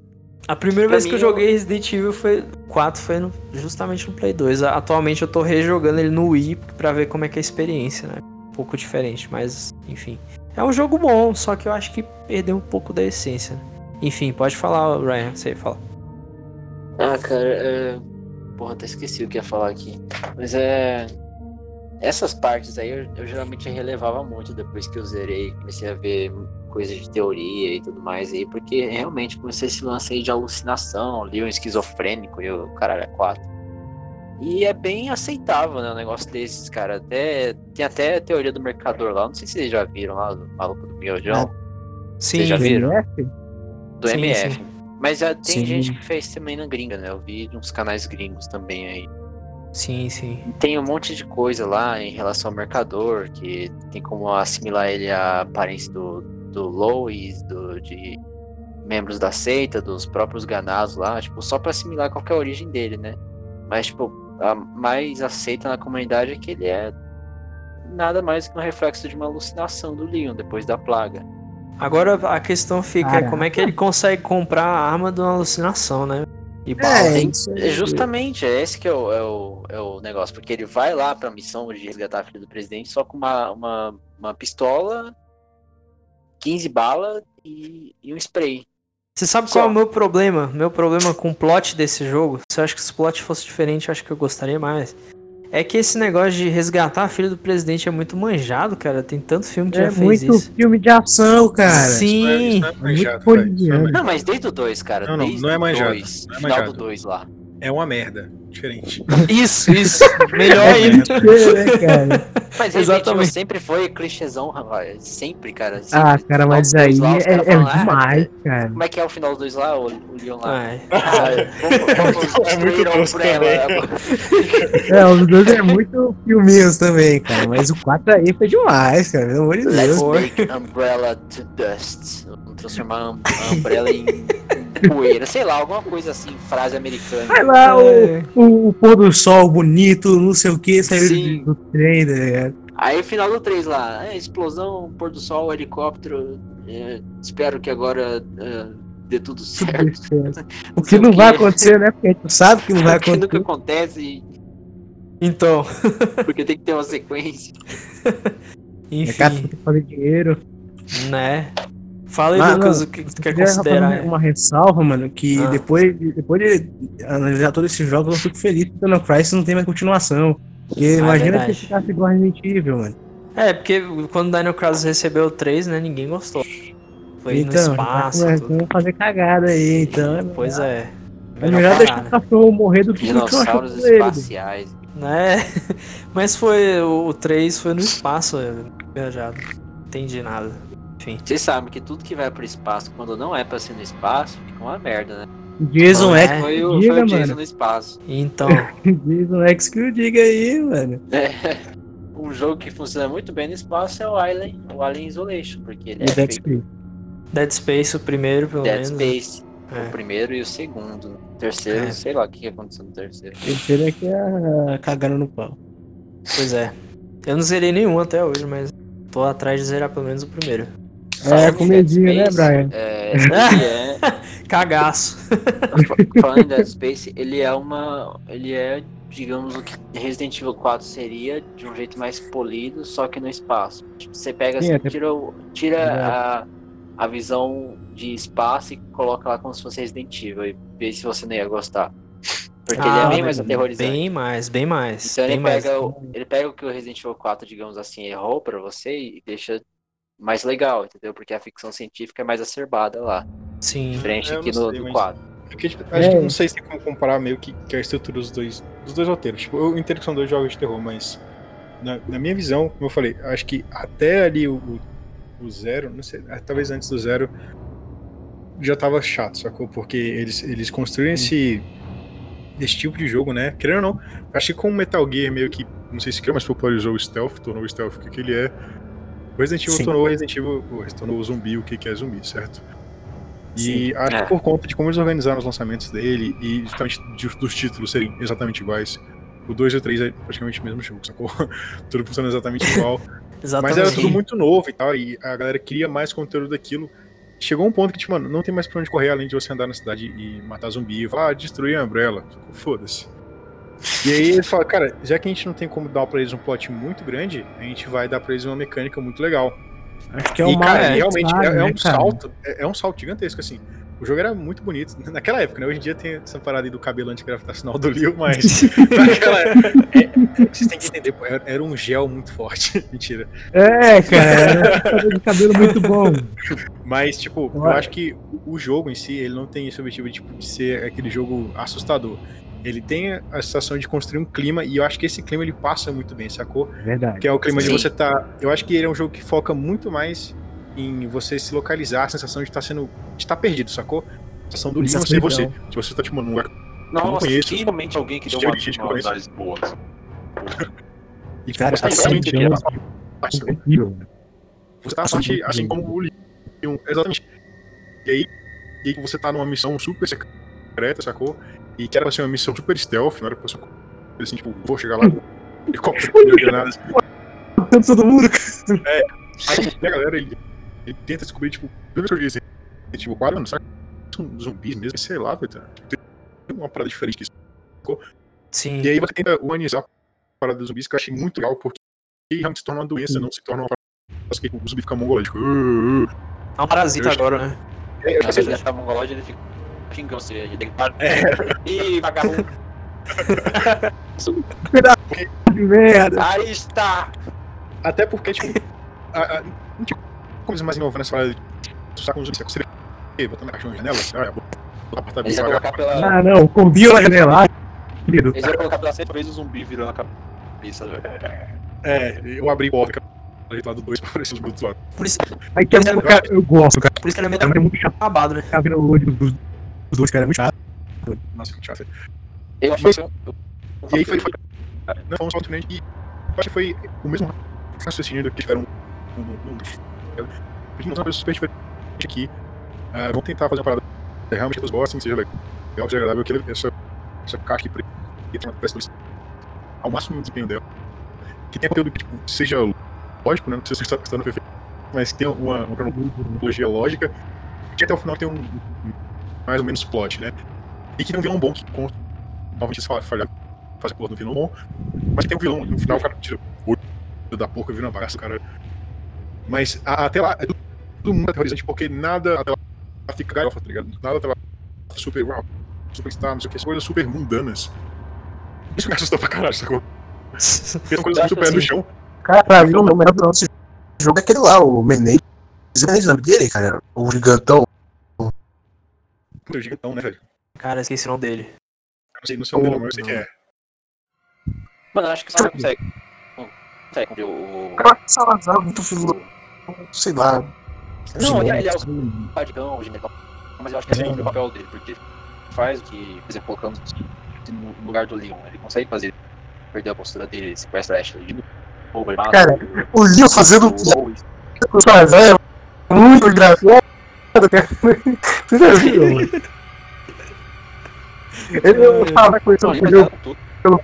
A primeira Pra vez que eu joguei Resident Evil foi 4 foi no- justamente no Play 2. A- Atualmente eu tô rejogando ele no Wii pra ver como é que é a experiência, né? Um pouco diferente, mas enfim. É um jogo bom, só que eu acho que perdeu um pouco da essência. né? Enfim, pode falar, Ryan, você fala. Ah, cara, é... Porra, até esqueci o que ia falar aqui. Mas é... Essas partes aí eu, eu geralmente relevava muito depois que eu zerei. Comecei a ver coisas de teoria e tudo mais aí, porque realmente comecei esse lance aí de alucinação, li um esquizofrênico e o caralho é quatro. E é bem aceitável, né, um negócio desses, cara. Até, tem até a teoria do mercador lá, não sei se vocês já viram lá, do maluco do Miojão, Sim, Você já viram? MF? do sim, MF. sim. Mas já tem Sim. gente que fez também na gringa, né? Eu vi uns canais gringos também aí. sim, sim. Tem um monte de coisa lá em relação ao mercador, que tem como assimilar ele à aparência do, do Lois, do, de membros da seita, dos próprios ganados lá, tipo, só pra assimilar qual é a origem dele, né? Mas, tipo, a mais aceita na comunidade é que ele é nada mais que um reflexo de uma alucinação do Leon depois da plaga. Agora a questão fica, Caraca. como é que ele consegue comprar a arma de uma alucinação, né? E. É, tem- É justamente, é esse que é o, é, o, é o negócio, porque ele vai lá pra missão de resgatar a filha do presidente só com uma, uma, uma pistola, 15 balas e, e um spray. Você sabe Só. qual é o meu problema? Meu problema com o plot desse jogo? Se eu acho que se o plot fosse diferente, eu acho que eu gostaria mais. É que esse negócio de resgatar a filha do presidente é muito manjado, cara. Tem tanto filme que É já fez muito isso. filme de ação, cara. Sim. Isso não é, isso não é muito manjado. Isso não é manjado. Não, mas desde o 2, cara. Não, não, desde não é manjado, 2, não é final manjado. do 2 lá. É uma merda. Diferente. Isso, isso. (laughs) Melhor É ainda. né, cara? Mas Exatamente. sempre foi clichêzão. Sempre, cara. Sempre. Ah, cara, mas Final aí dois lá, é, é falam, ah, demais, cara. Como é que é o final do 2 lá, o, o Leon lá? (laughs) Ai, Vamos, vamos É muito destruir a tosco Umbrella. (laughs) É, os dois é muito filminhos também, cara. Mas o 4 aí foi demais, cara. Pelo amor de Deus. Make Umbrella to dust. Vamos transformar a Umbrella em poeira. Sei lá, alguma coisa assim, frase americana. Vai lá, É. o, o, o pôr do sol bonito, não sei o que, saiu Sim. do, trem, ligado? Aí final do 3 lá, é, explosão, pôr do sol, helicóptero. é, espero que agora é, dê tudo Tudo certo. (laughs) O que sei não o vai acontecer, né? Porque a gente sabe que não vai (laughs) que nunca acontecer. acontece, Então, (laughs) porque tem que ter uma sequência. É cara enfim, tem que fazer dinheiro. né? Fala aí, Ah, Lucas, o que tu Eu quer queria considerar? uma ressalva, mano, que Ah. depois, de- depois de analisar todos esses jogos, eu fico feliz que o Dino Crisis não tem mais continuação. Porque imagina Ah, verdade. se ficasse igual a Resident Evil, mano. É, porque quando o Dino Crisis recebeu o 3, né, ninguém gostou. Foi então, no espaço, tá tudo. começando a fazer cagada aí, então. é Pois é. É melhor deixar o cachorro morrer do que chupando ele. espaciais. né? (laughs) Mas foi. O 3 foi no espaço, é, viajado. Não entendi nada. Enfim. Vocês sabem que tudo que vai pro espaço, quando não é pra ser no espaço, fica uma merda, né? Jason Não, X, é. Foi o, diga, foi o Jason mano. no espaço. Então, (laughs) Jason X que eu diga aí, mano. É, (laughs) um jogo que funciona muito bem no espaço é o Alien, o Alien Isolation, porque ele E é Dead feito Space. Dead Space, o primeiro, pelo Dead menos. Space. É. O primeiro e o segundo. O terceiro, É. sei lá o que aconteceu no terceiro. Terceiro é que é cagando no pau. Pois é. Eu não zerei nenhum até hoje, mas tô atrás de zerar pelo menos o primeiro. É, comedinha, né, Brian? É, ele (laughs) é, Cagaço. falando em Dead Space, ele é uma. Ele é, digamos, o que Resident Evil 4 seria de um jeito mais polido, só que no espaço. Tipo, você pega Sim, assim, até- tira, tira a, a visão de espaço e coloca lá como se fosse Resident Evil e vê se você não ia gostar. Porque ele é Ah, bem mais aterrorizante. Bem mais, bem mais. Então ele bem mais. pega, o, ele pega o que o Resident Evil 4, digamos assim, errou pra você e deixa mais legal, entendeu? Porque a ficção científica é mais acerbada lá. Sim. Diferente É, eu aqui no, sei, do mas- 4. Porque, tipo, acho que É. não sei se tem como comparar meio que, que a estrutura dos dois, dos dois roteiros. Tipo, eu entendo que são dois jogos de terror, mas na, na minha visão, como eu falei, acho que até ali o, o, o zero, não sei, ah, talvez antes do zero, já tava chato, sacou? Porque eles, eles construíram esse, esse tipo de jogo, né? Querendo ou não, acho que com o Metal Gear meio que, não sei se criou, mas popularizou o stealth, tornou o stealth o que, que ele é. O Resident Evil Sim. tornou o Resident Evil, o- tornou o zumbi o que, que é zumbi, certo? E acho É. que por conta de como eles organizaram os lançamentos dele e justamente dos títulos serem exatamente iguais, o 2 e o 3 é praticamente o mesmo jogo, sacou? (laughs) tudo funciona exatamente igual. (laughs) Mas Exatamente. era tudo muito novo e tal, e a galera queria mais conteúdo daquilo. Chegou um ponto que, tipo, mano, não tem mais pra onde correr além de você andar na cidade e matar zumbi e falar, ah, destruir a Umbrella. Foda-se. E aí eles falam, cara, já que a gente não tem como dar pra eles um plot muito grande, a gente vai dar pra eles uma mecânica muito legal. Acho que é e, o cara, mais realmente é, é né, um salto, é, é um salto gigantesco, assim. O jogo era muito bonito (laughs) naquela época, né? Hoje em dia tem essa parada aí do cabelo antigravitacional do Leo, mas (laughs) naquela época, é, é, vocês têm que entender, pô, era, era um gel muito forte. (laughs) Mentira. É, cara, é um cabelo muito bom. Mas, tipo, eu acho que o jogo em si, ele não tem esse objetivo tipo, de ser aquele jogo assustador. Ele tem a sensação de construir um clima, e eu acho que esse clima ele passa muito bem, sacou? Verdade. Que é o clima de Sim. você tá. Eu acho que ele é um jogo que foca muito mais em você se localizar, a sensação de estar sendo. de estar perdido, sacou? A sensação do livro ser você. De você tá tipo num lugar Nossa, conheço. finalmente alguém que deu uma, de análise boa. e Cara, você tá assim, Jones- aqui, ó, Incrível. Você tá na sorte, assim como o Leon. Exatamente. E aí, e aí você tá numa missão super secreta, sacou? E que era pra ser uma missão super stealth, não era pra ser uma coisa assim, tipo, vou chegar lá helicóptero com granadas. Todo mundo. Aí a galera, ele, ele tenta descobrir, tipo, pelo que eu disse, tipo, quase, mano, que são zumbis mesmo? Sei lá, velho. Tem uma parada diferente que isso. Sim. E aí você tenta humanizar a parada dos zumbis, que eu achei muito legal, porque realmente se torna uma doença, não se torna uma parada que o zumbi fica mongológico. Uh, uh. É um parasita Eu- agora, né? É, eu que verdade, tá mongolóide, ele fica xingando você. Que parar. É. Ih, vagabundo. Que merda. Aí está. Até porque, tipo, a, a, não tinha coisa mais inovando nessa parada de zumbi, você consegue botar na caixa na janela, assim, ah, vou botar pra Eles iam colocar pela. Ah, não, combina na janela. Querido. Eles iam colocar pela frente. Talvez o zumbi virando a cabeça, velho. É, eu abri porta, lá do 2 pra aparecer os do outro lado. Por isso, Aí que é, cara, eu gosto, cara. por isso que ele é É meio muito acabado, né? ficar vendo o olho dos, dos dois, cara. É muito chato. Nossa, que chato. Eu achei que. E aí foi. foi não, foi um salto grande e eu acho que foi o mesmo raciocínio que tiveram no. a gente não uma coisa super diferente aqui. Vamos tentar fazer uma parada realmente que os gostem, seja legal, seja agradável, que ele- essa, essa caixa aqui preta tem uma peça ao máximo do desempenho dela. Que tenha conteúdo que tipo, seja lógico, né? Não precisa ser estando perfeito, mas que tenha uma, uma cronologia lógica, que até o final tenha um, um- mais ou menos plot, né? E que tenha um vilão bom que conta. Eles falam, falhar, fazer porra no vilão bom, mas tem um vilão no final, o cara tira o olho da porca, vira uma bagaça, o cara. Mas a- até lá, é tudo muito aterrorizante, porque nada até lá fica galhofa, tá ligado? Nada até lá super, uau, super star, não sei o que, coisas super mundanas. Isso me assustou pra caralho, sacou? São coisas muito pé no chão. Cara, pra mim, o melhor vilão desse jogo é aquele lá, o Menezes. O Menezes, o nome dele, cara. O gigantão. Puta, gigantão, né, velho? Cara, esqueci o nome dele. Eu não sei, não sei o nome, mas eu sei que é. Mano, eu acho que você consegue. Consegue cumprir o. Cara, Salazar, muito filho. Sei lá. Não, ele, ele é o. Guardião, o general. Mas eu acho que esse é o papel dele, porque faz o que, por exemplo, colocando no lugar do Leon. Ele consegue fazer perder a postura dele, sequestra a Ashley Cara, O Leon fazendo o Salazar é muito engraçado, cara. Você já viu? mano? Ele fala com isso Não, jogo. dar tudo.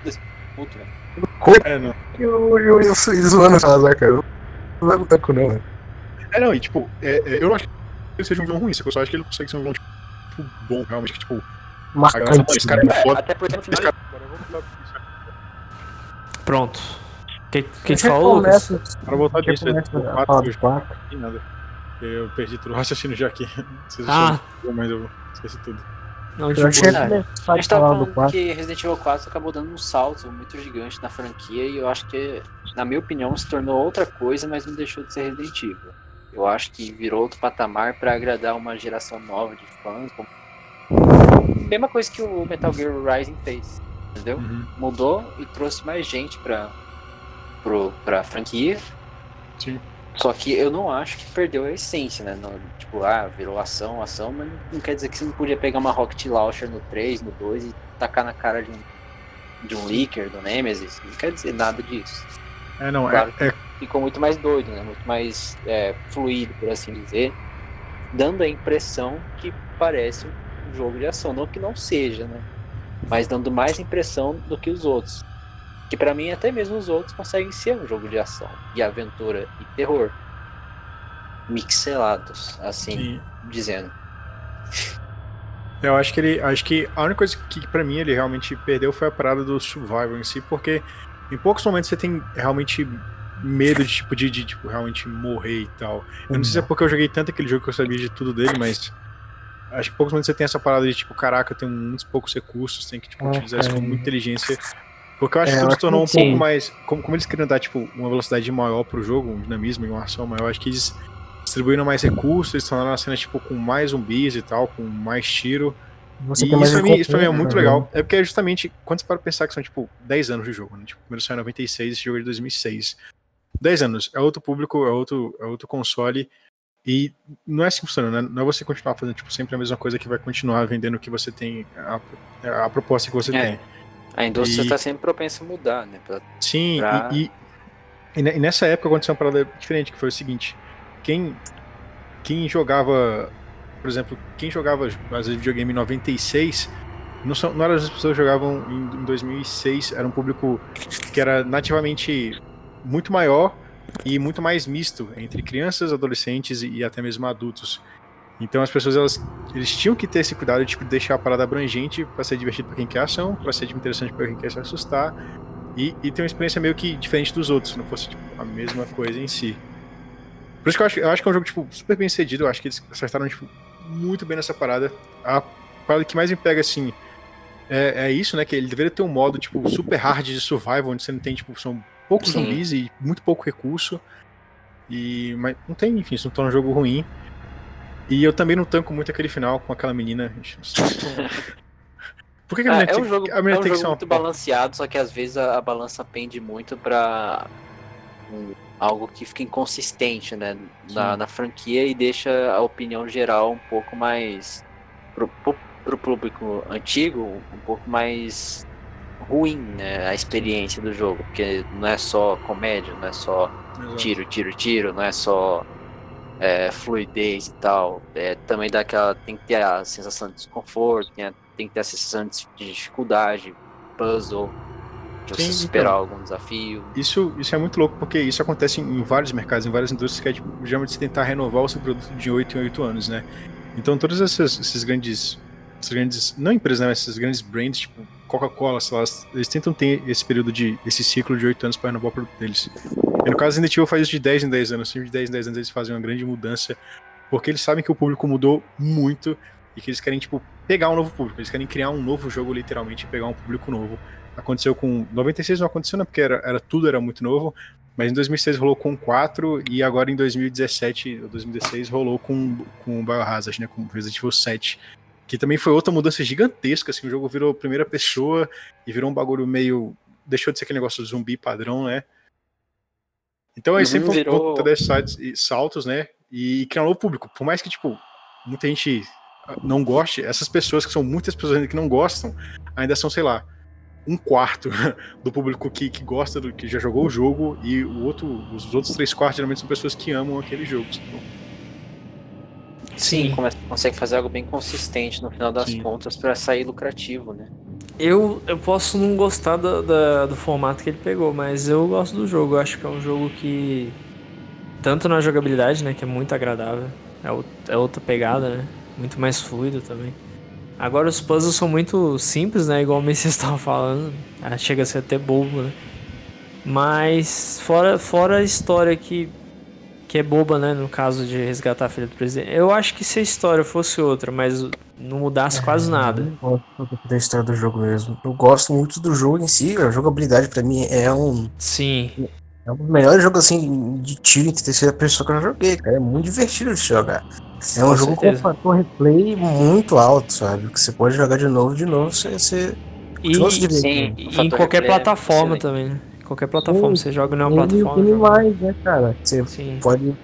Desse puto, velho. É, não. Eu, eu, eu, eu zoando o Salazar, cara. Não vai lutar com não, velho. É, não, e tipo, é, é, eu não acho que ele seja um vilão ruim, eu só acho que ele consegue ser um vilão, tipo, bom, realmente, que, tipo, Marcante. esse cara é É, foda. até porque no final cara é Pronto. O que, que, que Já falou, Para voltar disso, começa eu a falar do quatro. não nada. Eu perdi tudo o raciocínio já aqui. (laughs) Vocês Ah. acharam, mas eu esqueci tudo. Não, Eu achei que A a gente tava falando 4. que Resident Evil 4 acabou dando um salto muito gigante na franquia e eu acho que, na minha opinião, se tornou outra coisa, mas não deixou de ser Resident Evil. Eu acho que virou outro patamar pra agradar uma geração nova de fãs. como- Mesma coisa que o Metal Gear Rising fez, entendeu? Uhum. Mudou e trouxe mais gente pra, pro, pra franquia. Sim. Só que eu não acho que perdeu a essência, né? No- tipo, ah, virou ação, ação, mas não quer dizer que você não podia pegar uma Rocket Launcher no 3, no 2 e tacar na cara de um, de um Leaker, do Nemesis. Não quer dizer nada disso. É, não, Claro é, é, Ficou muito mais doido, né? Muito mais é, fluido, por assim dizer. Dando a impressão que parece um jogo de ação. Não que não seja, né? Mas dando mais impressão do que os outros. Que pra mim, até mesmo os outros conseguem ser um jogo de ação, e aventura e terror. Mixelados, assim sim. dizendo. Eu acho que ele. Acho que a única coisa que pra mim ele realmente perdeu foi a parada do survival em si, porque em poucos momentos você tem realmente medo de tipo de, de, tipo realmente morrer e tal. Eu não sei se é porque eu joguei tanto aquele jogo que eu sabia de tudo dele, mas acho que em poucos momentos você tem essa parada de tipo, caraca, eu tenho muitos poucos recursos, tem que tipo, utilizar isso com muita inteligência. Porque eu acho É, que tudo se tornou um que pouco sim. mais. Como, como eles queriam dar tipo, uma velocidade maior pro jogo, um dinamismo e uma ação maior, acho que eles distribuíram mais recursos, eles tornaram a cena tipo, com mais zumbis e tal, com mais tiro. Você E isso, pra mim, isso pra mim é muito né? legal. É porque é justamente, quando você para pensar que são, tipo, 10 anos de jogo, né? Tipo, o primeiro saiu em 96, esse jogo é de 2006. 10 anos, é outro público, é outro, é outro console. E não é assim que funciona, né? Não é você continuar fazendo, tipo, sempre a mesma coisa que vai continuar vendendo o que você tem, a, a proposta que você É. tem. A indústria está sempre propensa a mudar, né? Pra- Sim, Pra- e, e, e ne- nessa época aconteceu uma parada diferente, que foi o seguinte, quem, quem jogava, por exemplo, quem jogava às vezes videogame em 96, não, são, não eram as pessoas que jogavam em, em 2006, era um público que era nativamente muito maior e muito mais misto entre crianças, adolescentes e até mesmo adultos. Então as pessoas elas, eles tinham que ter esse cuidado tipo, de deixar a parada abrangente para ser divertido para quem quer ação, para ser interessante para quem quer se assustar e, e ter uma experiência meio que diferente dos outros, se não fosse tipo, a mesma coisa em si. Por isso que eu acho, eu acho que é um jogo tipo, super bem sucedido, eu acho que eles acertaram tipo, muito bem nessa parada. A parada que mais me pega assim é, é isso, né? Que ele deveria ter um modo tipo super hard de survival, onde você não tem, tipo, são poucos Sim. zumbis e muito pouco recurso. E, mas não tem, enfim, isso não torna um jogo ruim. E eu também não tanco muito aquele final com aquela menina. (laughs) Por que, que a Ah, menina é tem, um jogo, a menina é um tem que jogo ser uma muito balanceado, só que às vezes a, a balança pende muito pra um- algo que fica inconsistente, né? Na, na franquia e deixa a opinião geral um pouco mais. Pro, pro, pro público antigo, um pouco mais ruim, né? A experiência do jogo. Porque não é só comédia, não é só tiro, tiro, tiro, não é só é, fluidez e tal. É, também dá aquela. Tem que ter a sensação de desconforto, tem, a- tem que ter a sensação de, de dificuldade, puzzle, de Sim, superar então. algum desafio. Isso, isso é muito louco, porque isso acontece em, em vários mercados, em várias indústrias, que é tipo, geralmente você tentar renovar o seu produto de 8 em 8 anos, né? Então todas essas, esses grandes. Grandes. Não empresas, né? Mas esses grandes brands, tipo Coca-Cola, sei lá, eles tentam ter esse período de. esse ciclo de 8 anos para renovar o produto deles. E no caso, Resident Evil faz isso de 10 em 10 anos. Sempre de 10 em 10 anos eles fazem uma grande mudança. Porque eles sabem que o público mudou muito e que eles querem, tipo, pegar um novo público. Eles querem criar um novo jogo, literalmente, e pegar um público novo. Aconteceu com. 96 não aconteceu, né? Porque era, era tudo era muito novo. Mas em 2006 rolou com 4 e agora em 2017 ou 2016 rolou com, com Biohazard, né? Com Resident Evil 7. Que também foi outra mudança gigantesca, assim, o jogo virou primeira pessoa e virou um bagulho meio. Deixou de ser aquele negócio de zumbi padrão, né? Então eles Uhum, sempre virou- vão sites e saltos, né? E criar um novo público. Por mais que, tipo, muita gente ah, não goste, essas pessoas, que são muitas pessoas ainda que não gostam, ainda são, sei lá, um quarto (laughs) do público que, que gosta do que já jogou o jogo e o outro, os outros três quartos geralmente são pessoas que amam aquele jogo. Então, Sim. Come- consegue fazer algo bem consistente no final das Sim. contas pra sair lucrativo, né? Eu, eu posso não gostar do, formato que ele pegou, mas eu gosto do jogo. Eu acho que é um jogo que tanto na jogabilidade, né, que é muito agradável. É, ou- é outra pegada, né? Muito mais fluido também. Agora os puzzles são muito simples, né? Igual o Messias (laughs) estava falando. Ah, Chega a ser até bobo, né? Mas fora, fora a história que, que é boba, né? No caso de resgatar a filha do presidente. Eu acho que se a história fosse outra, mas não mudasse quase nada. Eu gosto muito da história do jogo mesmo. Eu gosto muito do jogo em si, a jogabilidade pra mim é um, Sim, é um dos melhores jogos assim de tiro em terceira pessoa que eu já joguei, cara. É muito divertido de jogar. É um com jogo com certeza. um fator replay muito alto, sabe? Que você pode jogar de novo, de novo, você, você E. Sim, e o em qualquer é plataforma excelente. também, né? Qualquer plataforma, Sim. você joga numa E plataforma. mais, né, cara? Você Sim. pode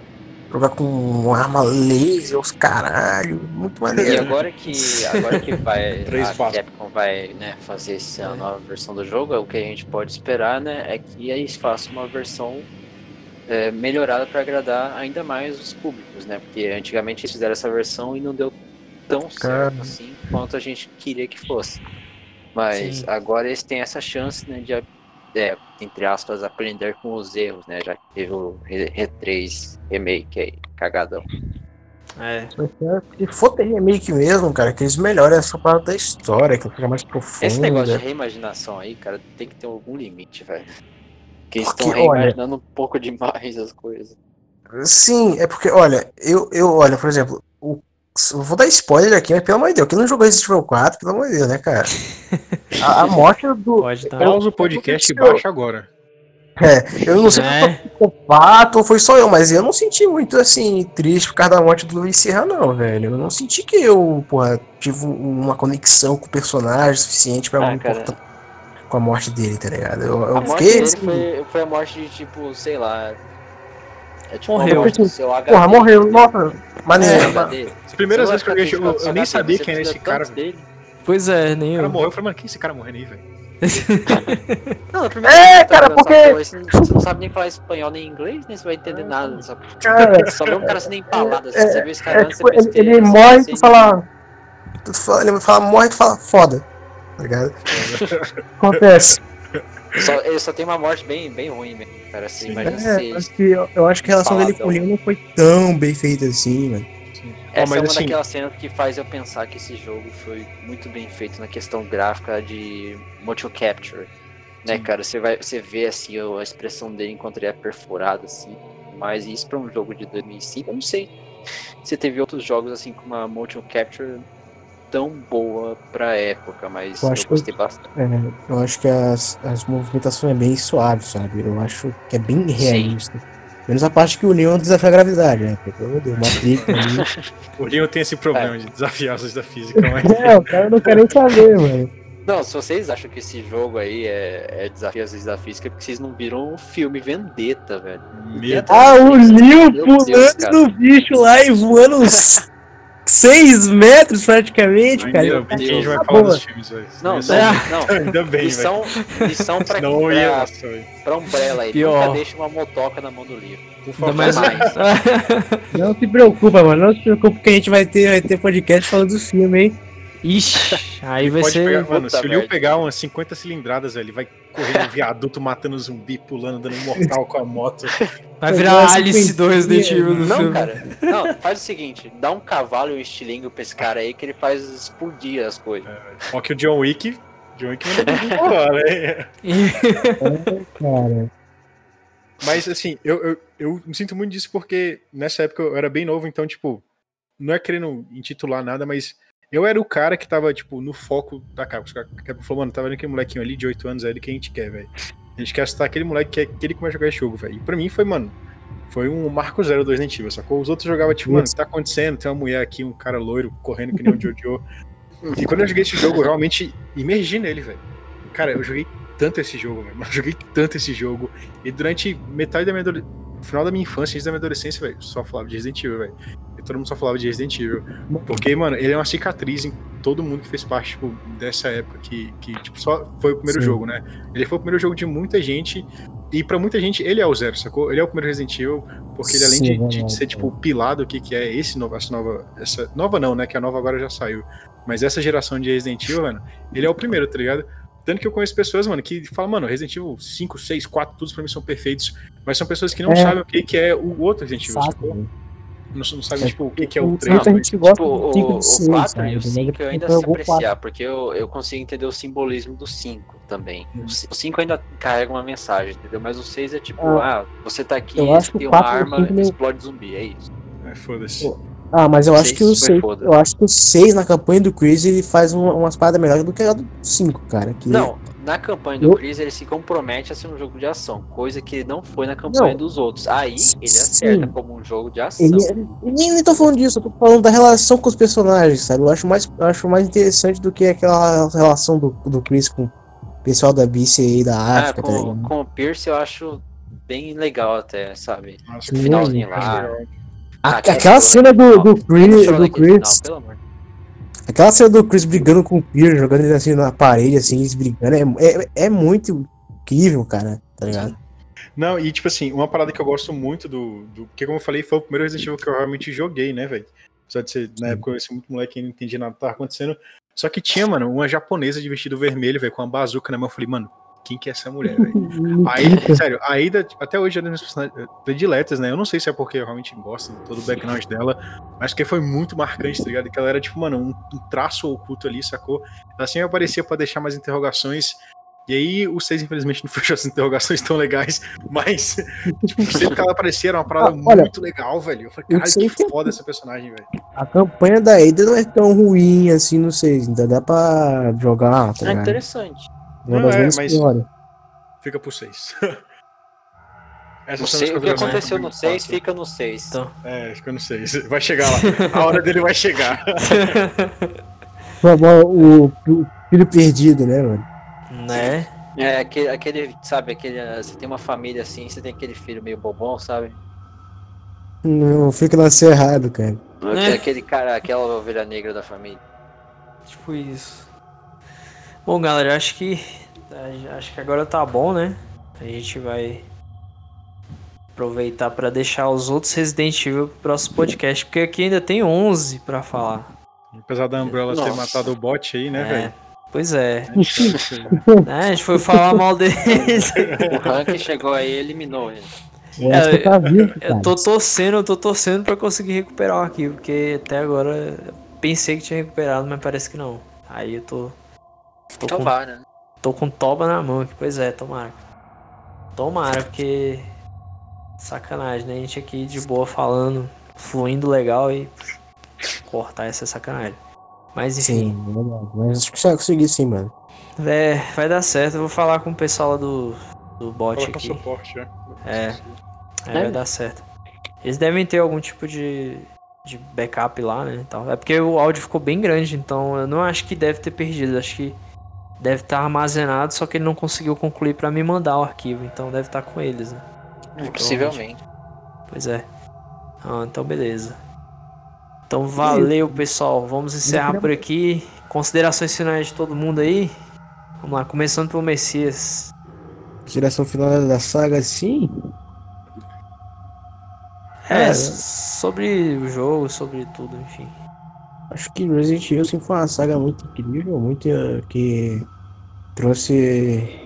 jogar com uma arma laser, os caralho, muito E maneiro. agora que, agora que vai, (laughs) a. Capcom vai né, fazer essa É. nova versão do jogo, o que a gente pode esperar né, é que eles façam uma versão é, melhorada para agradar ainda mais os públicos, né? Porque antigamente eles fizeram essa versão e não deu tão Cara. certo assim quanto a gente queria que fosse. Mas Sim. agora eles têm essa chance né, de, é, entre aspas, aprender com os erros, né? Já que teve o Re- Re3 Remake aí, cagadão. É. Se for ter remake mesmo, cara, que eles melhorem essa parada da história, que fica mais profunda. Esse negócio de reimaginação aí, cara, tem que ter algum limite, velho. Porque eles estão olha- reimaginando um pouco (laughs) demais as coisas. Sim, é porque, olha, eu, eu olha, por exemplo, vou dar spoiler aqui, mas pelo amor de Deus, quem não jogou Resident Evil 4, pelo amor de Deus, né, cara? (laughs) A, a morte do. Pode dar. Pausa o podcast e baixa agora. É, eu não sei se eu É. tô ou foi só eu, mas eu não senti muito assim, triste por causa da morte do Luiz Serra, não, velho. Eu não senti que eu, porra, tive uma conexão com o personagem suficiente pra Ah, me importar com a morte dele, tá ligado? Eu, eu A fiquei dele assim, foi, foi a morte de, tipo, sei lá. É tipo Morreu. seu HD. porra, morreu, nossa, maneiro. HD. As primeiras vezes que eu joguei jogo, eu nem sabia você quem era esse cara. dele. Pois é, nem O cara eu. morreu, eu falei, mano, quem é esse cara morrendo aí, velho? (laughs) Não, É, vez eu cara, jogando porque- porra, Você não, sabe nem falar espanhol nem inglês, nem você vai entender nada. Só, Cara, (laughs) só vê um cara sendo empalado. Assim, É, você vê esse cara é antes, tipo, ele, que ele é morre e assim, tu fala. Tu fala, ele fala, morre e tu fala, foda. Tá ligado? Acontece. Só, ele só tem uma morte bem, bem ruim mesmo, cara. Assim, imagina É, se acho que, eu, eu acho que a relação dele com o. Leon não foi tão bem feita assim, mano. Essa mas é uma assim- daquelas cenas que faz eu pensar que esse jogo foi muito bem feito na questão gráfica de motion capture. Né, Sim. cara? Você vai, você vê assim a expressão dele enquanto ele é perfurado assim. Mas isso pra um jogo de 2005, eu não sei. Se teve outros jogos assim com uma motion capture tão boa pra época, mas Eu eu, acho que- gostei bastante. É, eu acho que as, as movimentações é bem suave, sabe? Eu acho que é bem realista. Menos a parte que o Leon desafia a gravidade, né? Porque, de Deus, Matrix. (laughs) O Leon tem esse problema de desafiar as leis da física, mas. (laughs) É, o cara não quer nem saber, mano. Não, se vocês acham que esse jogo aí é, é desafio às vezes da física, é porque vocês não viram o filme Vendetta, velho. Meu Ah, o Leon Meu pulando Deus, do bicho lá e voando uns (laughs) 6 metros praticamente, cara. Ainda bem que a gente vai Tá falar dos filmes, velho. Não, não, não. (laughs) Ainda bem. Lição, lição pra, Não pra, ia, velho. pra Umbrella aí. Pior. Nunca deixa uma motoca na mão do livro. Por favor. mais. (laughs) Não se preocupa, mano. Não se preocupa que a gente vai ter, vai ter podcast falando do filme, hein? Ixi, aí vai Pode ser. pegar, mano, Puta se o merda. pegar umas 50 cilindradas, ele vai correndo no viaduto, matando zumbi, pulando, dando um mortal com a moto. Vai virar Alice do Resident Evil no Não, filme. cara. Não, faz o seguinte: dá um cavalo e um estilingue pra esse cara aí que ele faz explodir as coisas. Ó que o John Wick. John Wick bem pra lá, né? (laughs) Cara. Mas assim, eu, eu, eu me sinto muito disso porque nessa época eu era bem novo, então, tipo, não é querendo intitular nada, mas eu era o cara que tava, tipo, no foco da Capcom. A Capcom falou, mano, tá vendo aquele molequinho ali de 8 anos, é ele que a gente quer, velho. A gente quer assustar aquele moleque que, é, que ele que vai jogar esse jogo, velho. E pra mim foi, mano, foi um marco zero do Resident Evil, sacou? Os outros jogavam, tipo, mano, o que tá acontecendo? Tem uma mulher aqui, um cara loiro, correndo que nem um Jojo. E quando eu joguei esse jogo, eu realmente imergi nele, velho. Cara, eu joguei tanto esse jogo, velho. Eu joguei tanto esse jogo. E durante metade da minha adolescência, final da minha infância, antes da minha adolescência, velho, só falava de Resident Evil, velho. Todo mundo só falava de Resident Evil. Porque, mano, ele é uma cicatriz em todo mundo que fez parte, tipo, dessa época que, que tipo, só foi o primeiro Sim. jogo, né? Ele foi o primeiro jogo de muita gente. E pra muita gente, ele é o zero, sacou? Ele é o primeiro Resident Evil, porque ele, além Sim, de, é de ser, tipo, o pilar do que, que é esse novo, essa nova. Essa, nova não, né? Que a nova agora já saiu. Mas essa geração de Resident Evil, mano, ele é o primeiro, tá ligado? Tanto que eu conheço pessoas, mano, que falam, mano, Resident Evil 5, 6, 4, todos pra mim são perfeitos. Mas são pessoas que não É. sabem o que, que é o outro Resident Evil. Né? Não, não sabem, tipo, o que, que é O o 3. cinco a gente gosta Tipo, o, do o seis, 4 sabe? e o Mas 5 eu ainda sei o apreciar, porque eu, eu consigo entender o simbolismo do 5 também. O ci- O 5 ainda carrega uma mensagem, entendeu? Mas o 6 é tipo, ah, você tá aqui, eu acho que tem o uma quatro o arma, não- explode zumbi, é isso. É, foda-se. Ah, mas eu acho que o foi 6, foda. eu acho que o 6 na campanha do Chris ele faz uma- umas paradas melhores do que a do 5, cara. Que Não, na campanha do Chris ele se compromete a ser um jogo de ação, coisa que ele não foi na campanha Não. dos outros. Aí ele Sim. acerta como um jogo de ação. Ele, eu nem, nem tô falando disso, eu tô falando da relação com os personagens, sabe? Eu acho mais, eu acho mais interessante do que aquela relação do, do Chris com o pessoal da BC aí da Ah, África, tá com, ligado? com o Pierce eu acho bem legal até, sabe? Sim. Finalzinho acho lá. legal. A- Ah, aquela aquela cena do, do Chris, do final, pelo amor. Aquela cena do Chris brigando com o Pierce, jogando ele assim na parede, assim, eles brigando, é, é, é muito incrível, cara, tá ligado? Não, e tipo assim, uma parada que eu gosto muito do. do porque, como eu falei, foi o primeiro Resident Evil que eu realmente joguei, né, velho? Apesar de ser, na época eu era muito moleque e não entendi nada que tava acontecendo. Só que tinha, mano, uma japonesa de vestido vermelho, velho, com uma bazuca na mão. Eu falei, mano, quem que é essa mulher, velho? Aí, sério, a Ada, até hoje é das minhas personagens prediletas, né? Eu não sei se é porque eu realmente gosto de todo o background dela, mas que foi muito marcante, tá ligado? Que ela era, tipo, mano, um, um traço oculto ali, sacou? Ela sempre aparecia pra deixar mais interrogações. E aí, o 6, infelizmente, não (laughs) fechou as interrogações tão legais, mas, (laughs) tipo, sempre que ela aparecia era uma parada Ah, olha, muito legal, velho. Eu falei, caralho, que seis tem- foda essa personagem, velho. A campanha da Ada não é tão ruim assim, não sei, ainda dá pra jogar, tá É ligado? interessante. Uma Não, das é, mas- piores. Fica pro 6. (laughs) O, sei- o que aconteceu no 6 fica no 6. Então. É, fica no 6. (laughs) Vai chegar lá. A hora dele vai chegar. (laughs) O, o, o filho perdido, né, mano? né? É, aquele, aquele, sabe, aquele. Você tem uma família assim, você tem aquele filho meio bobão, sabe? Não fica nascer errado, cara. É. Aquele cara, aquela ovelha negra da família. Tipo isso. Bom, galera, acho que acho que agora tá bom, né? A gente vai aproveitar pra deixar os outros Resident Evil pro próximo podcast, porque aqui ainda tem 11 pra falar. Apesar da Umbrella ter Nossa. matado o bot aí, né, É, velho? Pois é. A gente tá (laughs) Né, A gente foi falar mal deles. O Rank chegou aí e eliminou ele. Eu acho que tá vivo. Eu tô torcendo, eu tô torcendo pra conseguir recuperar o arquivo, porque até agora eu pensei que tinha recuperado, mas parece que não. Aí eu tô. Tô com, Tomara, né? tô com toba na mão aqui, pois é, tomara. Tomara, porque. Sacanagem, né? A gente aqui de boa falando, fluindo legal e cortar essa sacanagem. Mas enfim, Sim. Mas acho que você vai conseguir sim, mano. é, vai dar certo. Eu vou falar com o pessoal lá do, do bot aqui. suporte, né? É. É, É. vai dar certo. Eles devem ter algum tipo de, de backup lá, né? e tal. É porque o áudio ficou bem grande, então eu não acho que deve ter perdido. Acho que deve estar armazenado, só que ele não conseguiu concluir pra me mandar o arquivo. Então deve estar com eles, né? Possivelmente. Pois é. Ah, então beleza. Então valeu, pessoal. Vamos encerrar por aqui. Considerações finais de todo mundo aí. Vamos lá, começando pelo Messias. Direção final da saga, sim. É, É. sobre o jogo, sobre tudo, enfim. Acho que Resident Evil sim foi uma saga muito incrível, muito eh, que trouxe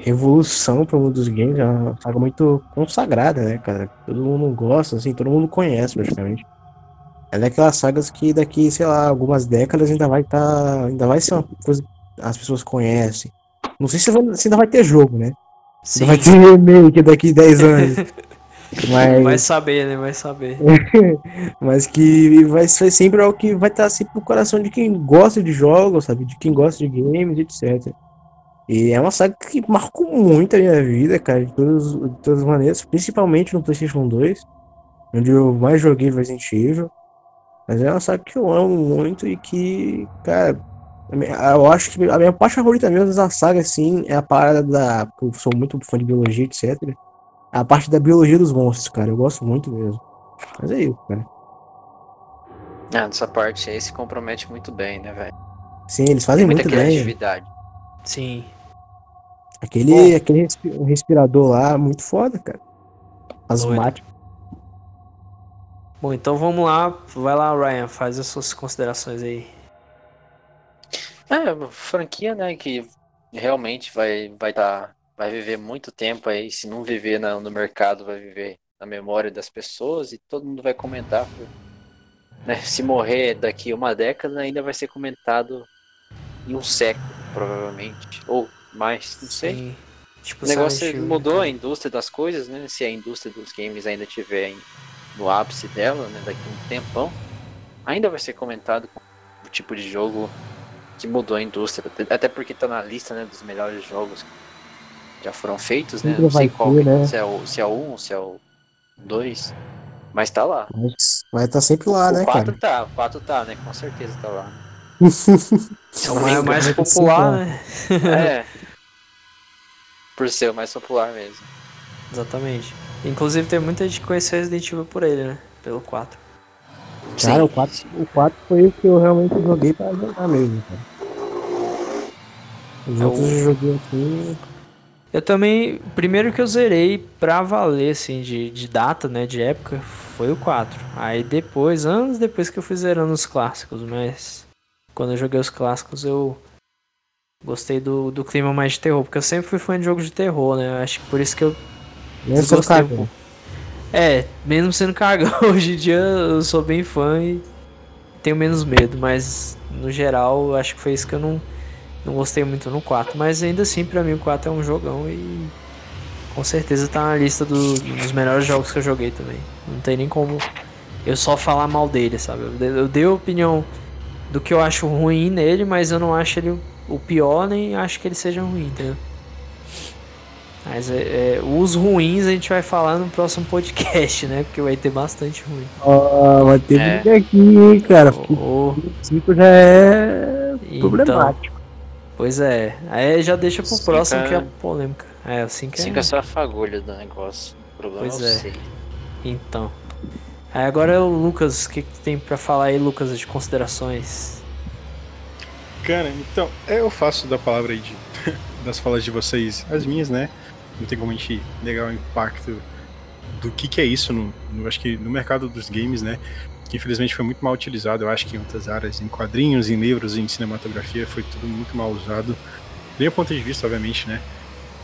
revolução para o mundo dos games, é uma saga muito consagrada, né, cara? Todo mundo gosta, assim, todo mundo conhece praticamente. É daquelas sagas que daqui, sei lá, algumas décadas ainda vai estar, ainda vai ser uma coisa que as pessoas conhecem. Não sei se, vai- se ainda vai ter jogo, né? Sim, Ainda vai ter remake daqui 10 anos. (laughs) Mas vai saber, né? Vai saber. (laughs) mas que vai ser sempre algo que vai estar sempre no coração de quem gosta de jogos, sabe? De quem gosta de games, etc. E é uma saga que marcou muito a minha vida, cara, de todas, de todas as maneiras, principalmente no PlayStation 2, onde eu mais joguei Resident Evil. Mas é uma saga que eu amo muito e que, cara, eu acho que a minha parte favorita mesmo da saga, assim, é a parada da. Eu sou muito fã de biologia, etc. A parte da biologia dos monstros, cara. Eu gosto muito mesmo. Mas é isso, cara. Ah, nessa parte aí se compromete muito bem, né, velho? Sim, eles fazem Muita muito bem. Sim. Aquele, aquele respi- respirador lá, muito foda, cara. Asmático. Bom, então vamos lá. Vai lá, Ryan, faz as suas considerações aí. É, uma franquia, né, que realmente vai vai tá, vai viver muito tempo aí, se não viver na- no mercado, vai viver na memória das pessoas e todo mundo vai comentar. né, se morrer daqui uma década, ainda vai ser comentado em um século, provavelmente, ou mais, não sei. Sim. Tipo, O negócio Hill, mudou então. a indústria das coisas, né? Se a indústria dos games ainda tiver em- no ápice dela, né? Daqui a um tempão, ainda vai ser comentado o tipo de jogo que mudou a indústria. Até- porque tá na lista, né? Dos melhores jogos já foram feitos, né? Não sei qual ter, que- né? se, é o, se é o 1 ou se é o 2. Mas tá lá. Mas vai estar sempre lá, o né, 4 cara? tá, o 4 tá, né? Com certeza tá lá. (laughs) É o mais, mais popular, né? é. Por ser o mais popular mesmo. Exatamente. Inclusive tem muita gente que conheceu Resident Evil por ele, né? Pelo 4. Cara, Sim. o 4, o 4 foi o que eu realmente joguei pra jogar mesmo, cara. Os É outros o- eu joguei aqui. Eu também, primeiro que eu zerei pra valer, assim, de, de data, né, de época, foi o 4. Aí depois, anos depois que eu fui zerando os clássicos, mas quando eu joguei os clássicos eu gostei do, do clima mais de terror, porque eu sempre fui fã de jogos de terror, né, eu acho que por isso que eu Mesmo sendo Gostei cagão. É, mesmo sendo cagão, (laughs) hoje em dia eu sou bem fã e tenho menos medo, mas no geral acho que foi isso que eu não, não gostei muito no 4. Mas ainda assim, pra mim o 4 é um jogão e com certeza tá na lista do- dos melhores jogos que eu joguei também. Não tem nem como eu só falar mal dele, sabe? Eu dei, a opinião do que eu acho ruim nele, mas eu não acho ele o- pior, nem acho que ele seja ruim, entendeu? Mas é, é, os ruins a gente vai falar no próximo podcast, né? Porque vai ter bastante ruim. Ó, vai ter É. vídeo aqui, hein, cara. O 5 já é então, problemático. Pois é. Aí já deixa pro Cinco próximo é- que é polêmica. É, assim que Fica é. só a fagulha do negócio. O problema Pois é o é. sei. Então. Aí agora é o Lucas. O que, que tem pra falar aí, Lucas, de considerações? Cara, então, eu faço da palavra aí de, (laughs) das falas de vocês as minhas, né? Não tem como a gente negar o impacto do que, que é isso, no, no- acho que no mercado dos games, né? Que infelizmente foi muito mal utilizado, eu acho que em outras áreas, em quadrinhos, em livros, em cinematografia, foi tudo muito mal usado. Nem o ponto de vista, obviamente, né?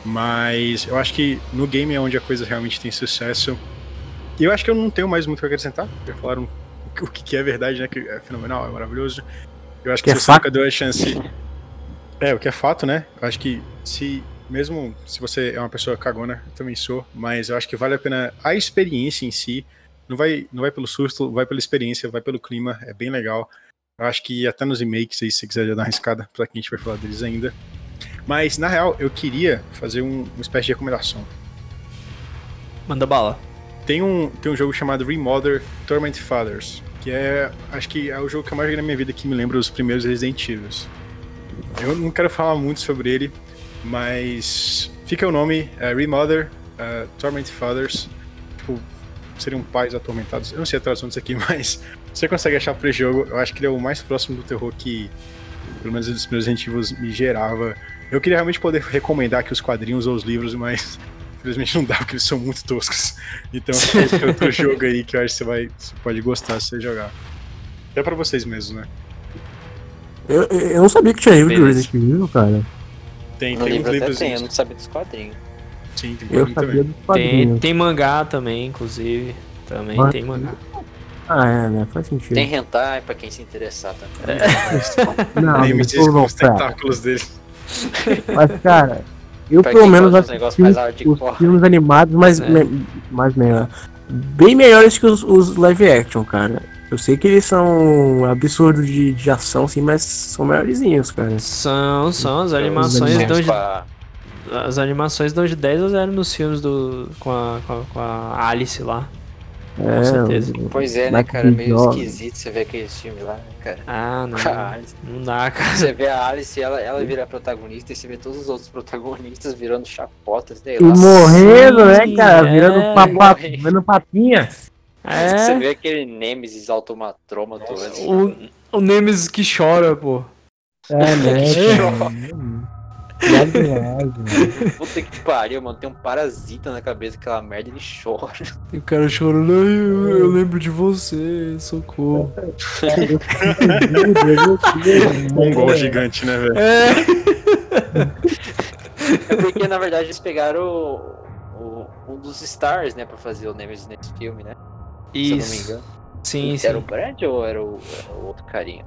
Mas eu acho que no game é onde a coisa realmente tem sucesso. E eu acho que eu não tenho mais muito o que acrescentar. Já falaram o que- é verdade, né? Que é fenomenal, é maravilhoso. Eu acho que, Que é se você nunca fato. deu a chance. É, o que é fato, né? Eu acho que se. Mesmo se você é uma pessoa cagona, eu também sou, mas eu acho que vale a pena a experiência em si. Não vai, não vai pelo susto, vai pela experiência, vai pelo clima, é bem legal. Eu acho que até nos remakes aí, se você quiser dar uma arriscada, pra que a gente vai falar deles ainda. Mas, na real, eu queria fazer um, uma espécie de recomendação. Manda bala. Tem um, tem um jogo chamado Remother Torment Fathers, que é, acho que é o jogo que eu mais joguei na minha vida que me lembra os primeiros Resident Evil. Eu não quero falar muito sobre ele, mas fica o nome, é Remother uh, Torment Fathers, tipo, seriam pais atormentados. Eu não sei a tradução disso aqui, (laughs) mas você consegue achar esse jogo, eu acho que ele é o mais próximo do terror que, pelo menos dos primeiros Resident Evil, me gerava. Eu queria realmente poder recomendar aqui os quadrinhos ou os livros, mas infelizmente não dá, porque eles são muito toscos. Então, (laughs) esse é outro jogo aí que eu acho que você, vai, você pode gostar se você jogar. Até pra vocês mesmos, né? Eu, eu não sabia que tinha livro de. Resident Evil, cara. Tem, No tem uns livro livros. tem, eu não sabia dos quadrinhos. Sim, tem Eu sabia também. dos Tem, quadrinhos. tem mangá também, inclusive. Também Mas- tem mangá. Ah, é, né? Faz sentido. Tem hentai pra quem se interessar também. (laughs) Não, Nem me não, diz com não, os tentáculos dele. Mas, cara, eu Pra pelo menos assisti os, os filmes animados mais, É. me- mais melhor. Bem melhores que os, os live action, cara. Eu sei que eles são absurdos de, de ação, assim, mas são melhorzinhos, cara. São, são. As animações dão de, Com a- as animações dão de 10 a 0 nos filmes do, com, a, com, a, com a Alice lá. É, certeza. Pois é, né, cara? Meio esquisito você ver aqueles filmes lá, né, cara? Ah, não. Com a (laughs) Alice. Não dá, cara. Você vê a Alice, ela, ela vira a protagonista e você vê todos os outros protagonistas virando chapotas, sei E lá. morrendo, né, Sim, cara? é. Virando Morre. virando papinha. Você É. vê aquele Nemesis automatrômato antes. O, o Nemesis que chora, pô. É, né? Nada demais, mano. Puta que pariu, mano. Tem um parasita na cabeça daquela merda ele chora. E o cara chorando, eu, eu lembro de você, socorro. Um gol gigante, né, velho? É. É porque, na verdade, eles pegaram o, o- um dos stars, né, pra fazer o Nemesis nesse filme, né? Se eu não me Isso. engano. Sim, sim. Era o Brad ou era o, era o outro carinha?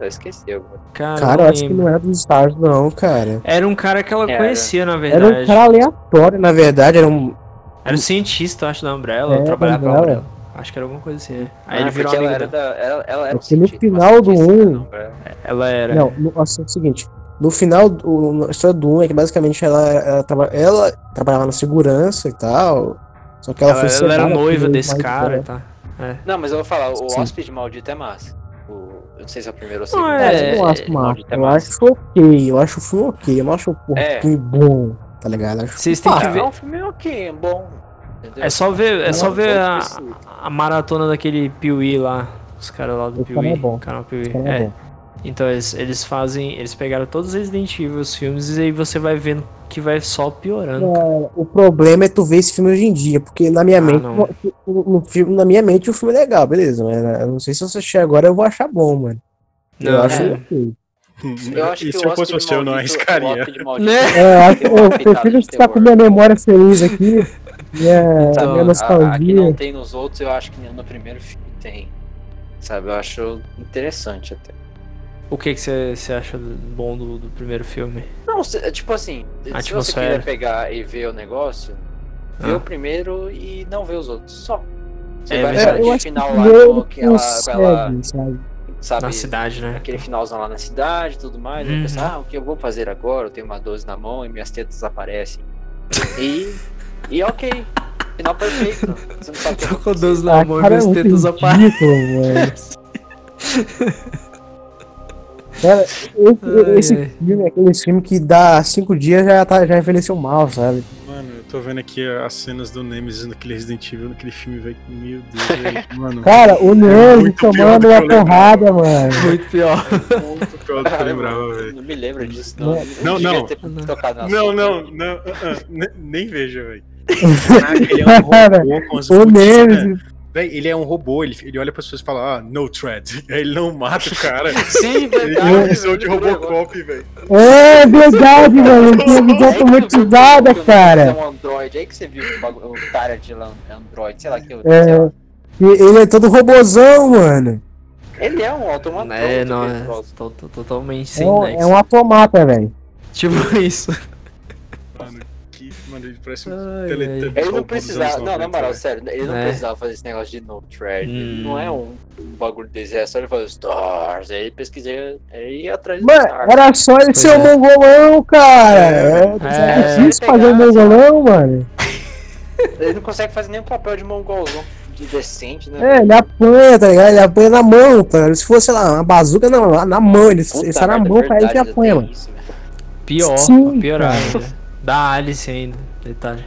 Eu esqueci agora. Cara, Cara, eu acho que não é dos Stars, não, cara. Era um cara que ela Era. conhecia, na Era verdade. um cara aleatório, na verdade. Era um. Era o cientista, eu acho, da Umbrella. É, trabalhava da pra Umbrella. Umbrella. Acho que era alguma coisa assim. né? Aí Ah, ele virou porque amigo ela era da. Ela, ela era É que no final do cientista, um- não, era- Ela era. Não, no, assim, é o seguinte. No final, do- a história do 1 é que basicamente ela, ela, traba- ela trabalhava na segurança e tal. Só que ela, ela, foi ela era noiva desse cara e tá. Não, mas eu vou falar, o Sim. Hóspede Maldito é massa. O- eu não sei se é o primeiro ou o Não, segundo. é- mas eu não acho massa. É Eu acho ok. Eu acho o filme ok. Eu não acho porra, É. filme bom, tá ligado? Eu acho Vocês têm que Ah, ver. é um filme ok, bom. entendeu? É só ver, é só ver a, a maratona daquele Piuí lá. Os caras lá do Piuí. é bom. Canal Piuí. É É. bom. Então eles, eles fazem. Eles pegaram todos os Resident Evil os filmes e aí você vai vendo que vai só piorando. É, o problema é tu ver esse filme hoje em dia, porque na minha Ah, mente, não. no, no filme, na minha mente o filme é legal, beleza, mas eu não sei se você assistir agora eu vou achar bom, mano. eu Não, acho é. ok. (laughs) Eu acho e que se eu fosse você, eu não arriscaria. (laughs) Né? É, eu acho eu prefiro ficar com minha memória feliz aqui. Minha, Então, minha A- nostalgia. Aqui não tem nos outros, eu acho que no primeiro filme tem. Sabe, eu acho interessante até. O que que você acha do- bom do, do primeiro filme? Não, se- tipo assim, se você quiser pegar e ver o negócio, vê Ah. o primeiro e não vê os outros. Só. Você É vai acho que final lá com aquela, consegue, sabe? sabe, Na cidade, né? aquele finalzão lá na cidade e tudo mais. Aí Uhum. pensa, ah, o que eu vou fazer agora? Eu tenho uma 12 na mão e minhas tetas aparecem. E. E ok. Final perfeito. Você não sabe o que Tô com aconteceu. 12 na Ah, mão e cara, é tetas aparecem. (laughs) Cara, esse, Ai, esse ai. filme é aquele filme que dá cinco dias já, tá, já envelheceu mal, sabe? Mano, eu tô vendo aqui as cenas do Nemesis naquele Resident Evil, naquele filme, velho. Meu Deus, (laughs) velho. Mano, Cara, o Nemesis Muito pior tomando uma porrada, mano. Muito pior. muito pior do que eu lembrava, velho. Não me lembro disso, não. Não, não. Não, não, não, ah, ah, ne- nem veja, velho. (laughs) Caraca, ele é um robô com as O né? Nemesis. Véi, ele é um robô, ele, ele olha pras pessoas e fala, ah, no thread. Aí ele não mata o cara. Sim, Ele verdade. tem uma visão de velho. Robocop, velho. É verdade, mano. Ele tem uma visão automatizada, cara. É um Android, aí que você viu o bagulho- o cara de Android, sei lá que eu. É. E Ele é todo robozão, mano. Ele é um automatão. É, não, é totalmente É sem um, nexo. é um automata, velho. Tipo isso. Mano, que, ele parece um Teletubbies Ele não precisava. Não, na 90, moral, velho. sério, ele não É. precisava fazer esse negócio de no thread. Ele Hum. não é um, um bagulho desse, é só ele fazer stars. Aí pesquisei, aí ia atrás do Mano, stars. era só ele ser é. um mongolão, cara. É, É. difícil fazer um mongolão, mano. Ele não consegue fazer nenhum papel de mongolzão de decente, né? É, ele apanha, tá ligado? Ele apanha na mão, tá ligado? Se fosse, sei lá, uma bazuca, não, lá na mão. Ele, Puta ele sai na mão, cai e verdade, apanha, ainda mano. isso. Pior, Sim, piorar cara. ainda. Da Alice ainda, detalhe.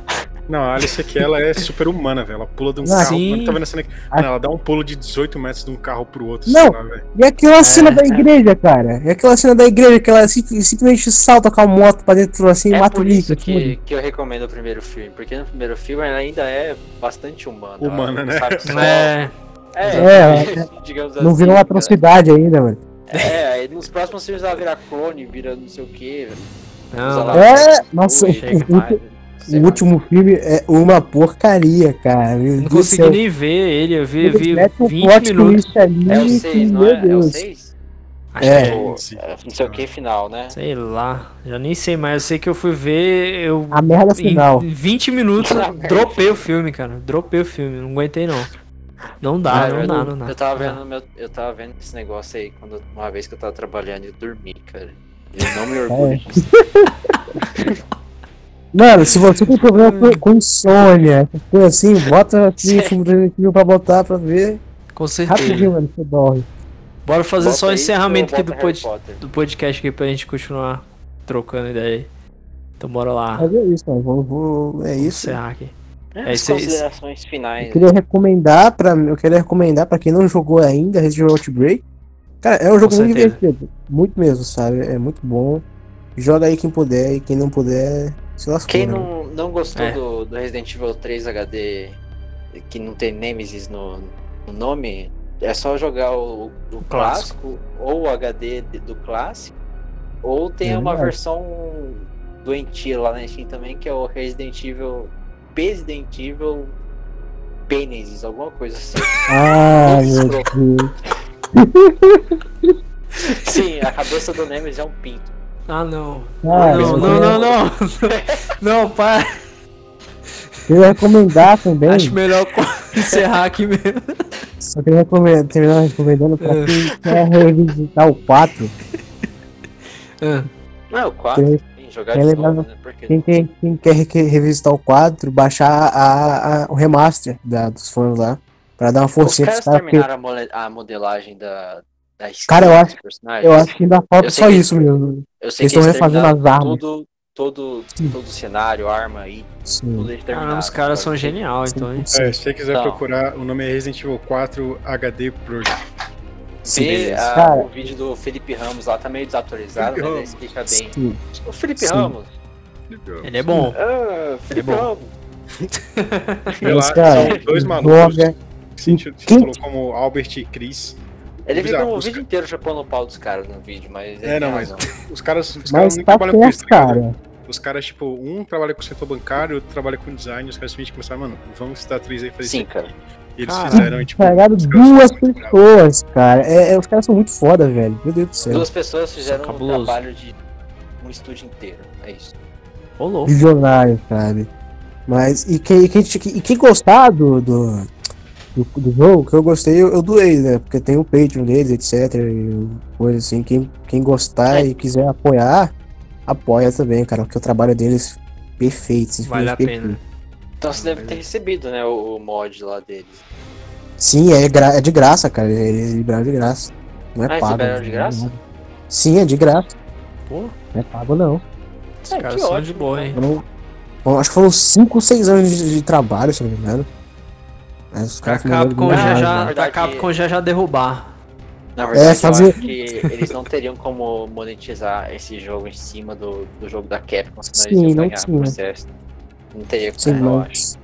Não, a Alice aqui, ela é super humana, velho. Ela pula de um carro. sim. Tá vendo a cena aqui? Mano, ela dá um pulo de 18 metros de um carro pro outro, Não. sei lá, velho. E aquela cena É, da é. igreja, cara? E aquela cena da igreja que ela sim- simplesmente salta com a moto pra dentro assim e É mata o por isso Nick. que, que eu recomendo o primeiro filme, porque no primeiro filme ela ainda é bastante humana. ela Humana, né? sabe (laughs) só- É, É, É, (laughs) digamos Não assim, virou uma cara. atrocidade ainda, mano. É, aí nos próximos filmes ela vira clone, vira não sei o que. Não, É, nossa, chega, o, o- o último filme é uma porcaria, cara. Meu não Deus consegui céu. nem ver ele, eu vi, Eles vi metem um 20 plot minutos. ali É o que, 6, não é? É o Deus. 6? Acho É. que Sim. Não sei o que final, né? Sei lá, já nem sei mais. Eu sei que eu fui ver, eu. A merda final. Em 20 minutos (laughs) dropei o filme, cara. Dropei o filme, não aguentei não. Não dá, não eu, dá, não dá. eu tava vendo meu, eu tava vendo esse negócio aí quando uma vez que eu tava trabalhando e dormi, cara. Eu não me orgulho É. (laughs) Mano, se você tem problema com, com insônia, coisas assim, bota aqui filme do Resident Evil pra botar pra ver. Com certeza. Rapidinho, mano, você dorme. Bora fazer Bota só o encerramento aqui do, pod- do podcast aqui pra gente continuar trocando ideia aí. Então bora lá. Mas é isso, mano. Vou, vou- é isso. encerrar aqui. É, É as considerações finais. Eu queria recomendar pra, eu queria recomendar pra quem não jogou ainda Resident Evil Outbreak. Cara, é um jogo muito divertido. Muito mesmo, sabe? É muito bom. Joga aí quem puder e quem não puder, se lascou. Quem né? não, não gostou É. do, do Resident Evil 3 HD, que não tem Nemesis no, no nome, é só jogar o, o clássico ou o HD do clássico Ou tem É uma verdade. versão doentia lá na Steam também, que é o Resident Evil. Resident Evil Penesis, alguma coisa assim. Ah, meu Deus. (laughs) Sim, a cabeça do Nemesis é um pinto. Ah, não. Cara, não, eu não, queria- não, não. (laughs) Não, para. Queria recomendar também. Acho melhor (laughs) encerrar aqui mesmo. Só queria recomendar, terminar recomendando pra quem quer revisitar o 4. Ah, Não, é o 4. Quem, lembrar- novo, né? Quem, quer- quem quer re- revisitar o 4, baixar a, a- o remaster da, dos fãs lá. Pra dar uma forcinha caras pros caras. terminaram a, a modelagem da, da skin Cara, eu dos acho- personagens. Eu acho que ainda falta só que- isso mesmo. Eu sei eles que estão refazendo as armas. Tudo, todo, todo o cenário, arma e Sim. caramba, os caras são geniais, então. hein? É, se você quiser Então. procurar, o nome é Resident Evil 4 HD Project. Vê ah, Cara. o vídeo do Felipe Ramos lá, tá meio desatualizado, Felipe mas ele explica bem. Sim. O Felipe Sim. Ramos. Ele é bom. Ah, Felipe É bom. Ramos. (laughs) Lá, são dois malucos Joga. Que se se Quem- falou como Albert e Chris. Ele fica o vídeo ca- inteiro chapando o pau dos caras no vídeo, mas. É, não, mas (laughs) os caras, os caras Mas não tá trabalham com isso, tá cara. Os caras, tipo, um trabalha com o setor bancário, outro trabalha com design, os caras simplesmente começaram, mano, vamos citar três aí e fazer Sim, isso. cara. E eles Caralho. fizeram, e, tipo. Pegaram duas pessoas, cara. É, é, os caras são muito foda, velho. Meu Deus do céu. Duas pessoas fizeram um trabalho de um estúdio inteiro. É isso. Ô, louco. Visionário, sabe? Mas, e quem, e quem, e quem gostar do, do, do, do jogo, que eu gostei, eu, eu doei, né? Porque tem o Patreon deles, etc. E coisa assim. Quem, quem gostar e quiser apoiar, apoia também, cara. Porque o trabalho deles é perfeito. Vale a pena. Então você deve ter recebido, né, o, o mod lá deles. Sim, é, gra- é de graça, cara. Eles liberaram de graça. Não é Ah, eles pago. liberaram de não é graça? nada. Sim, é de graça. Pô, Não é pago, não. os É, caras que são ótimo, de boa, hein? Foram- bom, acho que foram 5 ou 6 anos de, de trabalho, se não me engano. Mas os caras fizeram Capcom já já, né? a verdade- Capcom já já derrubar. Na verdade, fazer- eu acho que eles não teriam como monetizar esse jogo em cima do, do jogo da Capcom, senão Sim, eles iam não ganhar tinha. processo. Não teria como, Sim, eu acho. mas,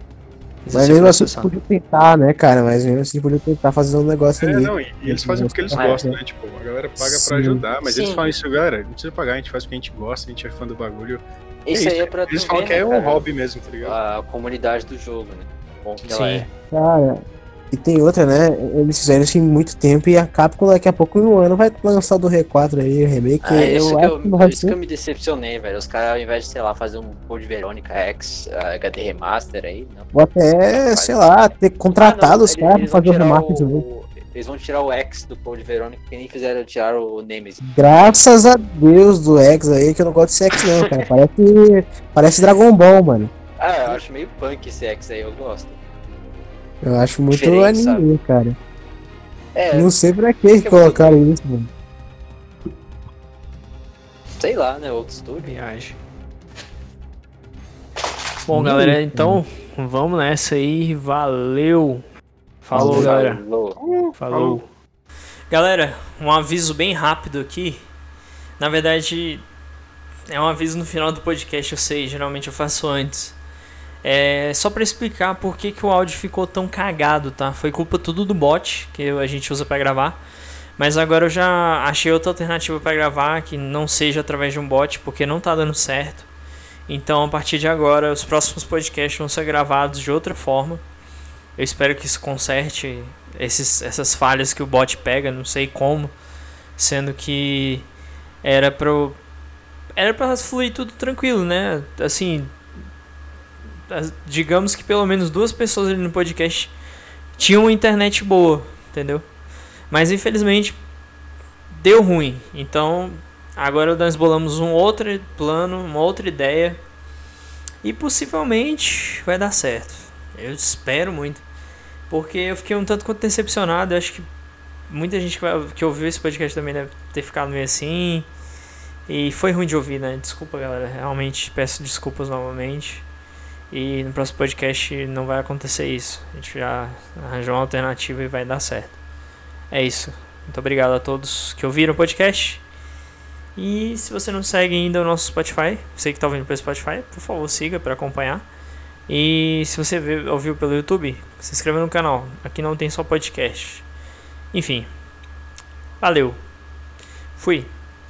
Isso é mesmo assim, processado. podia tentar, né, cara? Mas mesmo assim, podia tentar fazer um negócio É, ali. não, e, eles fazem porque eles É. gostam, né? Tipo, a galera paga Sim. pra ajudar, mas eles Sim. falam isso, galera, não precisa pagar, a gente faz porque a gente gosta, a gente é fã do bagulho. Isso É aí é pra Eles falam ver, que é né, um cara, hobby mesmo, tá ligado? A comunidade do jogo, né? Bom que ela Sim. é. Cara, e tem outra, né? Eles fizeram isso em muito tempo e a Capcom daqui a pouco, em um ano, vai lançar o do R4 aí, o remake. Ah, isso, eu que acho eu, que não vai isso que ser. eu me decepcionei, velho. Os caras, ao invés de, sei lá, fazer um Code Verônica X ah, HD Remaster aí, não. Ou até, sei lá, ter contratado Ah, não, os caras pra fazer o remaster o- Eles vão tirar o X do Code Verônica, que nem fizeram tirar o Nemesis. Graças a Deus do X aí, que eu não gosto de X não, cara. Parece, parece Dragon Ball, mano. Ah, eu acho meio punk esse X aí, eu gosto. Eu acho muito Diferente, anime, cara. É, Não sei pra que que colocaram isso, mano. sei lá, né? Outro estúdio. Viagem. Bom, galera, então vamos nessa aí. Valeu. Falou, galera. Falou. Falou. Galera, um aviso bem rápido aqui. Na verdade, é um aviso no final do podcast, eu sei, geralmente eu faço antes. É só pra explicar por que, que o áudio ficou tão cagado, tá? Foi culpa tudo do bot que a gente usa pra gravar. Mas agora eu já achei outra alternativa pra gravar que não seja através de um bot, porque não tá dando certo. Então, a partir de agora, os próximos podcasts vão ser gravados de outra forma. Eu espero que isso conserte esses, essas falhas que o bot pega, não sei como, sendo que era pro era para fluir tudo tranquilo, né? Assim, as- digamos que pelo menos duas pessoas ali no podcast tinham internet boa, entendeu? Mas infelizmente deu ruim. Então, agora nós bolamos um outro plano, uma outra ideia e possivelmente vai dar certo. Eu espero muito. Porque eu fiquei um tanto quanto decepcionado. Eu acho que muita gente que, vai- que ouviu esse podcast também deve ter ficado meio assim. E foi ruim de ouvir, né? Desculpa, galera. Realmente peço desculpas novamente. E no próximo podcast não vai acontecer isso. A gente já arranjou uma alternativa e vai dar certo. É isso. Muito obrigado a todos que ouviram o podcast. E se você não segue ainda o nosso Spotify, você que está ouvindo pelo Spotify, por favor, siga para acompanhar. E se você vê- ouviu pelo YouTube, se inscreva no canal. Aqui não tem só podcast. Enfim. Valeu. Fui.